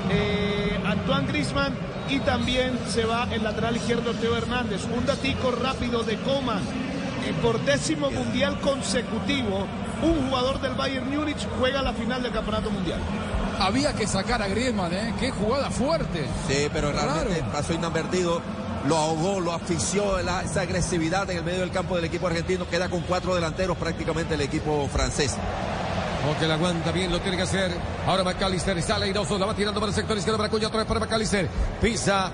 eh, Antoine Griezmann y también se va el lateral izquierdo Teo Hernández. Un datico rápido de Coman. Eh, por décimo mundial consecutivo un jugador del Bayern Múnich juega la final del Campeonato Mundial. Había que sacar a Griezmann, ¿eh? Qué jugada fuerte. Sí, pero realmente Raro. pasó inadvertido. Lo ahogó, lo asfixió la- esa agresividad en el medio del campo del equipo argentino. Queda con cuatro delanteros prácticamente el equipo francés. Porque la aguanta bien, lo tiene que hacer. Ahora McAllister sale airoso, la va tirando por el sector izquierdo para Acuña, otra vez para McAllister. Pisa.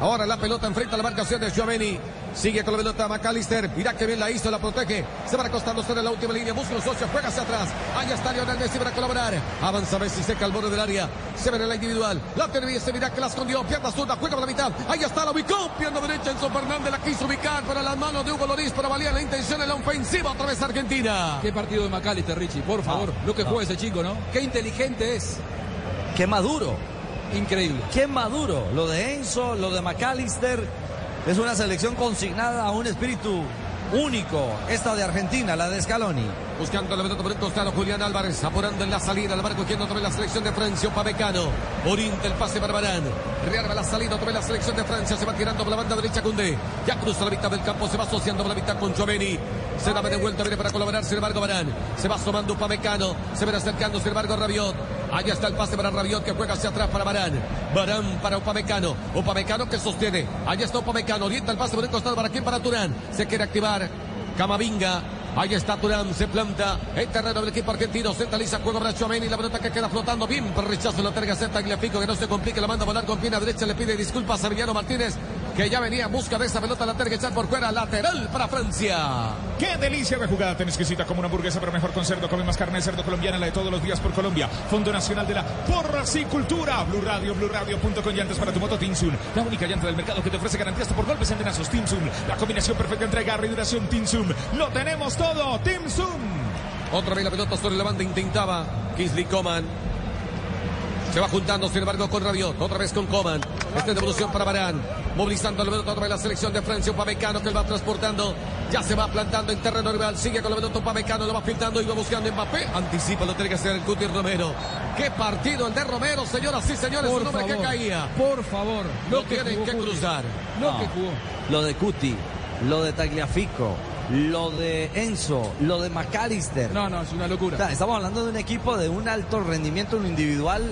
Ahora la pelota enfrenta a la marcación de Giovanni. Sigue con la pelota McAllister. Mira que bien la hizo, la protege. Se va acostándose en la última línea. Busca un socio, juega hacia atrás. Ahí está Lionel Messi para colaborar. Avanza Messi, seca al borde del área. Se ve en la individual. La bien, se mira que la escondió. Pierna zurda, juega por la mitad. Ahí está, la ubicó. Pierna derecha, Enzo Fernández la quiso ubicar para las manos de Hugo Loris. Pero valía la intención en la ofensiva. Otra vez Argentina. Qué partido de McAllister, Richie, por favor. lo que juega ese chico, ¿no? Qué inteligente es. Qué maduro. Increíble. Qué maduro. Lo de Enzo, lo de McAllister. Es una selección consignada a un espíritu único. Esta de Argentina, la de Scaloni. Buscando la pelota por el costado, Julián Álvarez, apurando en la salida, la marca cogiendo otra vez la selección de Francia, Upamecano, orienta el pase para Barán, la salida, otra vez la selección de Francia, se va tirando por la banda derecha Cundé, ya cruza la mitad del campo, se va asociando por la mitad con Gioveni, se da de vuelta, viene para colaborar, sin embargo Barán, se va asomando Upamecano, se viene acercando, sin embargo Rabiot, allá está el pase para Rabiot que juega hacia atrás para Barán, Barán para Upamecano, Upamecano que sostiene, allá está Upamecano, orienta el pase por el costado, ¿para quién? Para Turán, se quiere activar, Camavinga. Ahí está Turán, se planta. El terreno del equipo argentino, centraliza juego para Chouameni, la pelota que queda flotando, bien rechazo la terga Z Tagliafico, que no se complique, la manda a volar con pierna derecha, le pide disculpas a Emiliano Martínez, que ya venía en busca de esa pelota, la terga echar por fuera, lateral para Francia. ¡Qué delicia de jugada tan exquisita como una hamburguesa, pero mejor con cerdo! Come más carne de cerdo colombiana, la de todos los días por Colombia. Fondo Nacional de la Porracicultura. Blue Radio, Blue Radio.com llantas para tu moto Tinsun. La única llanta del mercado que te ofrece garantía hasta por golpes en denazos. Tinsun. La combinación perfecta entre agarre y duración Tinsun. ¡Lo tenemos todo! ¡Tinsun! Otra vez la pelota sobre la banda intentaba Kingsley Coman. Se va juntando, sin embargo, con Rabiot. Otra vez con Coman. Esta devolución para Barán. Movilizando la pelota otra vez la selección de Francia. Upamecano que él va transportando. Ya se va plantando en terreno rival. Sigue con la pelota Upamecano. Lo va filtrando y va buscando Mbappé. Anticipa, lo tiene que hacer el Cuti Romero. ¡Qué partido el de Romero, señoras y señores! Por un hombre favor, que caía. Por favor. Lo que tienen que Cuti. cruzar. Lo No. que jugó. Lo de Cuti, lo de Tagliafico, lo de Enzo, lo de McAllister. No, no, es una locura. O sea, estamos hablando de un equipo de un alto rendimiento en lo individual.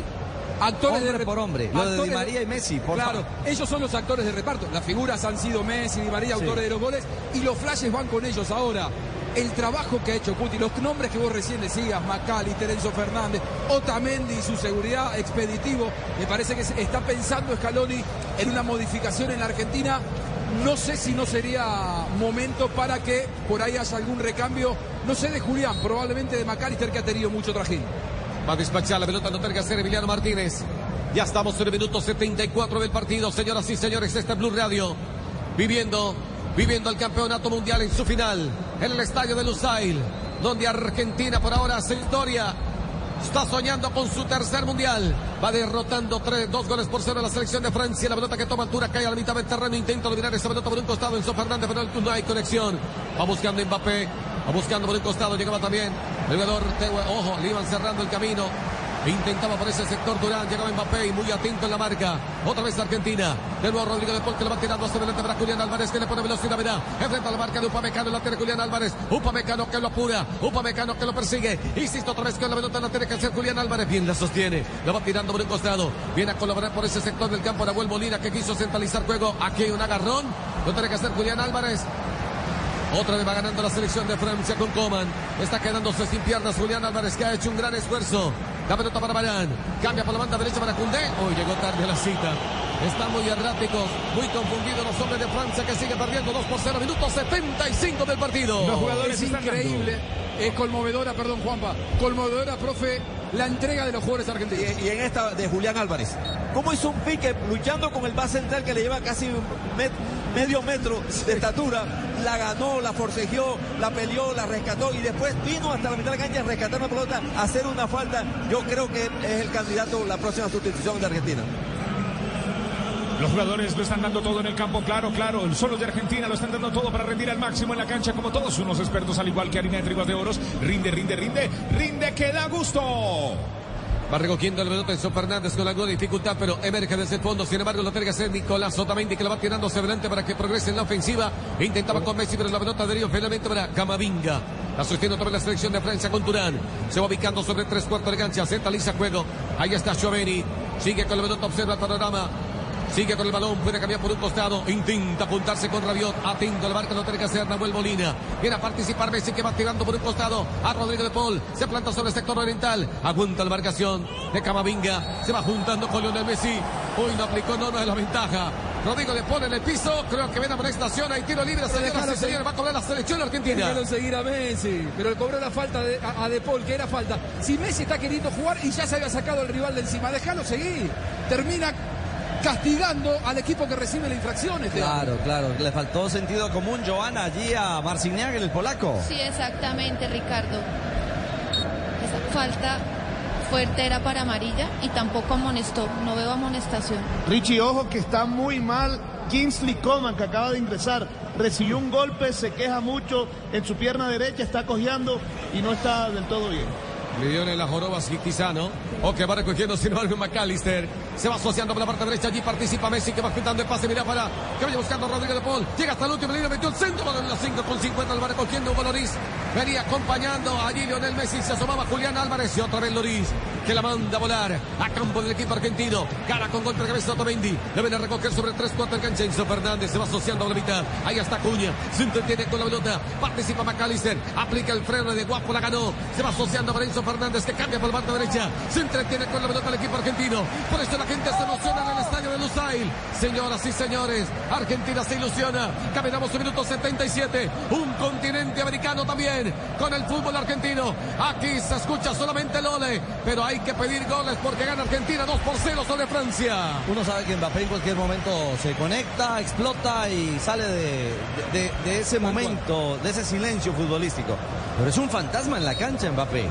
Actores hombre de por hombre. Lo de Di María y Messi, por Claro, favor. ellos son los actores de reparto. Las figuras han sido Messi, Di María, Sí. autores de los goles, y los flashes van con ellos ahora. El trabajo que ha hecho Cuti, los nombres que vos recién decías, Macalister, Enzo Fernández, Otamendi y su seguridad expeditivo, me parece que está pensando Scaloni en una modificación en la Argentina. No sé si no sería momento para que por ahí haya algún recambio, no sé de Julián, probablemente de Macalister que ha tenido mucho trajín. Va a despachar la pelota, no que hacer Emiliano Martínez. Ya estamos en el minuto 74 del partido, señoras y señores, este es Blue Radio. Viviendo, viviendo el campeonato mundial en su final, en el estadio de Lusail, donde Argentina por ahora hace historia. Está soñando con su tercer mundial. Va derrotando tres, dos goles por cero a la selección de Francia. La pelota que toma altura cae a la mitad del terreno. Intenta dominar esa pelota por un costado. Enzo Fernández, pero no hay conexión. Va buscando Mbappé. Va buscando por un costado. Llegaba también el jugador. Ojo, le iban cerrando el camino. Intentaba por ese sector Durán, llegaba Mbappé y muy atento en la marca. Otra vez Argentina. De nuevo Rodrigo de Paul que lo va tirando hacia adelante para Julián Álvarez que le pone velocidad, verá. Enfrenta la marca de Upamecano, la tiene Julián Álvarez. Upamecano que lo apura. Upamecano que lo persigue. Insisto otra vez con la pelota la tiene que hacer Julián Álvarez. Bien la sostiene. La va tirando por un costado. Viene a colaborar por ese sector del campo Nahuel Molina que quiso centralizar juego. Aquí hay un agarrón. Lo tiene que hacer Julián Álvarez. Otra vez va ganando la selección de Francia con Coman. Está quedándose sin piernas Julián Álvarez que ha hecho un gran esfuerzo. La pelota para Barán. Cambia por la banda derecha para Cundé. Hoy llegó tarde a la cita. Están muy erráticos, muy confundidos los hombres de Francia que sigue perdiendo 2 por 0. Minuto 75 del partido. Los jugadores Es están increíble. Es conmovedora, perdón Juanpa, conmovedora, profe, la entrega de los jugadores argentinos. Y, y en esta de Julián Álvarez. ¿Cómo hizo un pique luchando con el base central que le lleva casi un met- medio metro de estatura? La ganó, la forcejeó, la peleó, la rescató y después vino hasta la mitad de la cancha a rescatar una pelota, a hacer una falta. Yo creo que es el candidato, la próxima sustitución de Argentina. Los jugadores lo están dando todo en el campo, claro, claro. Solo de Argentina lo están dando todo para rendir al máximo en la cancha, como todos unos expertos, al igual que harina de trigos de oros. Rinde, rinde, rinde, rinde, que da gusto. Va recogiendo el pelota Enzo Fernández con alguna dificultad, pero emerge desde el fondo. Sin embargo, lo que hacer Nicolás Otamendi, que lo va tirando hacia adelante para que progrese en la ofensiva. Intentaba con Messi, pero la pelota deriva finalmente para Camavinga. La sostiene otra vez la selección de Francia con Turán. Se va ubicando sobre tres cuartos de cancha. Centraliza juego. Ahí está Gioveni. Sigue con la pelota, observa el panorama. Sigue con el balón, puede cambiar por un costado. Intenta apuntarse con Rabiot. Atento, la marca lo tiene que hacer Nahuel Molina. Viene a participar Messi que va tirando por un costado a Rodrigo de Paul. Se planta sobre el sector oriental. Aguanta la marcación de Camavinga. Se va juntando con Lionel Messi. Hoy no aplicó, no, no es la ventaja. Rodrigo de Paul en el piso. Creo que viene a estación. Hay tiro libre. Señoras y señores, va a cobrar la selección argentina. Déjalo seguir a Messi, pero le cobró la falta de- a, a De Paul, que era falta. Si Messi está queriendo jugar y ya se había sacado el rival de encima, déjalo seguir. Termina castigando al equipo que recibe la infracción. este Claro, claro. Le faltó sentido común, Joana, allí a Marciniak, el polaco. Sí, exactamente, Ricardo. Esa falta fuerte era para amarilla y tampoco amonestó. No veo amonestación. Richie, ojo que está muy mal Kingsley Coman, que acaba de ingresar. Recibió un golpe, se queja mucho en su pierna derecha, está cojeando y no está del todo bien. Le dio en la joroba Quizano. O que va recogiendo sin embargo McAllister. Se va asociando por la parte derecha. Allí participa Messi que va juntando el pase. Mira para que vaya buscando a Rodrigo de Paul. Llega hasta el último línea. Metió el centro. Balón en la 5 con 50. Lo va recogiendo Hugo Loris. Venía acompañando allí Lionel Messi. Se asomaba Julián Álvarez. Y otra vez Loris que la manda a volar a campo del equipo argentino. Cara con golpe de cabeza Otamendi. Le viene a recoger sobre 3 4 el cancha. Fernández se va asociando a la mitad. Ahí está Cuña. Se entretiene con la pelota. Participa McAllister. Aplica el freno de guapo. La ganó. Se va asociando a Enzo Fernández que cambia por la parte derecha. Se entretiene con la pelota el equipo argentino. Por eso la gente se emociona en el estadio de Lusail. Señoras y señores, Argentina se ilusiona. Caminamos el minuto 77. Un continente americano también con el fútbol argentino. Aquí se escucha solamente el ole, pero hay que pedir goles porque gana Argentina 2 por 0 sobre Francia. Uno sabe que Mbappé en cualquier momento se conecta, explota y sale de, de- de ese momento, de ese silencio futbolístico. Pero es un fantasma en la cancha Mbappé.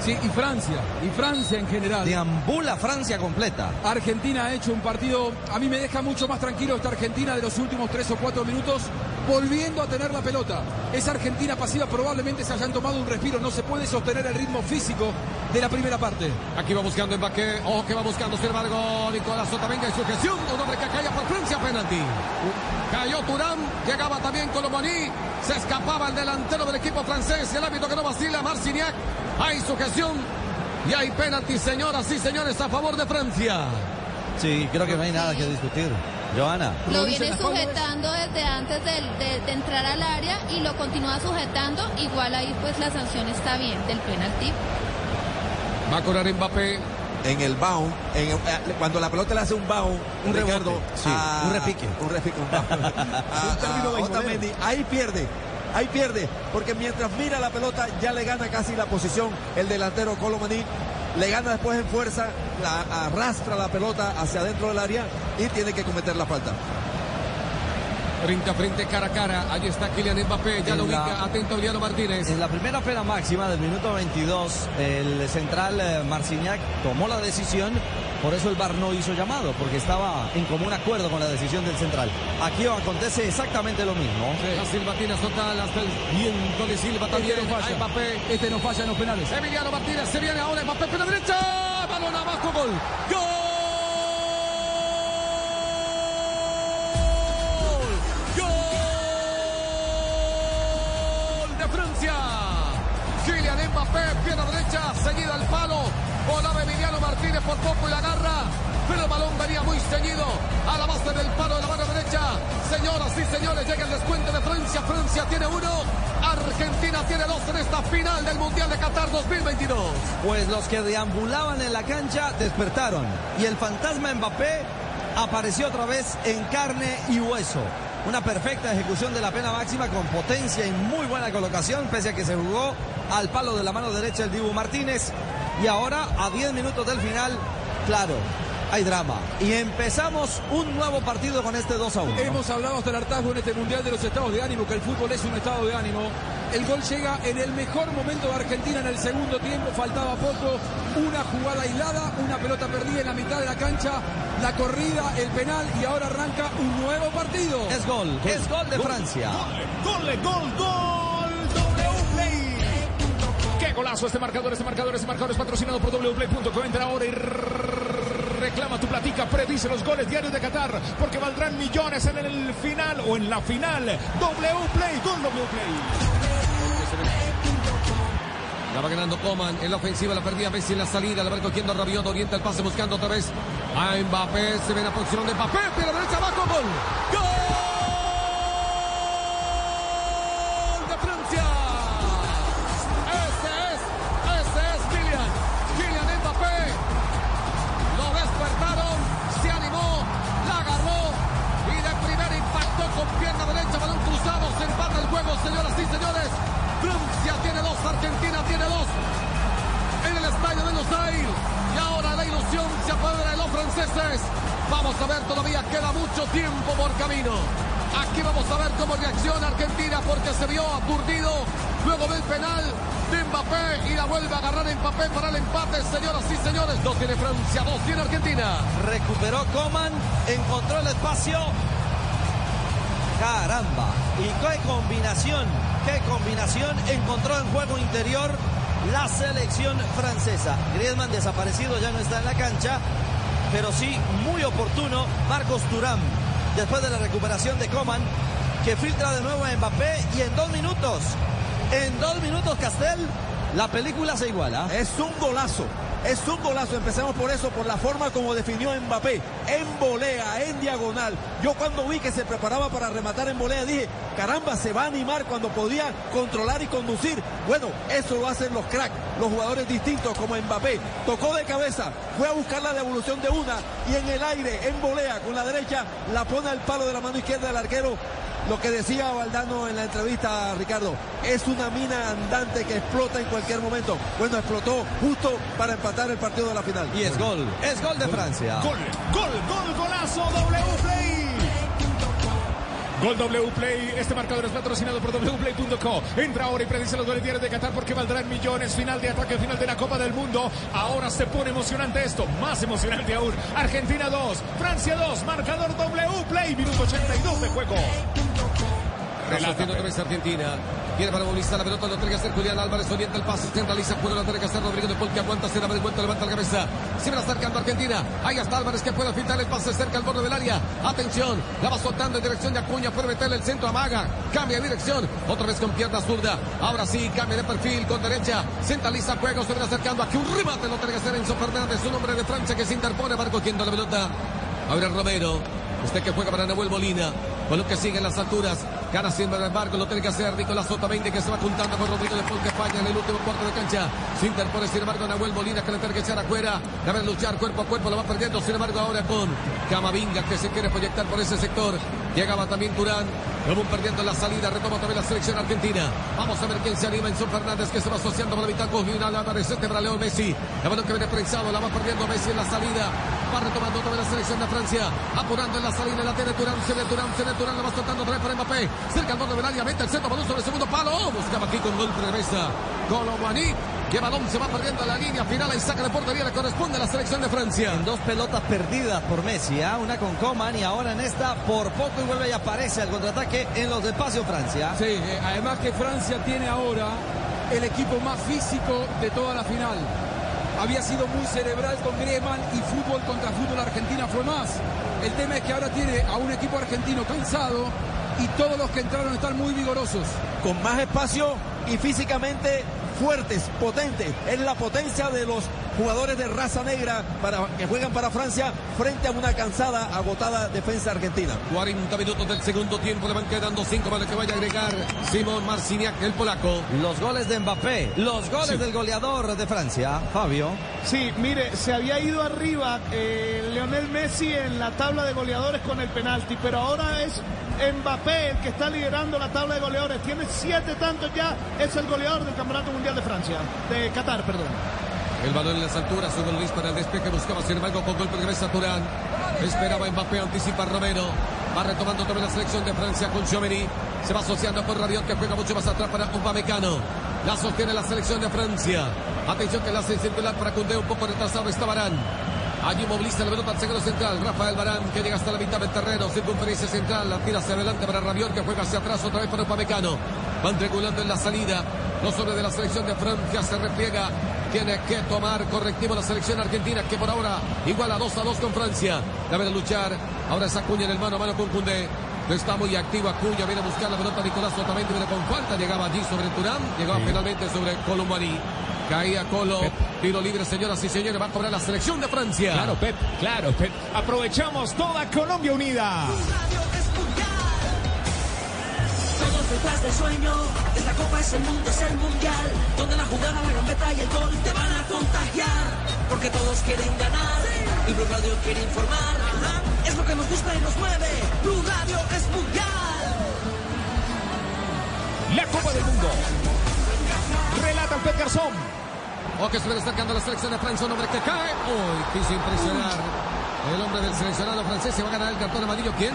Sí, y Francia, y Francia en general. Deambula Francia completa. Argentina ha hecho un partido, a mí me deja mucho más tranquilo esta Argentina de los últimos tres o cuatro minutos, volviendo a tener la pelota. Esa Argentina pasiva probablemente se hayan tomado un respiro, no se puede sostener el ritmo físico de la primera parte. Aquí va buscando Mbappé, o que va buscando, sin embargo, Nicolás Otamendi y su gestión. Un hombre que caía por Francia, penalti. Cayó Turán, llegaba también Colomboní, se escapaba el delantero del equipo francés, el árbitro que no vacila, Marciniak. Hay su gestión y hay penalti, señoras y señores, a favor de Francia. Sí, creo que no hay nada que discutir. Joana. Lo viene sujetando desde antes de entrar al área y lo continúa sujetando. Igual ahí pues la sanción está bien del penalti. Va a correr Mbappé. En el bound, en eh, cuando la pelota le hace un bound, Un Ricardo, rebote, sí, a- un repique. Un repique, un bound. A- a Otamendi, ahí pierde. Ahí pierde, porque mientras mira la pelota ya le gana casi la posición el delantero Colomaní, le gana después en fuerza, la arrastra la pelota hacia adentro del área y tiene que cometer la falta. Frente a frente, cara a cara. Allí está Kylian Mbappé. Ya En lo la- ubica. Atento Emiliano Martínez. En la primera pena máxima del minuto 22, el central eh, tomó la decisión, por eso el VAR no hizo llamado, porque estaba en común acuerdo con la decisión del central. Aquí acontece exactamente lo mismo. La silbatina total hasta el viento de Silva también. Este no falla. Ahí Mbappé. Este no falla en los penales. Emiliano Martínez se viene ahora. Mbappé la derecha. Balón abajo. Gol. Gol. Mbappé, pierna derecha, seguida al palo. Volaba Emiliano Martínez por poco y la agarra. Pero el balón venía muy ceñido a la base del palo de la mano derecha. Señoras y señores, llega el descuento de Francia. Francia tiene uno. Argentina tiene dos en esta final del Mundial de Qatar 2022. Pues los que deambulaban en la cancha despertaron y el fantasma Mbappé apareció otra vez en carne y hueso. Una perfecta ejecución de la pena máxima con potencia y muy buena colocación, pese a que se jugó al palo de la mano derecha el Dibu Martínez. Y ahora, a 10 minutos del final, claro, hay drama. Y empezamos un nuevo partido con este 2 a 1. Hemos hablado hasta el hartazgo en este Mundial de los estados de ánimo, que el fútbol es un estado de ánimo. El gol llega en el mejor momento de Argentina en el segundo tiempo, faltaba poco, una jugada aislada, una pelota perdida en la mitad de la cancha, la corrida, el penal y ahora arranca un nuevo partido. Es gol, es gol de Gol, Francia. Gol, gol, gol, gol. Wplay. Qué golazo este marcador, este marcador, este marcador es patrocinado por wplay.co. Entra ahora y reclama tu platica, predice los goles diarios de Qatar, porque valdrán millones en el final o en la final. Wplay, con Wplay. La va ganando Coman en la ofensiva, la perdía Messi en la salida, la va cogiendo Rabiot, orienta el pase buscando otra vez a Mbappé, se ve la posición de Mbappé, pero derecha abajo, gol. ¡Gol señores. Francia tiene dos, Argentina tiene dos. En el estadio de Lusail. Y ahora la ilusión se apodera de los franceses. Vamos a ver, todavía queda mucho tiempo por camino. Aquí vamos a ver cómo reacciona Argentina porque se vio aturdido luego del penal de Mbappé y la vuelve a agarrar Mbappé para el empate, señoras y señores. Dos tiene Francia, dos tiene Argentina. Recuperó Coman, encontró el espacio. Caramba. Y qué combinación, qué combinación encontró en juego interior la selección francesa. Griezmann desaparecido, ya no está en la cancha, pero sí muy oportuno Marcos Turán después de la recuperación de Coman que filtra de nuevo a Mbappé y en dos minutos, en dos minutos Castel, la película se iguala. Es un golazo. Es un golazo, empecemos por eso, por la forma como definió Mbappé, en volea, en diagonal. Yo cuando vi que se preparaba para rematar en volea dije, caramba, se va a animar cuando podía controlar y conducir. Bueno, eso lo hacen los cracks, los jugadores distintos como Mbappé. Tocó de cabeza, fue a buscar la devolución de una y en el aire, en volea, con la derecha, la pone al palo de la mano izquierda del arquero lo que decía Valdano en la entrevista, Ricardo, es una mina andante que explota en cualquier momento. Bueno, explotó justo para empatar el partido de la final. Y es gol, es gol de Francia. Gol, gol, gol, golazo, W Play. Gol W Play, este marcador es patrocinado por wplay.co. Entra ahora y predice los goles diarios de Qatar porque valdrán millones. Final de ataque, final de la Copa del Mundo. Ahora se pone emocionante esto, más emocionante aún. Argentina 2, Francia 2, marcador W Play, minuto 82 de juego. Relatiendo otra vez Argentina. Viene para movilizar la pelota, lo tiene que hacer Julián Álvarez, orienta el pase, centraliza, puede lo tiene que hacer Rodrigo de Paul, que aguanta, se da vuelta, levanta la cabeza. Se va acercando Argentina. Ahí está Álvarez que puede filtrar el pase cerca al borde del área. Atención, la va soltando en dirección de Acuña, puede meterle el centro a Maga. Cambia de dirección, otra vez con pierna zurda. Ahora sí, cambia de perfil con derecha. Centraliza juego, se va acercando aquí un remate, lo tiene que hacer Enzo Fernández, un hombre de Francia que se interpone, va cogiendo la pelota. Ahora Romero. Usted que juega para Nahuel Molina. Con lo que sigue en las alturas. Siempre del barco. Lo tiene que hacer Nicolás Otamendi que se va juntando con Rodrigo de Paul falla en el último cuarto de cancha. Se interpone sin embargo Nahuel Molina que le tiene que echar afuera. Debe luchar cuerpo a cuerpo. Lo va perdiendo. Sin embargo ahora con Camavinga que se quiere proyectar por ese sector. Llegaba también Turán. Lo perdiendo en la salida. Retoma también la selección argentina. Vamos a ver quién se anima. Enzo Fernández que se va asociando por la mitad con Julián Álvarez. Este para Leo Messi. El balón que viene prensado. La va perdiendo Messi en la salida. Va retomando vez la selección de Francia. Apurando en la salida. La tiene Turán. Se ve Turán. Se ve Turán. La va soltando vez para Mbappé. Cerca al borde del área. Mete el centro. Balón sobre el segundo palo. Buscaba aquí con golpe de mesa. Colomani. Que balón se va perdiendo a la línea final y saca de portería. Le corresponde a la selección de Francia. En dos pelotas perdidas por Messi. ¿ah? Una con Coman y ahora en esta por poco y vuelve y aparece al contraataque en los espacios Francia. Sí, eh, además que Francia tiene ahora el equipo más físico de toda la final. Había sido muy cerebral con Griezmann y fútbol contra fútbol Argentina fue más. El tema es que ahora tiene a un equipo argentino cansado y todos los que entraron están muy vigorosos. Con más espacio y físicamente fuertes, potentes. Es la potencia de los jugadores de raza negra para, que juegan para Francia frente a una cansada, agotada defensa argentina. 40 minutos del segundo tiempo, le van quedando 5 para que vaya a agregar Simón Marciniak, el polaco. Los goles de Mbappé, los goles Sí. del goleador de Francia, Fabio. Sí, mire, se había ido arriba eh, Leonel Messi en la tabla de goleadores con el penalti, pero ahora es Mbappé el que está liderando la tabla de goleadores. Tiene siete tantos ya, es el goleador del Campeonato Mundial de Francia, de Qatar, perdón. El balón en las alturas, Hugo Luis para el despeje, buscaba sin embargo con golpe de cabeza Turán. Esperaba Mbappé, anticipa Romero. Va retomando también la selección de Francia con Chomeny. Se va asociando con Rabiot que juega mucho más atrás para Upamecano. La sostiene la selección de Francia. Atención que la hace circular para Cundé, un poco retrasado está Barán. Allí moviliza la pelota al segundo central. Rafael Barán que llega hasta la mitad del terreno. Circunferencia central. La tira hacia adelante para Rabiot que juega hacia atrás otra vez para Upamecano. Van triangulando en la salida. Los hombres de la selección de Francia se repliega. Tiene que tomar correctivo la selección argentina que por ahora iguala 2 a 2 con Francia. Debe de luchar. Ahora es Acuña en el mano a mano con Cundé. No está muy activo Acuña. Viene a buscar la pelota Nicolás Otamendi. Viene con falta. Llegaba allí sobre Turán. Llegaba finalmente sobre Columbani. Caía Colo. Tiro libre, señoras y señores. Va a cobrar la selección de Francia. Claro, Pep, claro, Pep. Aprovechamos toda Colombia unida. Todos detrás del sueño, esta copa es el mundo, es el mundial, donde la jugada, la gambeta y el gol te van a contagiar, porque todos quieren ganar y Blue Radio quiere informar, es lo que nos gusta y nos mueve, Blue Radio es mundial. La Copa del Mundo. Relata el Pep Garzón. O que se viene acercando la selección de Francia, un hombre que cae. Uy, quiso impresionar. El hombre del seleccionado francés se va a ganar el cartón amarillo. ¿Quién?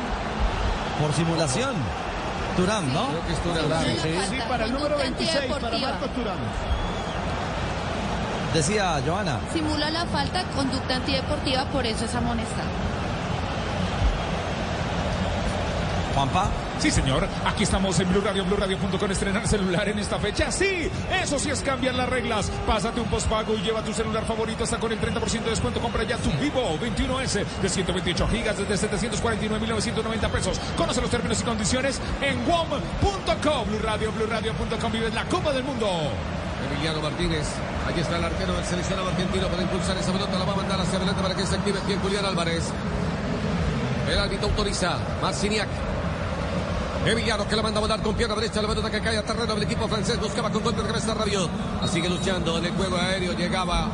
Por simulación. Turán, ¿no? Creo que es Turán. Sí, para el número Conducta 26, para. Marcos Turán. Decía Joana. Simula la falta, conducta antideportiva, por eso es amonestado. Juanpa. Sí, señor. Aquí estamos en Blue Radio, BlueRadio.com. Estrenar celular en esta fecha. Sí, eso sí es cambiar las reglas. Pásate un postpago y lleva tu celular favorito hasta con el 30% de descuento. Compra ya tu Vivo 21S de 128 gigas desde 749.990 pesos. Conoce los términos y condiciones en WOM.com. Blue Radio, BlueRadio.com. Vives la Copa del Mundo. Emiliano Martínez. Aquí está el arquero del seleccionado argentino para impulsar esa pelota. La va a mandar hacia adelante para que se active bien Julián Álvarez. El árbitro autoriza. Marciniak. Emiliano que la manda a volar con pierna derecha. La pelota que cae a terreno del equipo francés. Buscaba con golpe de cabeza Rabiot. La sigue luchando en el juego aéreo. Llegaba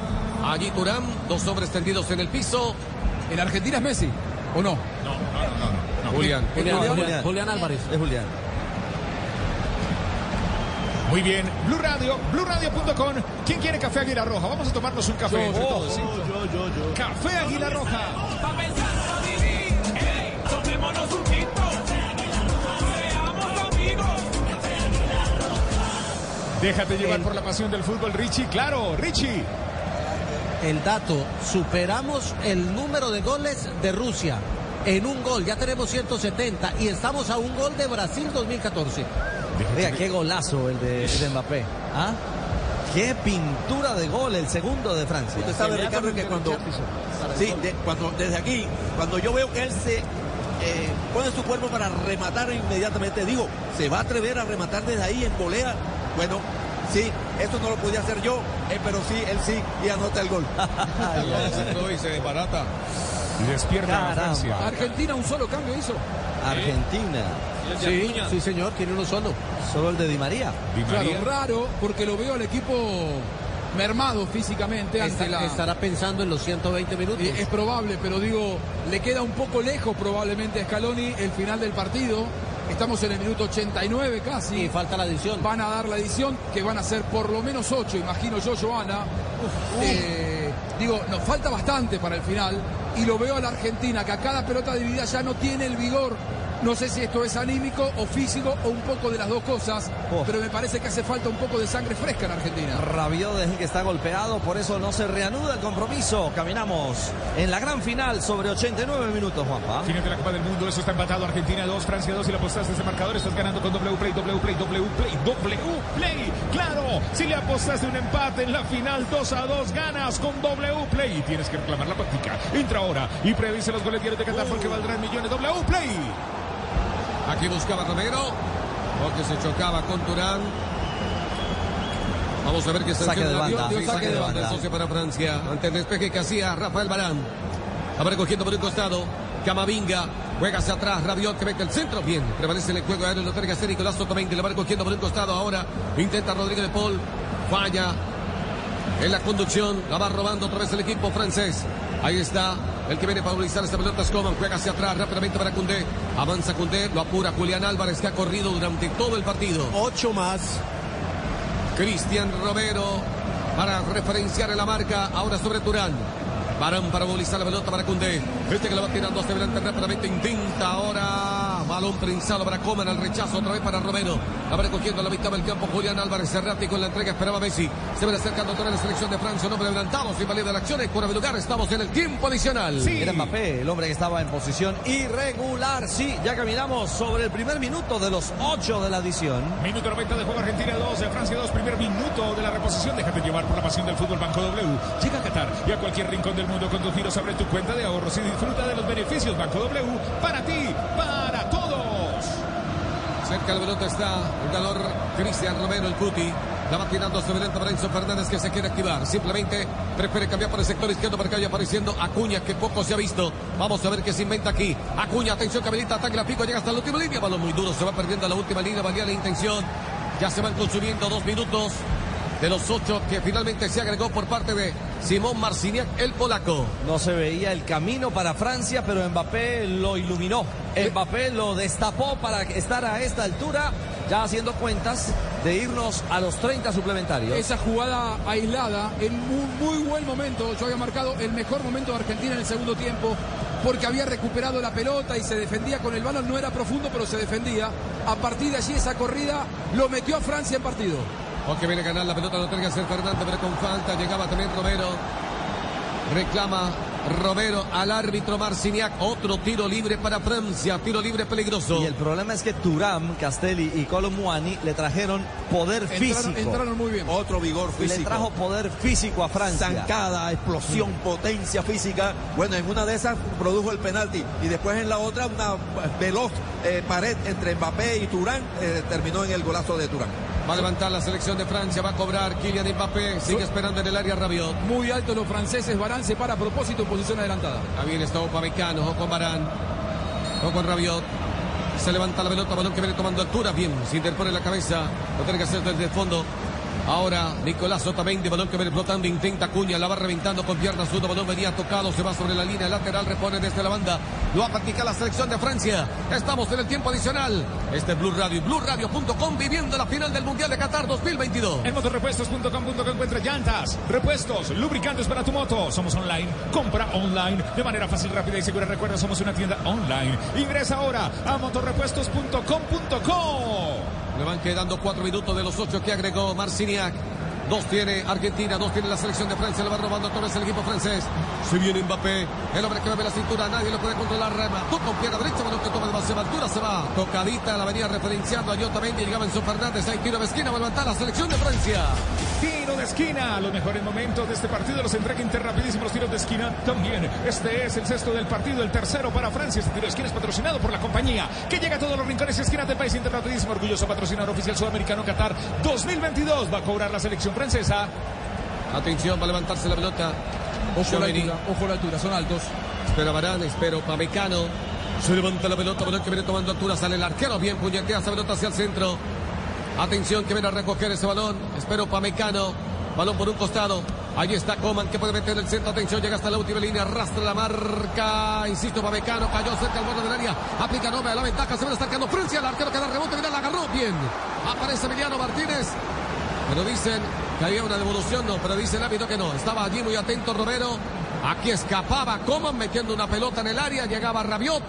allí Turán. Dos hombres tendidos en el piso. ¿En Argentina es Messi o no? Julián. Julián, Julián Álvarez. Es Julián. Muy bien, Blue Radio, BlueRadio.com. ¿Quién quiere café Águila Roja? Vamos a tomarnos un café entre todos. ¿sí? Yo, yo, yo. Café Águila Roja. Pa' pensar, pa' vivir, ey, tomémonos un Déjate llevar por la pasión del fútbol, Richie. Claro, Richie. El dato, superamos el número de goles de Rusia en un gol. Ya tenemos 170 y estamos a un gol de Brasil 2014. Vea, qué golazo el de, de Mbappé. ¿Ah? Qué pintura de gol, el segundo de Francia. Usted sabe, Ricardo, que cuando, sí, de- cuando desde aquí, cuando yo veo que él se eh, pone su cuerpo para rematar inmediatamente, digo, se va a atrever a rematar desde ahí en volea. Bueno, sí, esto no lo podía hacer yo, eh, pero sí, él sí, y anota el gol. y se desbarata. Despierta. Francia. Argentina un solo cambio hizo. Argentina. Sí, sí señor, tiene uno solo. Solo el de Di María. Di María. Claro, raro, porque lo veo al equipo mermado físicamente ante Está- la... estará pensando en los 120 minutos. Eh, Es probable, pero digo, le queda un poco lejos probablemente a Scaloni el final del partido. Estamos en el minuto 89 casi. Y falta la adición. Van a dar la edición, que van a ser por lo menos 8, imagino yo, Joana. Eh, digo, nos falta bastante para el final. Y lo veo a la Argentina, que a cada pelota dividida ya no tiene el vigor. No sé si esto es anímico o físico o un poco de las dos cosas, Oh. pero me parece que hace falta un poco de sangre fresca en Argentina. Rabiot desde que está golpeado, por eso no se reanuda el compromiso. Caminamos en la gran final sobre 89 minutos, Juanpa. Final de la Copa del Mundo, eso está empatado. Argentina 2, Francia 2 y la apostaste ese marcador. Estás ganando con W Play, W Play, W Play, W Play. Claro, si le apostaste un empate en la final 2 a 2, ganas con W Play. Y tienes que reclamar la práctica. Entra ahora y predice los goles diarios de Qatar porque valdrán millones. W Play. Aquí buscaba Romero. O que se chocaba con Turán. Vamos a ver qué Saque de banda, Sí, saque de banda. Entonces para Francia. Ante el despeje que hacía Rafael Barán. A ver, cogiendo por un costado. Camavinga. Juega hacia atrás. Rabiot que mete el centro. Bien. Prevalece en el juego aéreo. Lo carga hacer Nicolás Otamendi. La va cogiendo por un costado ahora. Intenta Rodrigo de Paul. Falla. En la conducción. La va robando otra vez el equipo francés. Ahí está. El que viene para movilizar esta pelota es Coman. Juega hacia atrás rápidamente para Cundé. Avanza Cundé. Lo apura Julián Álvarez que ha corrido durante todo el partido. Ocho más. Cristian Romero para referenciar en la marca ahora sobre Turán. Barán para movilizar la pelota para Cundé. Este que la va tirando hacia adelante rápidamente. Intenta ahora. Balón prensado para Coman. Al rechazo otra vez para Romero. La va recogiendo a la mitad del campo Julián Álvarez. Errático en la entrega. Esperaba Messi. Se va acercando toda la selección de Francia. Un hombre adelantado. Sin valida de la acción. Por lugar estamos en el tiempo adicional. Sí. Era Mbappé, el hombre que estaba en posición irregular. Sí, ya caminamos sobre el primer minuto de los ocho de la adición. Minuto 90 de juego Argentina 2, de Francia 2, primer minuto de la reposición. Déjate llevar por la pasión del fútbol Banco W. Llega a Qatar y a cualquier rincón del mundo con tus giros abre tu cuenta de ahorros y disfruta de los beneficios Banco W para ti, para. Cerca pelota está el ganador Cristian Romero, el Cuti. La va tirando sobre lento para Enzo Fernández que se quiere activar. Simplemente prefiere cambiar por el sector izquierdo para que vaya apareciendo Acuña, que poco se ha visto. Vamos a ver qué se inventa aquí. Acuña, atención, que habilita, ataque la pico, llega hasta la última línea. Balón muy duro, se va perdiendo la última línea, valía la intención. Ya se van consumiendo dos minutos de los ocho que finalmente se agregó por parte de Simón Marciniak, el polaco. No se veía el camino para Francia, pero Mbappé lo iluminó. Mbappé lo destapó para estar a esta altura, ya haciendo cuentas de irnos a los 30 suplementarios. Esa jugada aislada, en muy, muy buen momento, yo había marcado el mejor momento de Argentina en el segundo tiempo, porque había recuperado la pelota y se defendía con el balón, no era profundo, pero se defendía. A partir de allí esa corrida lo metió a Francia en partido. Porque viene a ganar la pelota, lo tiene que hacer Fernández, pero con falta. Llegaba también Romero. Reclama Romero al árbitro Marciniak. Otro tiro libre para Francia. Tiro libre peligroso. Y el problema es que Turam, Castelli y Colomwani le trajeron poder físico. Entraron muy bien. Otro vigor Le físico. trajo poder físico a Francia. Zancada, explosión, potencia física. Bueno, en una de esas produjo el penalti y después en la otra una veloz eh, pared entre Mbappé y Turán eh, terminó en el golazo de Turán. Va a levantar la selección de Francia, va a cobrar Kylian Mbappé, sigue esperando en el área Rabiot. Muy altos los franceses, Barán se para a propósito en posición adelantada. También está Upamecano, ojo con Barán, ojo con Rabiot. Se levanta la pelota, balón que viene tomando altura, bien, se interpone la cabeza, lo tiene que hacer desde el fondo. Ahora Nicolás Otamendi, balón que viene flotando, intenta Cuña, la va reventando con pierna zurda, balón venía tocado, se va sobre la línea lateral, repone desde la banda, lo va a practicar la selección de Francia. Estamos en el tiempo adicional. Este es Blue Radio y BlueRadio.com viviendo la final del Mundial de Qatar 2022. En motorrepuestos.com.co encuentra llantas, repuestos, lubricantes para tu moto. Somos online. Compra online de manera fácil, rápida y segura. Recuerda, somos una tienda online. Ingresa ahora a motorrepuestos.com.co. Le van quedando cuatro minutos de los ocho que agregó Marciniak. Dos tiene Argentina, dos tiene la selección de Francia. Le va robando otra vez el equipo francés. Se viene Mbappé, el hombre que mueve la cintura. Nadie lo puede controlar. Rema, tú con pierna derecha, balón que toma demasiada altura. Se va tocadita, la venía referenciando a Otamendi. Llegaba en su Fernández. Hay tiro de esquina, va a levantar la selección de Francia. De esquina. Los mejores momentos de este partido los entrega Inter rapidísimo los tiros de esquina también. Este es el sexto del partido, el tercero para Francia. Este tiro de esquina es patrocinado por la compañía que llega a todos los rincones y esquinas del país. Inter rapidísimo, orgulloso patrocinador oficial sudamericano Qatar 2022. Va a cobrar la selección francesa. Atención, va a levantarse la pelota. Ojo la altura, ojo la altura, son altos. Espera Barán, espero Pamecano. Se levanta la pelota, balón que viene tomando altura, sale el arquero, bien puñetea esa pelota hacia el centro. Atención que viene a recoger ese balón. Espero Pamecano. Balón por un costado. Allí está Coman que puede meter el centro. Atención, llega hasta la última línea. Arrastra la marca. Insisto, Pamecano cayó cerca al borde del área. Aplica Nove a la ventaja. Se viene acercando Francia. El arquero que da rebote. Mira, la agarró bien. Aparece Emiliano Martínez. Pero dicen que había una devolución, no, pero dice el que no. Estaba allí muy atento Romero. Aquí escapaba Coman metiendo una pelota en el área. Llegaba Rabiot.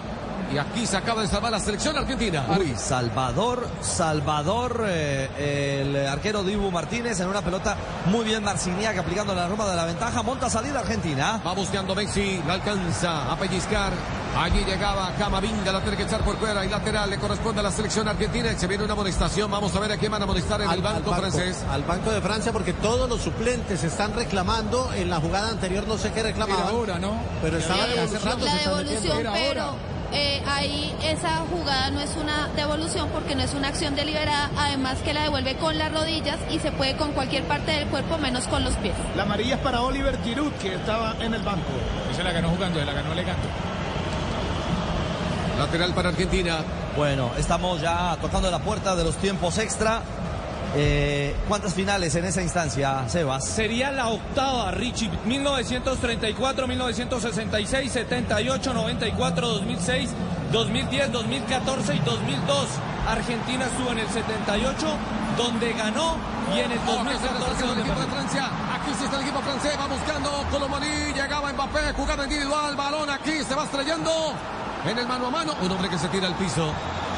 Y aquí se acaba de salvar la selección argentina. Uy, Salvador, Salvador, eh, el arquero Dibu Martínez en una pelota muy bien Marciniak aplicando la Roma de la ventaja, monta salida Argentina. Va buscando Messi, la alcanza a pellizcar. Allí llegaba Camavinga, la tiene que echar por fuera y lateral le corresponde a la selección argentina. Se viene una amonestación. Vamos a ver a quién van a amonestar en el banco, francés. Al banco de Francia, porque todos los suplentes están reclamando. En la jugada anterior no sé qué reclamaban. Era ahora, ¿no? Pero estaba hace rato la se devolución, metiendo. pero eh, ahí esa jugada no es una devolución porque no es una acción deliberada, además que la devuelve con las rodillas y se puede con cualquier parte del cuerpo menos con los pies. La amarilla es para Oliver Giroud, que estaba en el banco. Se la ganó jugando, se la ganó alegando. Lateral para Argentina. Bueno, estamos ya tocando la puerta de los tiempos extra. Eh, ¿Cuántas finales en esa instancia, Sebas? Sería la octava, Richie. 1934, 1966, 78, 94, 2006, 2010, 2014 y 2002. Argentina estuvo en el 78, donde ganó, y en el Oh, que se le 2014 acerca el donde equipo de perdió. Francia. Aquí sí está el equipo francés. Va buscando Colomani. Llegaba Mbappé. Jugada individual. Balón aquí. Se va estrellando. En el mano a mano. Un hombre que se tira al piso.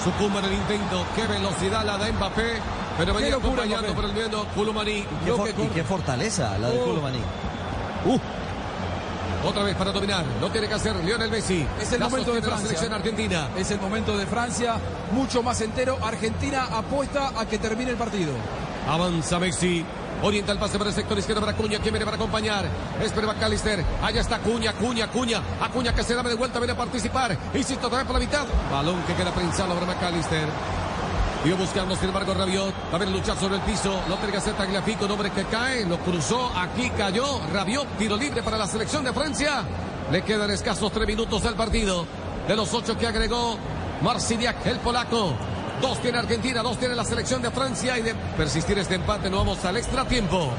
Sucumbe en el intento. Qué velocidad la da Mbappé. Pero venía acompañando por el Colomani. Qué for- y qué fortaleza la de. Colomani. Otra vez para dominar. Lo tiene que hacer Lionel Messi. Es el La momento de sostiene la Francia. selección argentina. Es el momento de Francia, mucho más entero. Argentina apuesta a que termine el partido. Avanza Messi. Orienta el pase para el sector izquierdo para Cuña. ¿Quién viene para acompañar? Espera. Allá está Cuña, Cuña, Cuña. Acuña que se da de vuelta, viene a participar. Insisto, otra vez por la mitad. Balón que queda prensado para McAllister. Iba buscando, sin embargo, Rabiot. Va a ver luchar sobre el piso. Lo tiene que hacer Tagliafico, un hombre que cae. Lo cruzó. Aquí cayó. Rabiot, tiro libre para la selección de Francia. Le quedan escasos tres minutos del partido. De los ocho que agregó Marciniak, el polaco. Dos tiene Argentina, dos tiene la selección de Francia. Y de persistir este empate, no vamos al extra tiempo.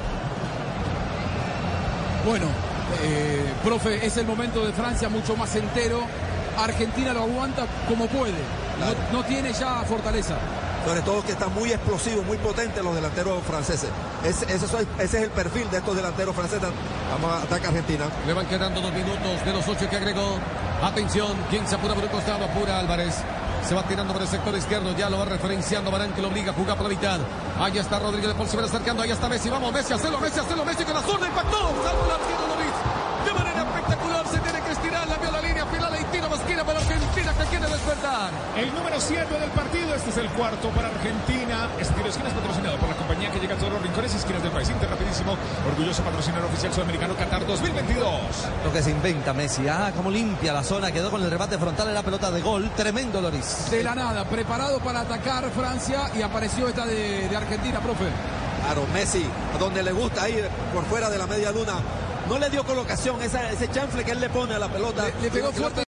Bueno, eh, profe, es el momento de Francia mucho más entero. Argentina lo aguanta como puede. No, no tiene ya fortaleza. Sobre todo que están muy explosivos, muy potentes los delanteros franceses. Ese, es el perfil de estos delanteros franceses. Vamos a atacar Argentina. Le van quedando dos minutos de los ocho que agregó. Atención, quien se apura por un costado, apura Álvarez. Se va tirando por el sector izquierdo, ya lo va referenciando Barán que lo obliga a jugar por la mitad. Ahí está Rodríguez de Paul, se va acercando, ahí está Messi, vamos Messi, hacelo, Messi, hacelo, Messi con la zurda, impactó, salvo el arquero Que quiere despertar. El número 7 del partido, este es el cuarto para Argentina. Este tiro de esquina es patrocinado por la compañía que llega a todos los rincones y esquinas del país. Inter rapidísimo, orgulloso patrocinador oficial sudamericano Qatar 2022. Lo que se inventa Messi. Ah, como limpia la zona. Quedó con el remate frontal en la pelota de gol. Tremendo, Loris. De la nada, preparado para atacar Francia y apareció esta de, de Argentina, profe. Claro, Messi, a donde le gusta ir por fuera de la media luna. No le dio colocación, esa- ese chanfle que él le pone a la pelota. Le pegó fuerte